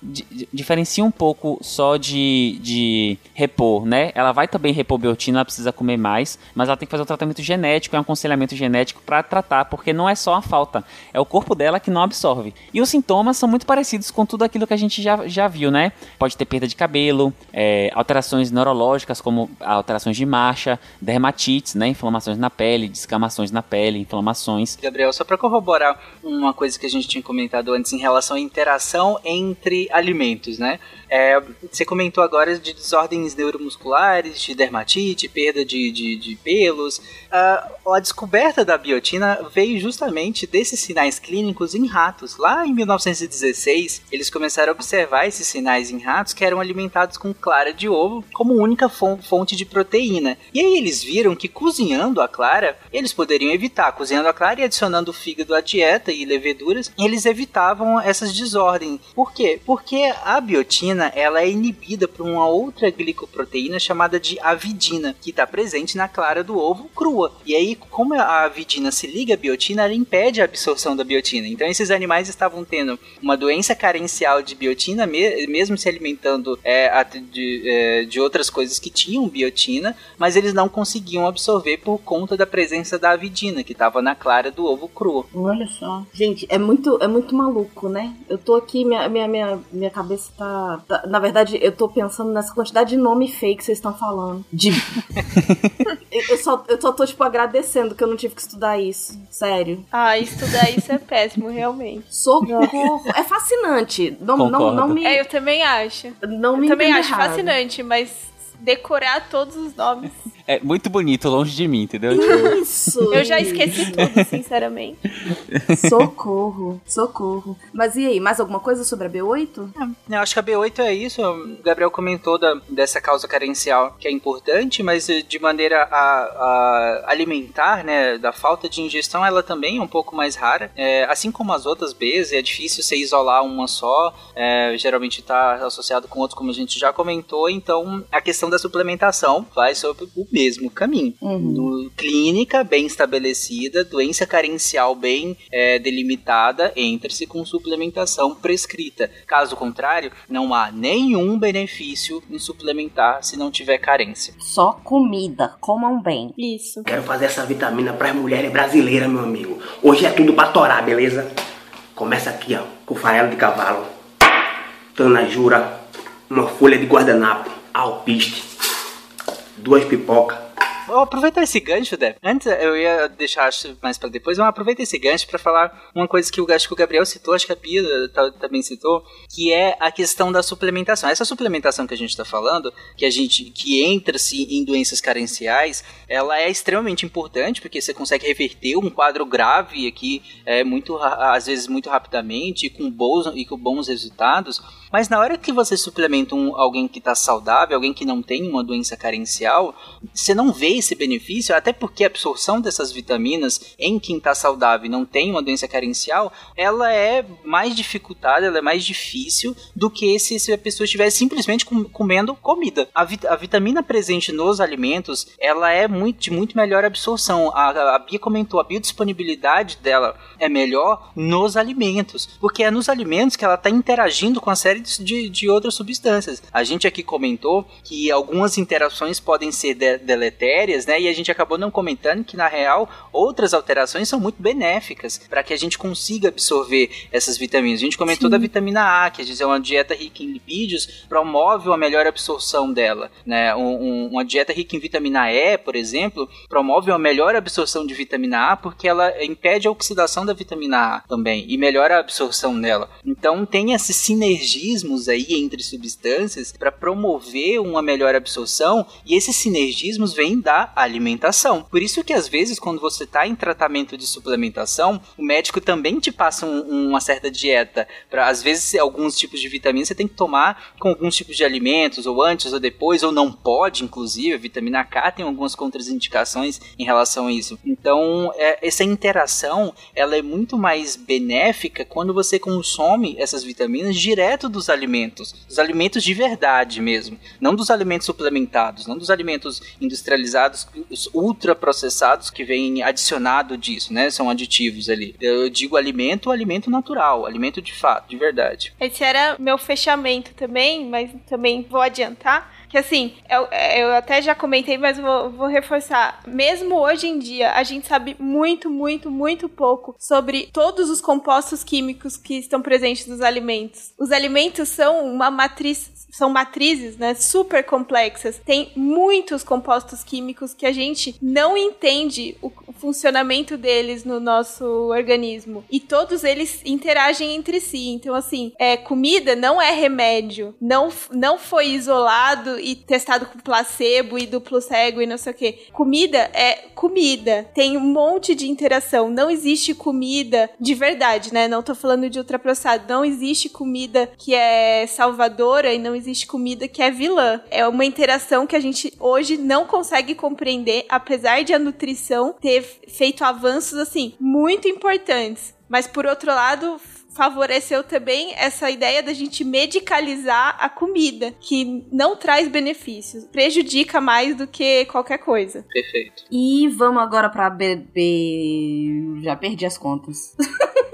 diferencia um pouco só de, de repor, né? Ela vai também repor biotina, ela precisa comer mais, mas ela tem que fazer o tratamento genético, é um aconselhamento genético para tratar, porque não é só a falta, é o corpo dela que não absorve. E os sintomas são muito parecidos com tudo aquilo que a gente já, já viu, né? Pode ter perda de cabelo, é, alterações neurológicas, como alterações de marcha, dermatites, né? Inflamações na pele, descamações na pele, inflamações. Gabriel, só para corroborar uma coisa que a gente tinha comentado antes em relação à interação entre alimentos, né? É, você comentou agora de desordens neuromusculares, de dermatite, perda de, de, de pelos. Uh, a descoberta da biotina veio justamente desses sinais clínicos em ratos. Lá em 1916, eles começaram a observar esses sinais em ratos que eram alimentados com clara de ovo como única fonte de proteína. E aí eles viram que cozinhando a clara, eles poderiam evitar, cozinhando a clara e adicionando fígado à dieta e leveduras, eles evitavam essas desordens. Por quê? Porque a biotina ela é inibida por uma outra glicoproteína chamada de avidina, que está presente na clara do ovo crua. E aí, como a avidina se liga à biotina, ela impede a absorção da biotina. Então, esses animais estavam tendo uma doença carencial de biotina, mesmo se alimentando é, de, é, de outras coisas que tinham biotina, mas eles não conseguiam absorver por conta da presença da avidina, que estava na clara do ovo cru. Olha só. Gente, é muito, é muito maluco, né? Eu tô aqui, minha, minha, minha, minha cabeça tá, tá na verdade, eu tô pensando nessa quantidade de nome fake que vocês estão falando. De. eu, só, eu só tô, tipo, agradecendo que eu não tive que estudar isso. Sério. Ah, estudar isso é péssimo, realmente. Socorro. é fascinante. Não, não, não me. É, eu também acho. Não me Eu também acho errado. fascinante, mas decorar todos os nomes. É muito bonito, longe de mim, entendeu? Isso! Eu já esqueci tudo, sinceramente. Socorro, socorro. Mas e aí, mais alguma coisa sobre a B8? É, eu acho que a B8 é isso. O Gabriel comentou da, dessa causa carencial que é importante, mas de maneira a, a alimentar, né, da falta de ingestão, ela também é um pouco mais rara. É, assim como as outras Bs, é difícil você isolar uma só. É, geralmente está associado com outros, como a gente já comentou. Então, a questão da suplementação vai sobre o mesmo caminho. Uhum. No, clínica bem estabelecida, doença carencial bem é, delimitada, entre-se com suplementação prescrita. Caso contrário, não há nenhum benefício em suplementar se não tiver carência. Só comida, comam bem. Isso. Quero fazer essa vitamina para as mulheres brasileiras, meu amigo. Hoje é tudo para torar, beleza? Começa aqui, ó, com farelo de cavalo, tanajura, uma folha de guardanapo, alpiste, duas pipocas. Vou aproveitar esse gancho, Deb. Antes eu ia deixar mais para depois, mas aproveita esse gancho para falar uma coisa que o, acho que o Gabriel citou, acho que a Pia também citou, que é a questão da suplementação. Essa suplementação que a gente está falando, que a gente que entra-se em doenças carenciais, ela é extremamente importante porque você consegue reverter um quadro grave aqui, é muito às vezes muito rapidamente com bons e com bons resultados. Mas na hora que você suplementa um, alguém que está saudável, alguém que não tem uma doença carencial, você não vê esse benefício, até porque a absorção dessas vitaminas em quem está saudável e não tem uma doença carencial, ela é mais dificultada, ela é mais difícil do que se, se a pessoa estivesse simplesmente com, comendo comida. A, vit, a, vitamina presente nos alimentos, ela é muito, de muito melhor absorção. A, a Bia comentou, a biodisponibilidade dela é melhor nos alimentos, porque é nos alimentos que ela está interagindo com a série de, de outras substâncias. A gente aqui comentou que algumas interações podem ser de, deletérias, né? E a gente acabou não comentando que, na real, outras alterações são muito benéficas para que a gente consiga absorver essas vitaminas. A gente comentou Sim. da vitamina A, que é uma dieta rica em lipídios promove uma melhor absorção dela, né? Um, um, uma dieta rica em vitamina E, por exemplo, promove uma melhor absorção de vitamina A porque ela impede a oxidação da vitamina A também e melhora a absorção dela. Então tem essa sinergia sinergismos aí entre substâncias para promover uma melhor absorção e esses sinergismos vêm da alimentação. Por isso que às vezes quando você está em tratamento de suplementação, o médico também te passa um, uma certa dieta para às vezes alguns tipos de vitaminas você tem que tomar com alguns tipos de alimentos ou antes ou depois ou não pode, inclusive a vitamina K tem algumas contraindicações em relação a isso. Então é, essa interação ela é muito mais benéfica quando você consome essas vitaminas direto dos dos alimentos, dos alimentos de verdade mesmo, não dos alimentos suplementados, não dos alimentos industrializados, os ultraprocessados que vêm adicionado disso, né? São aditivos ali. Eu digo alimento, alimento natural, alimento de fato, de verdade. Esse era meu fechamento também, mas também vou adiantar que assim, eu, eu até já comentei, mas vou, vou reforçar. Mesmo hoje em dia, a gente sabe muito, muito, muito pouco sobre todos os compostos químicos que estão presentes nos alimentos. Os alimentos são uma matriz são matrizes, né, super complexas. Tem muitos compostos químicos que a gente não entende o funcionamento deles no nosso organismo. E todos eles interagem entre si. Então, assim, é, comida não é remédio. Não, não foi isolado e testado com placebo e duplo cego e não sei o que. Comida é comida. Tem um monte de interação. Não existe comida de verdade, né? Não tô falando de ultraprocessado. Não existe comida que é salvadora e não existe comida que é vilã. É uma interação que a gente hoje não consegue compreender, apesar de a nutrição ter feito avanços assim muito importantes. Mas por outro lado, favoreceu também essa ideia da gente medicalizar a comida, que não traz benefícios, prejudica mais do que qualquer coisa. Perfeito. E vamos agora para BB. Já perdi as contas.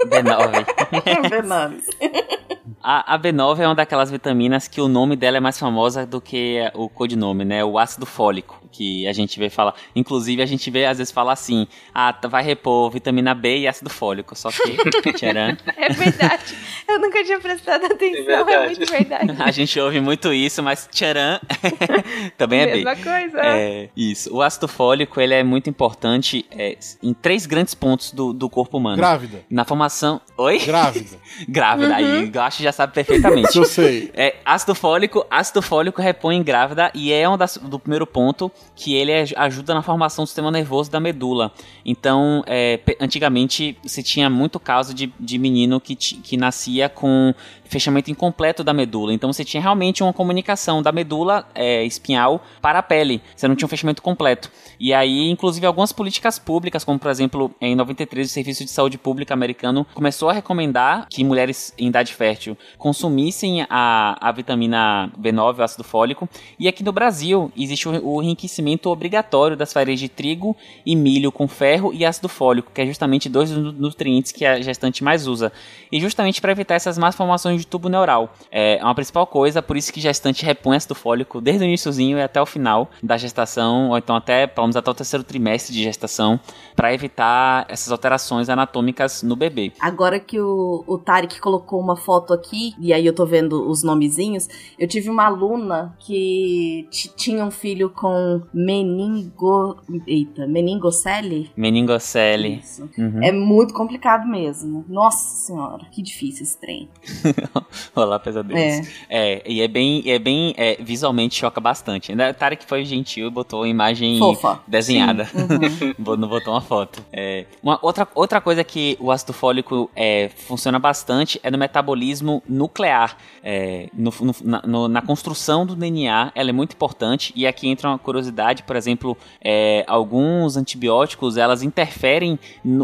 B9. B9. A, a, B9 é uma daquelas vitaminas que o nome dela é mais famosa do que o codinome, né? O ácido fólico que a gente vê falar. Inclusive, a gente vê às vezes falar assim: ah, vai repor vitamina B e ácido fólico. Só que. tcharam. É verdade. Eu nunca tinha prestado atenção, é, é muito verdade. a gente ouve muito isso, mas tcharam também é B. Mesma coisa. É, isso. O ácido fólico ele é muito importante é, em três grandes pontos do, do corpo humano: Grávida. Na formação. Oi? Grávida. grávida. Uhum. Aí, eu acho que já sabe perfeitamente. eu sei. É, ácido fólico, ácido fólico repõe grávida e é um das, do primeiro ponto que ele ajuda na formação do sistema nervoso da medula. Então, é, antigamente se tinha muito caso de, de menino que, que nascia com fechamento incompleto da medula. Então você tinha realmente uma comunicação da medula é, espinhal para a pele. Você não tinha um fechamento completo. E aí, inclusive, algumas políticas públicas, como por exemplo, em 93, o Serviço de Saúde Pública americano começou a recomendar que mulheres em idade fértil consumissem a, a vitamina B9, o ácido fólico. E aqui no Brasil existe o, o enriquecimento obrigatório das farinhas de trigo e milho com ferro e ácido fólico, que é justamente dois nutrientes que a gestante mais usa. E justamente para evitar essas más formações de tubo neural. É uma principal coisa, por isso que gestante repõe ácido fólico desde o iníciozinho e até o final da gestação, ou então até, pelo menos até o terceiro trimestre de gestação, para evitar essas alterações anatômicas no bebê. Agora que o, o Tarek colocou uma foto aqui, e aí eu tô vendo os nomezinhos, eu tive uma aluna que tinha um filho com meningo... Eita, meningocele? Meningocele. Isso. Uhum. É muito complicado mesmo. Nossa senhora, que difícil esse trem. Olá, pesadelos. É. é. e é bem, é bem é, visualmente choca bastante. Né? Tarek foi gentil e botou uma imagem Fofa. desenhada. Uhum. Não botou uma foto. É, uma outra, outra coisa que o ácido fólico é, funciona bastante é no metabolismo nuclear. É, no, no, na, no, na, construção do DNA, ela é muito importante. E aqui entra uma curiosidade, por exemplo, é, alguns antibióticos elas interferem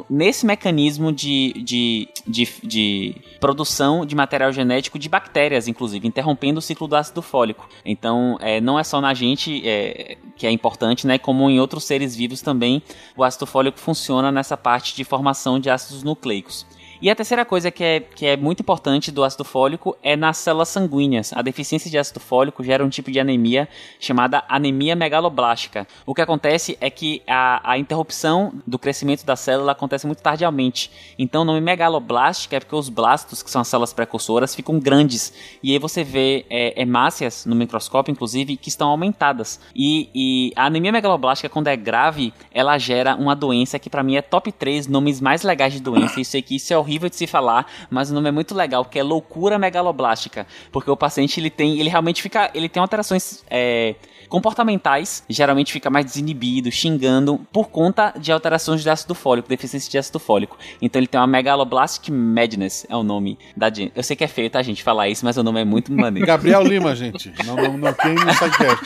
nesse mecanismo de, de, de, de produção de material genético de bactérias, inclusive, interrompendo o ciclo do ácido fólico. Então, é, não é só na gente é, que é importante, né? Como em outros seres vivos também, o ácido fólico funciona nessa parte de formação de ácidos nucleicos. E a terceira coisa que é, que é muito importante do ácido fólico é nas células sanguíneas. A deficiência de ácido fólico gera um tipo de anemia chamada anemia megaloblástica. O que acontece é que a, a interrupção do crescimento da célula acontece muito tardiamente. Então, o nome megaloblástica é porque os blastos, que são as células precursoras, ficam grandes. E aí você vê é, hemácias no microscópio, inclusive, que estão aumentadas. E, e a anemia megaloblástica, quando é grave, ela gera uma doença que para mim é top 3 nomes mais legais de doença. Sei que isso é horrível de se falar, mas o nome é muito legal, que é loucura megaloblástica, porque o paciente ele tem, ele realmente fica, ele tem alterações é, comportamentais, geralmente fica mais desinibido, xingando por conta de alterações de ácido fólico, deficiência de ácido fólico. Então ele tem uma megaloblastic madness, é o nome da Eu sei que é feio, tá, gente, falar isso, mas o nome é muito maneiro. Gabriel Lima, gente. Não, não, não tem no sidecast,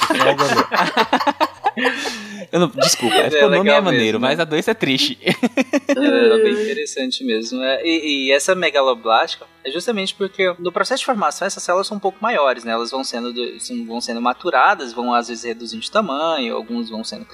não, desculpa, é, é o nome é maneiro, mesmo, mas a doença é triste. É, é bem interessante mesmo. É, e, e, essa megaloblástica, é justamente porque no processo de formação essas células são um pouco maiores, né? Elas vão sendo, vão sendo maturadas, vão às vezes reduzindo de tamanho, alguns vão sendo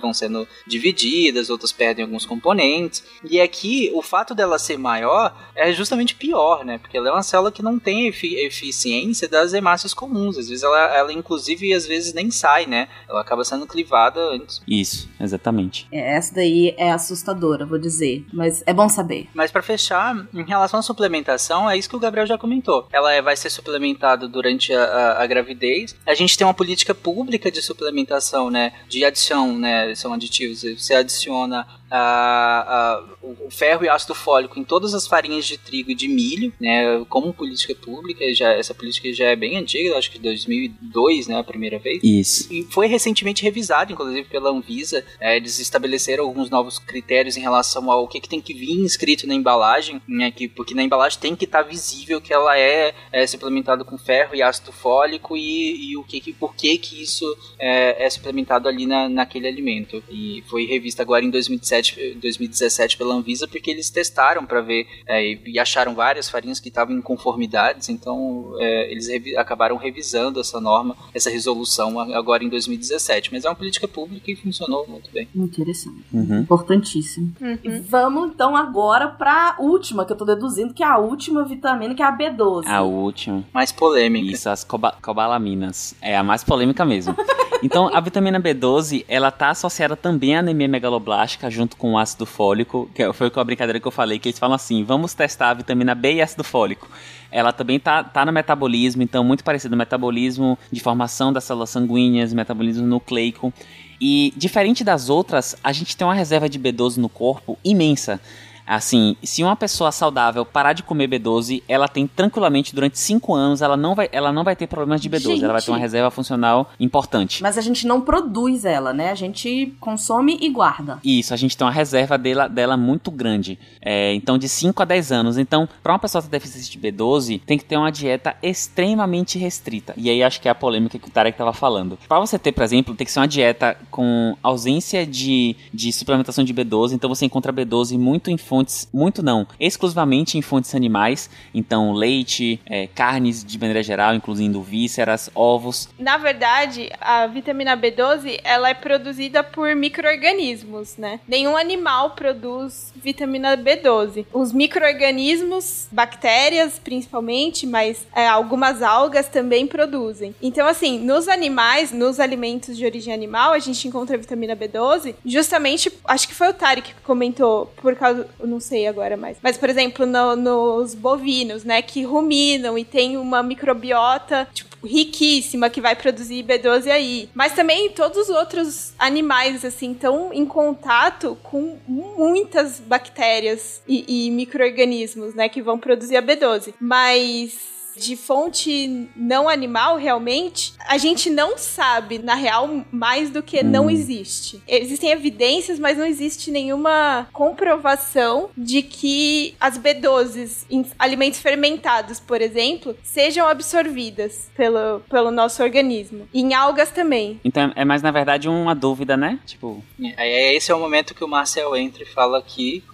vão sendo divididas, outras perdem alguns componentes. E aqui o fato dela ser maior é justamente pior, né? Porque ela é uma célula que não tem efi eficiência das hemácias comuns. Às vezes ela, ela inclusive às vezes nem sai, né? Ela acaba sendo clivada antes. Isso, exatamente. É, essa daí é assustadora, vou dizer, mas é bom saber. Mas para fechar, em relação à suplementação, é isso que o Gabriel já comentou. Ela é, vai ser suplementada durante a, a, a, gravidez. A gente tem uma política pública de suplementação, né? De adição, né? São aditivos. Você adiciona a, o ferro e ácido fólico em todas as farinhas de trigo e de milho, né, como política pública, já, essa política já é bem antiga, acho que 2002, né, a primeira vez. Isso. E foi recentemente revisado, inclusive pela Anvisa, é, eles estabeleceram alguns novos critérios em relação ao que, que tem que vir inscrito na embalagem, né, que, porque na embalagem tem que estar tá visível que ela é, é suplementada com ferro e ácido fólico e, e o que, que por que que isso é, é suplementado ali na, naquele alimento. E foi revista agora em 2017, 2017 pela Anvisa porque eles testaram para ver é, e acharam várias farinhas que estavam em conformidades, então é, eles revi acabaram revisando essa norma, essa resolução agora em 2017. Mas é uma política pública e funcionou muito bem. Interessante. Uhum. Importantíssimo. Uhum. Vamos então agora para a última, que eu tô deduzindo que é a última vitamina, que é a B12. A última. Mais polêmica. Isso, as coba cobalaminas. É a mais polêmica mesmo. então, a vitamina B12, ela tá associada também à anemia megaloblástica junto com o ácido fólico, que foi com a brincadeira que eu falei, que eles falam assim, vamos testar a vitamina B e ácido fólico. Ela também tá, tá no metabolismo, então muito parecido metabolismo de formação das células sanguíneas, metabolismo nucleico. E diferente das outras, a gente tem uma reserva de B12 no corpo imensa. Assim, se uma pessoa saudável parar de comer B12, ela tem tranquilamente durante 5 anos, ela não vai, ela não vai ter problemas de B12, gente. ela vai ter uma reserva funcional importante. Mas a gente não produz ela, né? A gente consome e guarda. Isso, a gente tem uma reserva dela, dela muito grande. É, então, de 5 a 10 anos. Então, para uma pessoa ter deficiência de B12, tem que ter uma dieta extremamente restrita. E aí acho que é a polêmica que o Tarek estava falando. Para você ter, por exemplo, tem que ser uma dieta com ausência de, de suplementação de B12. Então, você encontra B12 muito em fontes, muito não, exclusivamente em fontes animais, então leite, é, carnes de maneira geral, incluindo vísceras, ovos. Na verdade, a vitamina B12 ela é produzida por micro-organismos, né? Nenhum animal produz vitamina B12. Os micro-organismos, bactérias principalmente, mas é, algumas algas também produzem. Então, assim, nos animais, nos alimentos de origem animal, a gente encontra vitamina B12 justamente, acho que foi o Tarek que comentou, por causa não sei agora mais. Mas, por exemplo, no, nos bovinos, né, que ruminam e tem uma microbiota, tipo, riquíssima que vai produzir B12 aí. Mas também todos os outros animais, assim, estão em contato com muitas bactérias e, e micro-organismos, né, que vão produzir a B12. Mas de fonte não animal, realmente, a gente não sabe, na real, mais do que hum. não existe. Existem evidências, mas não existe nenhuma comprovação de que as B12 em alimentos fermentados, por exemplo, sejam absorvidas pelo, pelo nosso organismo. E em algas também. Então é mais, na verdade, uma dúvida, né? Tipo. É, esse é o momento que o Marcel entra e fala que.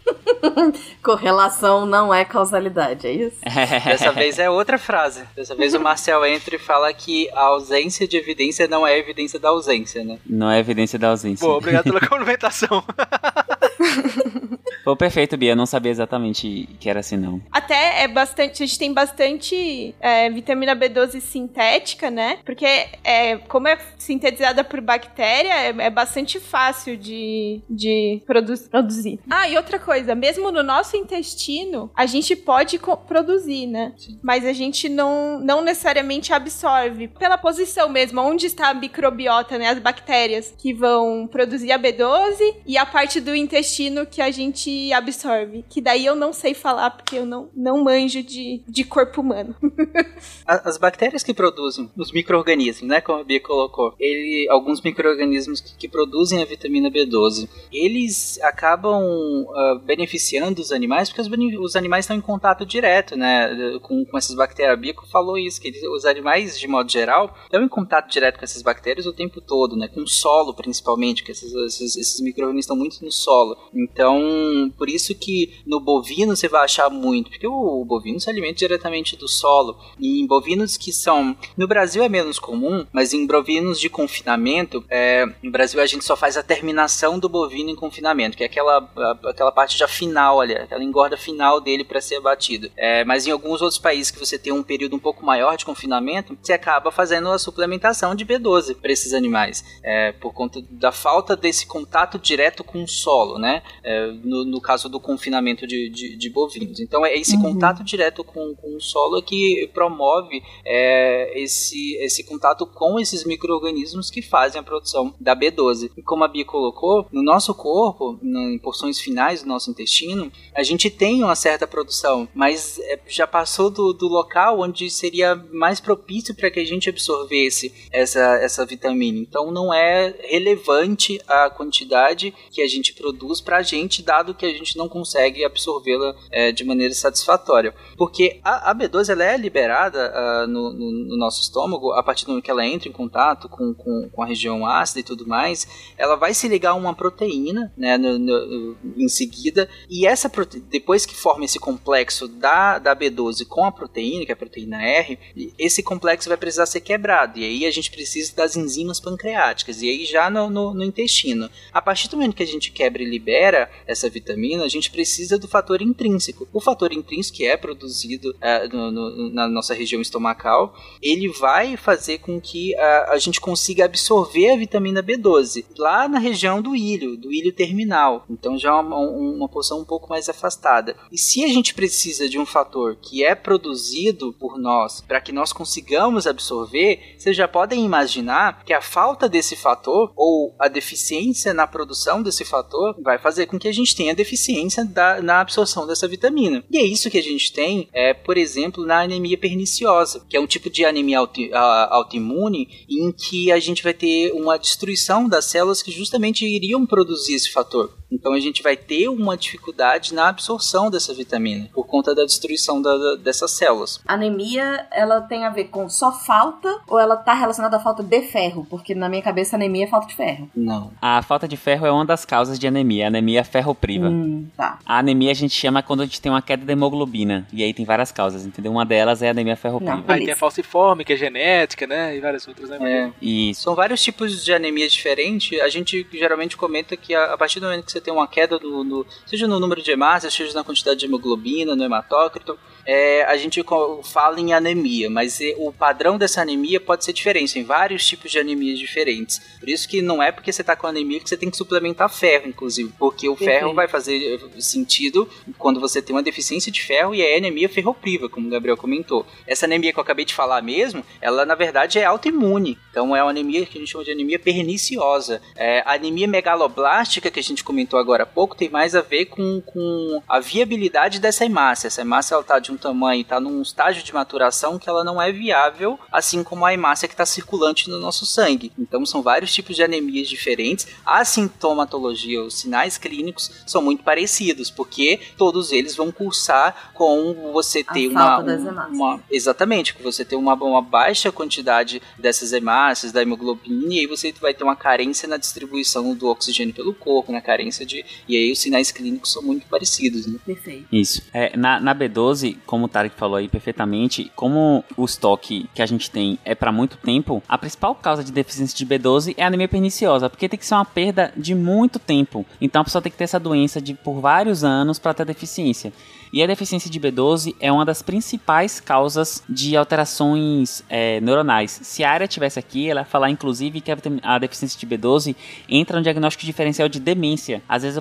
Correlação não é causalidade, é isso? Dessa vez é outra frase frase. Dessa vez o Marcel entra e fala que a ausência de evidência não é evidência da ausência, né? Não é evidência da ausência. Pô, obrigado pela complementação. Foi perfeito, Bia. Eu não sabia exatamente que era assim, não. Até é bastante. A gente tem bastante é, vitamina B12 sintética, né? Porque é, como é sintetizada por bactéria, é, é bastante fácil de, de produ produzir. Ah, e outra coisa, mesmo no nosso intestino, a gente pode produzir, né? Sim. Mas a gente não, não necessariamente absorve. Pela posição mesmo, onde está a microbiota, né? As bactérias que vão produzir a B12 e a parte do intestino que a gente absorve. Que daí eu não sei falar porque eu não, não manjo de, de corpo humano. As bactérias que produzem, os micro-organismos, né, como a Bia colocou, ele, alguns micro-organismos que, que, produzem a vitamina B12, eles acabam uh, beneficiando os animais porque os, os, animais estão em contato direto, né, com, com essas bactérias. A Bia falou isso, que eles, os animais, de modo geral, estão em contato direto com essas bactérias o tempo todo, né, com o solo principalmente, que esses, esses, esses micro-organismos estão muito no solo. Então, Então, por isso que no bovino você vai achar muito, porque o bovino se alimenta diretamente do solo. E em bovinos que são. No Brasil é menos comum, mas em bovinos de confinamento, é, no Brasil a gente só faz a terminação do bovino em confinamento, que é aquela, aquela parte já final ali, aquela engorda final dele para ser abatido. É, mas em alguns outros países que você tem um período um pouco maior de confinamento, você acaba fazendo a suplementação de B12 para esses animais, é, por conta da falta desse contato direto com o solo, né? É, no, no, caso do confinamento de, de, de bovinos. Então é esse uhum. contato direto com, com, o solo que promove é, esse, esse contato com esses micro-organismos que fazem a produção da B12. E como a Bia colocou, no nosso corpo, em porções finais do nosso intestino, a gente tem uma certa produção, mas é, já passou do, do local onde seria mais propício para que a gente absorvesse essa, essa vitamina. Então não é relevante a quantidade que a gente produz para a gente, dado que a gente não consegue absorvê-la é, de maneira satisfatória. Porque a, a B12 ela é liberada uh, no, no, no, nosso estômago a partir do momento que ela entra em contato com, com, com, a região ácida e tudo mais, ela vai se ligar a uma proteína né, no, em seguida, e essa depois que forma esse complexo da, da B12 com a proteína, que é a proteína R, esse complexo vai precisar ser quebrado, e aí a gente precisa das enzimas pancreáticas, e aí já no, no intestino. A partir do momento que a gente quebra e libera essa vitamina, a gente precisa do fator intrínseco. O fator intrínseco que é produzido uh, no, no, na nossa região estomacal, ele vai fazer com que uh, a gente consiga absorver a vitamina B12 lá na região do ilho, do ilho terminal. Então já é uma, uma posição um pouco mais afastada. E se a gente precisa de um fator que é produzido por nós para que nós consigamos absorver, vocês já podem imaginar que a falta desse fator ou a deficiência na produção desse fator vai fazer com que a gente tenha deficiência da, na absorção dessa vitamina. E é isso que a gente tem, é, por exemplo, na anemia perniciosa, que é um tipo de anemia auto, autoimune em que a gente vai ter uma destruição das células que justamente iriam produzir esse fator. Então a gente vai ter uma dificuldade na absorção dessa vitamina por conta da destruição da, da, dessas células. Anemia, ela tem a ver com só falta ou ela está relacionada à falta de ferro? Porque na minha cabeça anemia é falta de ferro. Não. A falta de ferro é uma das causas de anemia. A anemia é Hum, tá. A anemia a gente chama quando a gente tem uma queda de hemoglobina. E aí tem várias causas, entendeu? Uma delas é a anemia ferropriva. Não, aí tem a falciforme, que é genética, né? E várias outras, né? É. Isso. São vários tipos de anemia diferentes. A gente geralmente comenta que a, a partir do momento que você tem uma queda no, no, seja no número de hemácias, seja na quantidade de hemoglobina, no hematócrito, é, a gente fala em anemia, mas o padrão dessa anemia pode ser diferente, tem vários tipos de anemias diferentes. Por isso que não é porque você está com anemia que você tem que suplementar ferro, inclusive, porque o ferro vai fazer sentido quando você tem uma deficiência de ferro e é anemia ferropriva, como o Gabriel comentou. Essa anemia que eu acabei de falar mesmo, ela na verdade é autoimune, então é uma anemia que a gente chama de anemia perniciosa. É, a anemia megaloblástica que a gente comentou agora há pouco tem mais a ver com, com a viabilidade dessa hemácia. Essa hemácia está de um tamanho, está num estágio de maturação que ela não é viável, assim como a hemácia que está circulante no nosso sangue. Então são vários tipos de anemias diferentes. A sintomatologia, os sinais clínicos são muito parecidos, porque todos eles vão cursar com você ter uma, uma, exatamente, que você ter uma, uma baixa quantidade dessas hemácias, da hemoglobina, e aí você vai ter uma carência na distribuição do oxigênio pelo corpo, na carência de e aí os sinais clínicos são muito parecidos, né? Perfeito. Isso. É, na, na B12, como o Tarek falou aí perfeitamente, como o estoque que a gente tem é para muito tempo, a principal causa de deficiência de B12 é anemia perniciosa, porque tem que ser uma perda de muito tempo. Então a pessoa tem que ter essa doença de por vários anos para ter deficiência. E a deficiência de B12 é uma das principais causas de alterações é, neuronais. Se a área tivesse aqui, ela ia falar inclusive que a, deficiência de B12 entra no diagnóstico diferencial de demência. Às vezes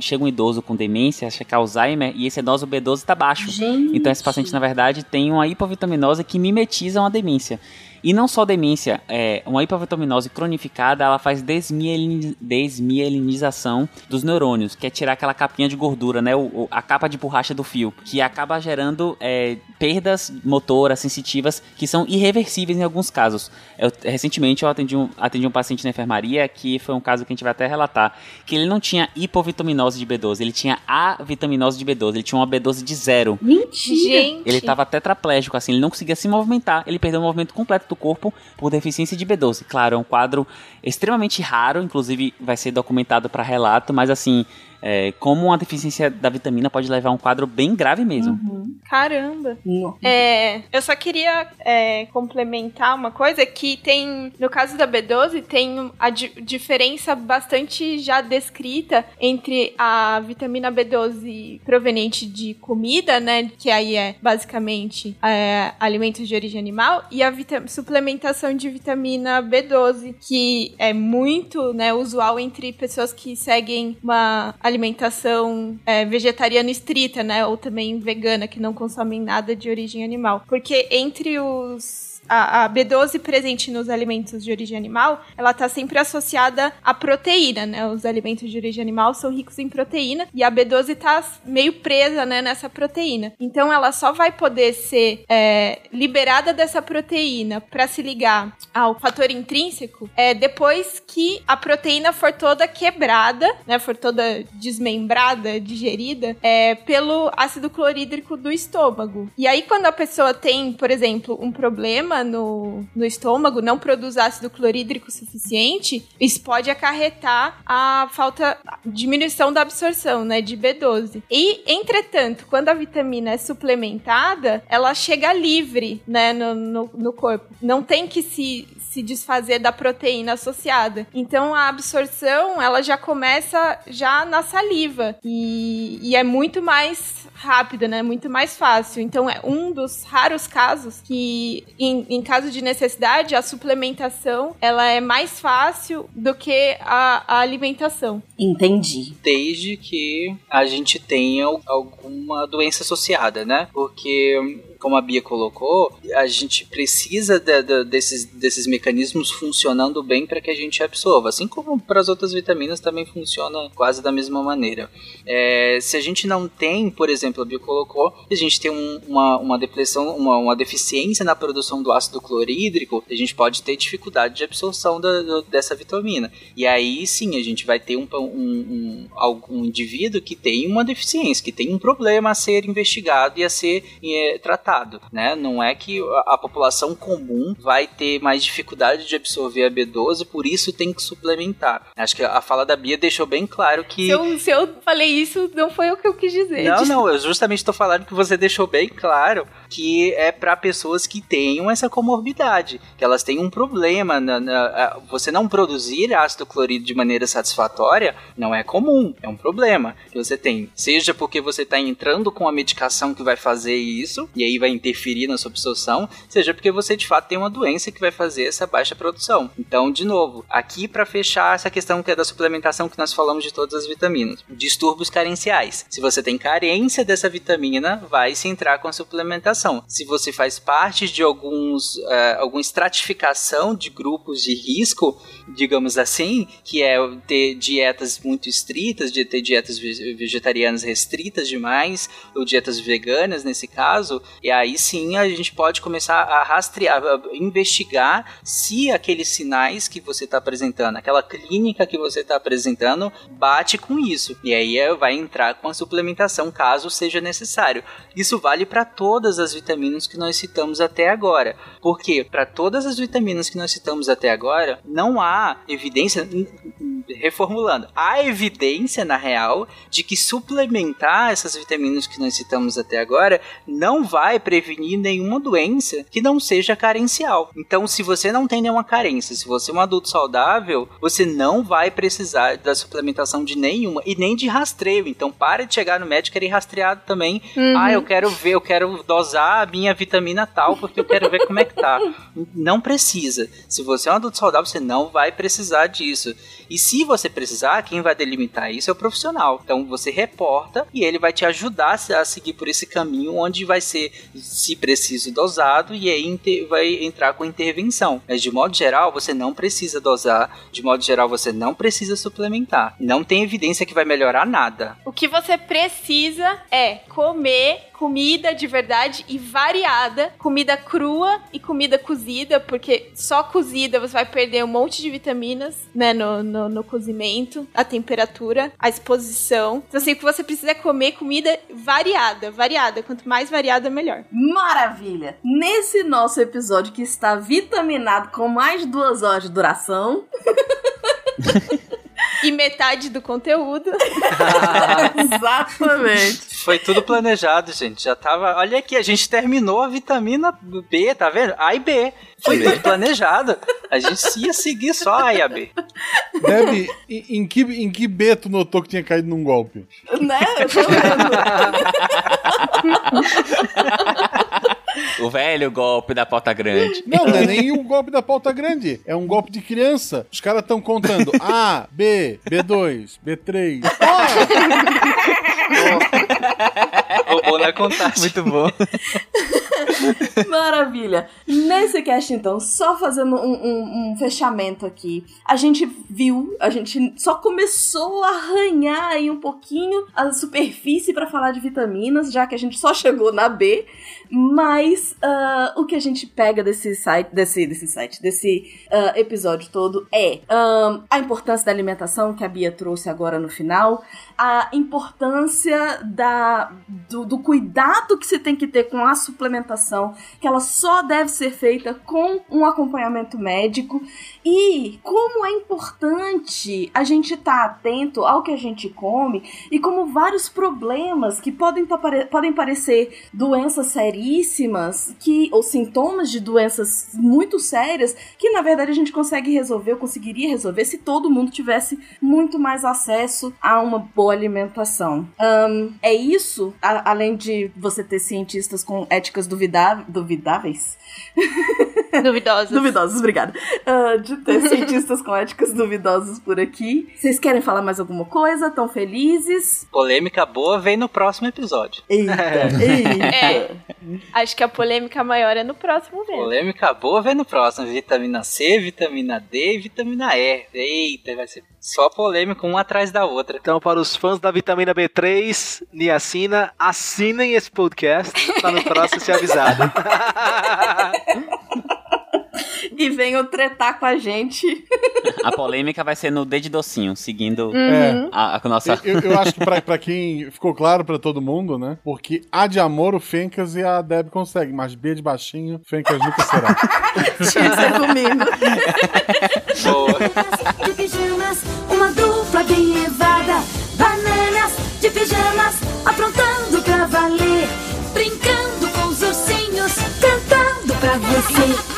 chega um idoso com demência, acha que é Alzheimer, e esse idoso B12 está baixo. Gente. Então esse paciente, na verdade, tem uma hipovitaminose que mimetiza uma demência. E não só demência, é, uma hipovitaminose cronificada, ela faz desmielinização dos neurônios, que é tirar aquela capinha de gordura, né, o, a capa de borracha do fio, que acaba gerando é, perdas motoras, sensitivas, que são irreversíveis em alguns casos. Eu, recentemente eu atendi um, atendi um paciente na enfermaria, que foi um caso que a gente vai até relatar, que ele não tinha hipovitaminose de B12, ele tinha a vitaminose de B12, ele tinha uma B12 de zero. Mentira! Gente. Ele estava tetraplégico, assim, ele não conseguia se movimentar, ele perdeu o movimento completo do corpo por deficiência de B12. Claro, é um quadro extremamente raro, inclusive vai ser documentado para relato, mas assim, é, como uma deficiência da vitamina pode levar a um quadro bem grave mesmo. Uhum. Caramba. É, eu só queria é, complementar uma coisa que tem, no caso da B12, tem a di diferença bastante já descrita entre a vitamina B12 proveniente de comida, né, que aí é basicamente é, alimentos de origem animal, e a suplementação de vitamina B12, que é muito, né, usual entre pessoas que seguem uma alimentação é, vegetariana estrita, né, ou também vegana, que não consomem nada de origem animal. Porque entre os a, a, B12 presente nos alimentos de origem animal, ela está sempre associada à proteína, né? Os alimentos de origem animal são ricos em proteína e a B12 está meio presa, né, nessa proteína. Então, ela só vai poder ser é, liberada dessa proteína para se ligar ao fator intrínseco é, depois que a proteína for toda quebrada, né? For toda desmembrada, digerida, é, pelo ácido clorídrico do estômago. E aí, quando a pessoa tem, por exemplo, um problema no, no estômago, não produz ácido clorídrico suficiente, isso pode acarretar a falta, diminuição da absorção, né, de B12. E, entretanto, quando a vitamina é suplementada, ela chega livre, né, no, no, no corpo. Não tem que se, se desfazer da proteína associada. Então a absorção ela já começa já na saliva e, e é muito mais rápida, né? Muito mais fácil. Então é um dos raros casos que, em, em caso de necessidade, a suplementação ela é mais fácil do que a, a alimentação. Entendi. Desde que a gente tenha alguma doença associada, né? Porque como a Bia colocou, a gente precisa de, de, desses, desses mecanismos funcionando bem para que a gente absorva. Assim como para as outras vitaminas também funciona quase da mesma maneira. É, se a gente não tem, por exemplo, a Bia colocou, a gente tem um, uma, uma depressão, uma, uma deficiência na produção do ácido clorídrico, a gente pode ter dificuldade de absorção da, dessa vitamina. E aí sim, a gente vai ter um, um, um, indivíduo que tem uma deficiência, que tem um problema a ser investigado e a ser é, tratado né? Não é que a população comum vai ter mais dificuldade de absorver a B12, por isso tem que suplementar. Acho que a fala da Bia deixou bem claro que. Se eu, se eu falei isso, não foi o que eu quis dizer. Não, não, eu justamente estou falando que você deixou bem claro que é para pessoas que tenham essa comorbidade, que elas têm um problema. Na, na, você não produzir ácido clorídrico de maneira satisfatória não é comum, é um problema que você tem. Seja porque você está entrando com a medicação que vai fazer isso, e aí vai interferir na sua absorção, seja porque você de fato tem uma doença que vai fazer essa baixa produção. Então, de novo, aqui para fechar essa questão que é da suplementação que nós falamos de todas as vitaminas, distúrbios carenciais. Se você tem carência dessa vitamina, vai se entrar com a suplementação. Se você faz parte de alguns uh, alguma estratificação de grupos de risco, digamos assim, que é ter dietas muito estritas, de ter dietas vegetarianas restritas demais, ou dietas veganas nesse caso, e aí sim a gente pode começar a rastrear, a investigar se aqueles sinais que você está apresentando, aquela clínica que você está apresentando, bate com isso. E aí é, vai entrar com a suplementação caso seja necessário. Isso vale para todas as vitaminas que nós citamos até agora. Porque para todas as vitaminas que nós citamos até agora, não há evidência reformulando, há evidência na real de que suplementar essas vitaminas que nós citamos até agora não vai prevenir nenhuma doença que não seja carencial. Então, se você não tem nenhuma carência, se você é um adulto saudável, você não vai precisar da suplementação de nenhuma e nem de rastreio. Então, para de chegar no médico e ir rastreado também. Uhum. Ah, eu quero ver, eu quero dosar a minha vitamina tal porque eu quero ver como é que tá. Não precisa. Se você é um adulto saudável, você não vai precisar disso. E se você precisar, quem vai delimitar isso é o profissional. Então, você reporta e ele vai te ajudar a seguir por esse caminho onde vai ser se preciso, dosado e aí vai entrar com intervenção. Mas de modo geral, você não precisa dosar, de modo geral, você não precisa suplementar. Não tem evidência que vai melhorar nada. O que você precisa é comer comida de verdade e variada, comida crua e comida cozida, porque só cozida você vai perder um monte de vitaminas, né, no, no, no cozimento, a temperatura, a exposição. Então, assim, o que você precisa é comer comida variada, variada. Quanto mais variada, melhor. Maravilha! Nesse nosso episódio que está vitaminado com mais de duas horas de duração. e metade do conteúdo. Exatamente. Foi tudo planejado, gente. Já tava. Olha aqui, a gente terminou a vitamina B, tá vendo? A e B. Foi tudo planejado. A gente ia seguir só A e a B. Deb, em, em que, em que B tu notou que tinha caído num golpe? Né? Eu tô O velho golpe da pauta grande. Não, não é nem o golpe da pauta grande. É um golpe de criança. Os caras estão contando A, B, B2, B3. Roubou na contagem. Muito bom. Maravilha. Nesse cast, então, só fazendo um, um, um, fechamento aqui, a gente viu, a gente só começou a arranhar aí um pouquinho a superfície para falar de vitaminas, já que a gente só chegou na B. Mas uh, o que a gente pega desse site, desse, desse site, desse uh, episódio todo é um, a importância da alimentação que a Bia trouxe agora no final, a importância da, do, do cuidado que você tem que ter com a suplementação, que ela só deve ser feita com um acompanhamento médico e como é importante a gente estar tá atento ao que a gente come e como vários problemas que podem, tá, podem parecer doenças seríssimas que, ou sintomas de doenças muito sérias que na verdade a gente consegue resolver, ou conseguiria resolver se todo mundo tivesse muito mais acesso a uma boa alimentação. Um, é isso, a, além de você ter cientistas com éticas duvidáveis Duvidosos. Duvidosos, obrigada. Uh, de ter cientistas com éticas duvidosas por aqui. Vocês querem falar mais alguma coisa? Tão felizes? Polêmica boa vem no próximo episódio. Eita, eita. É. Acho que a polêmica maior é no próximo mesmo. Polêmica boa vem no próximo. Vitamina C, vitamina D e vitamina E. Eita, vai ser só polêmica uma atrás da outra. Então, para os fãs da vitamina B3, niacina, assinem esse podcast para no próximo ser avisado. e venham tretar com a gente. A polêmica vai ser no D de docinho, seguindo uhum. a, a, nossa. Eu, eu acho que pra, pra, quem ficou claro pra todo mundo, né? Porque A de amor o Fencas e a Deb consegue, mas B de baixinho, Fencas nunca será. Tinha que ser comigo. Boa. De pijamas, uma dupla bem levada. Bananas de pijamas, aprontando pra valer. Brincando com os ursinhos, cantando pra você.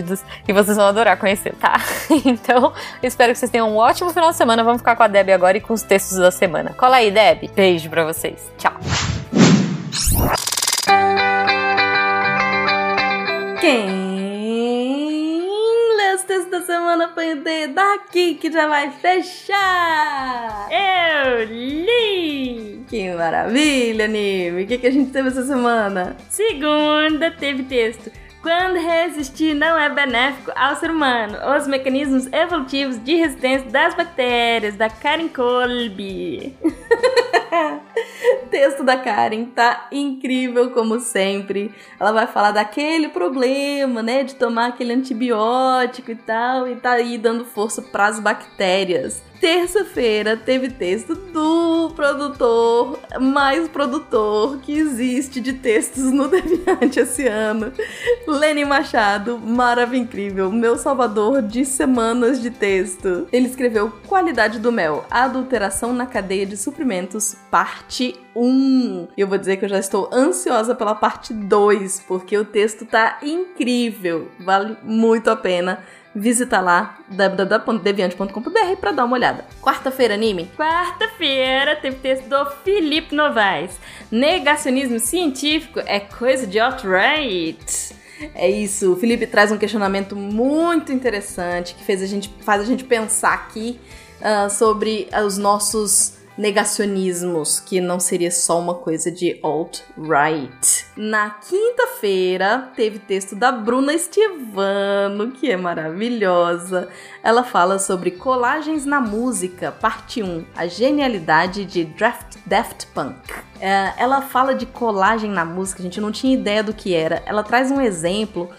e vocês vão adorar conhecer, tá? então, espero que vocês tenham um ótimo final de semana. Vamos ficar com a Deb agora e com os textos da semana. Cola aí, Deb. Beijo pra vocês. Tchau. Quem lê os textos da semana põe o dedo aqui que já vai fechar. Eu li! Que maravilha, Nime. O que, que a gente teve essa semana? Segunda teve texto. Quando resistir não é benéfico ao ser humano, os mecanismos evolutivos de resistência das bactérias, da Karen Colby. Texto da Karen tá incrível como sempre. Ela vai falar daquele problema, né, de tomar aquele antibiótico e tal, e tá aí dando força para as bactérias. Terça-feira teve texto do produtor, mais produtor que existe de textos no Deviante esse ano. Lenny Machado, maravilhoso, incrível, meu salvador de semanas de texto. Ele escreveu Qualidade do Mel, Adulteração na Cadeia de Suprimentos, parte 1. E eu vou dizer que eu já estou ansiosa pela parte 2, porque o texto tá incrível, vale muito a pena visita lá www.deviante.com.br para dar uma olhada. Quarta-feira, anime? Quarta-feira teve texto do Felipe Novaes. Negacionismo científico é coisa de alt-right. É isso, o Felipe traz um questionamento muito interessante que fez a gente, faz a gente pensar aqui uh, sobre os nossos negacionismos, que não seria só uma coisa de alt-right. Na quinta-feira, teve texto da Bruna Estivano, que é maravilhosa. Ela fala sobre colagens na música, parte 1, a genialidade de Draft, Daft Punk. É, ela fala de colagem na música, a gente não tinha ideia do que era. Ela traz um exemplo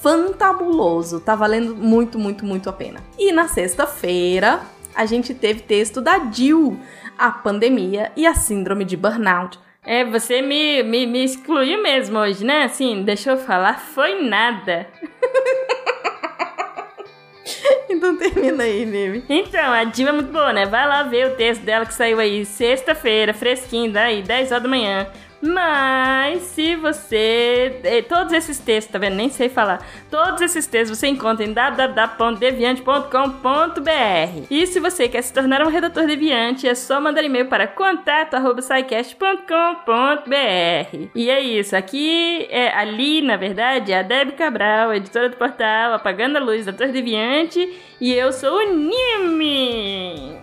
fantabuloso, tá valendo muito, muito, muito a pena. E na sexta-feira, a gente teve texto da Jill, a pandemia e a síndrome de burnout. É, você me, me, me excluiu mesmo hoje, né? Assim, deixa eu falar, foi nada. então termina aí, Mimi. Então, a Diva é muito boa, né? Vai lá ver o texto dela que saiu aí sexta-feira, fresquinho, daí, 10 horas da manhã. Mas se você. Eh, todos esses textos, tá vendo? Nem sei falar. Todos esses textos você encontra em www.deviante.com.br. E se você quer se tornar um redator deviante, é só mandar e-mail para contato.sicast.com.br. E é isso. Aqui é ali, na verdade, é a Deb Cabral, editora do portal Apagando a Luz, Doutor Deviante. E eu sou o Nime.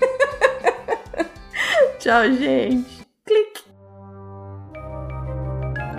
Tchau, gente. Clique.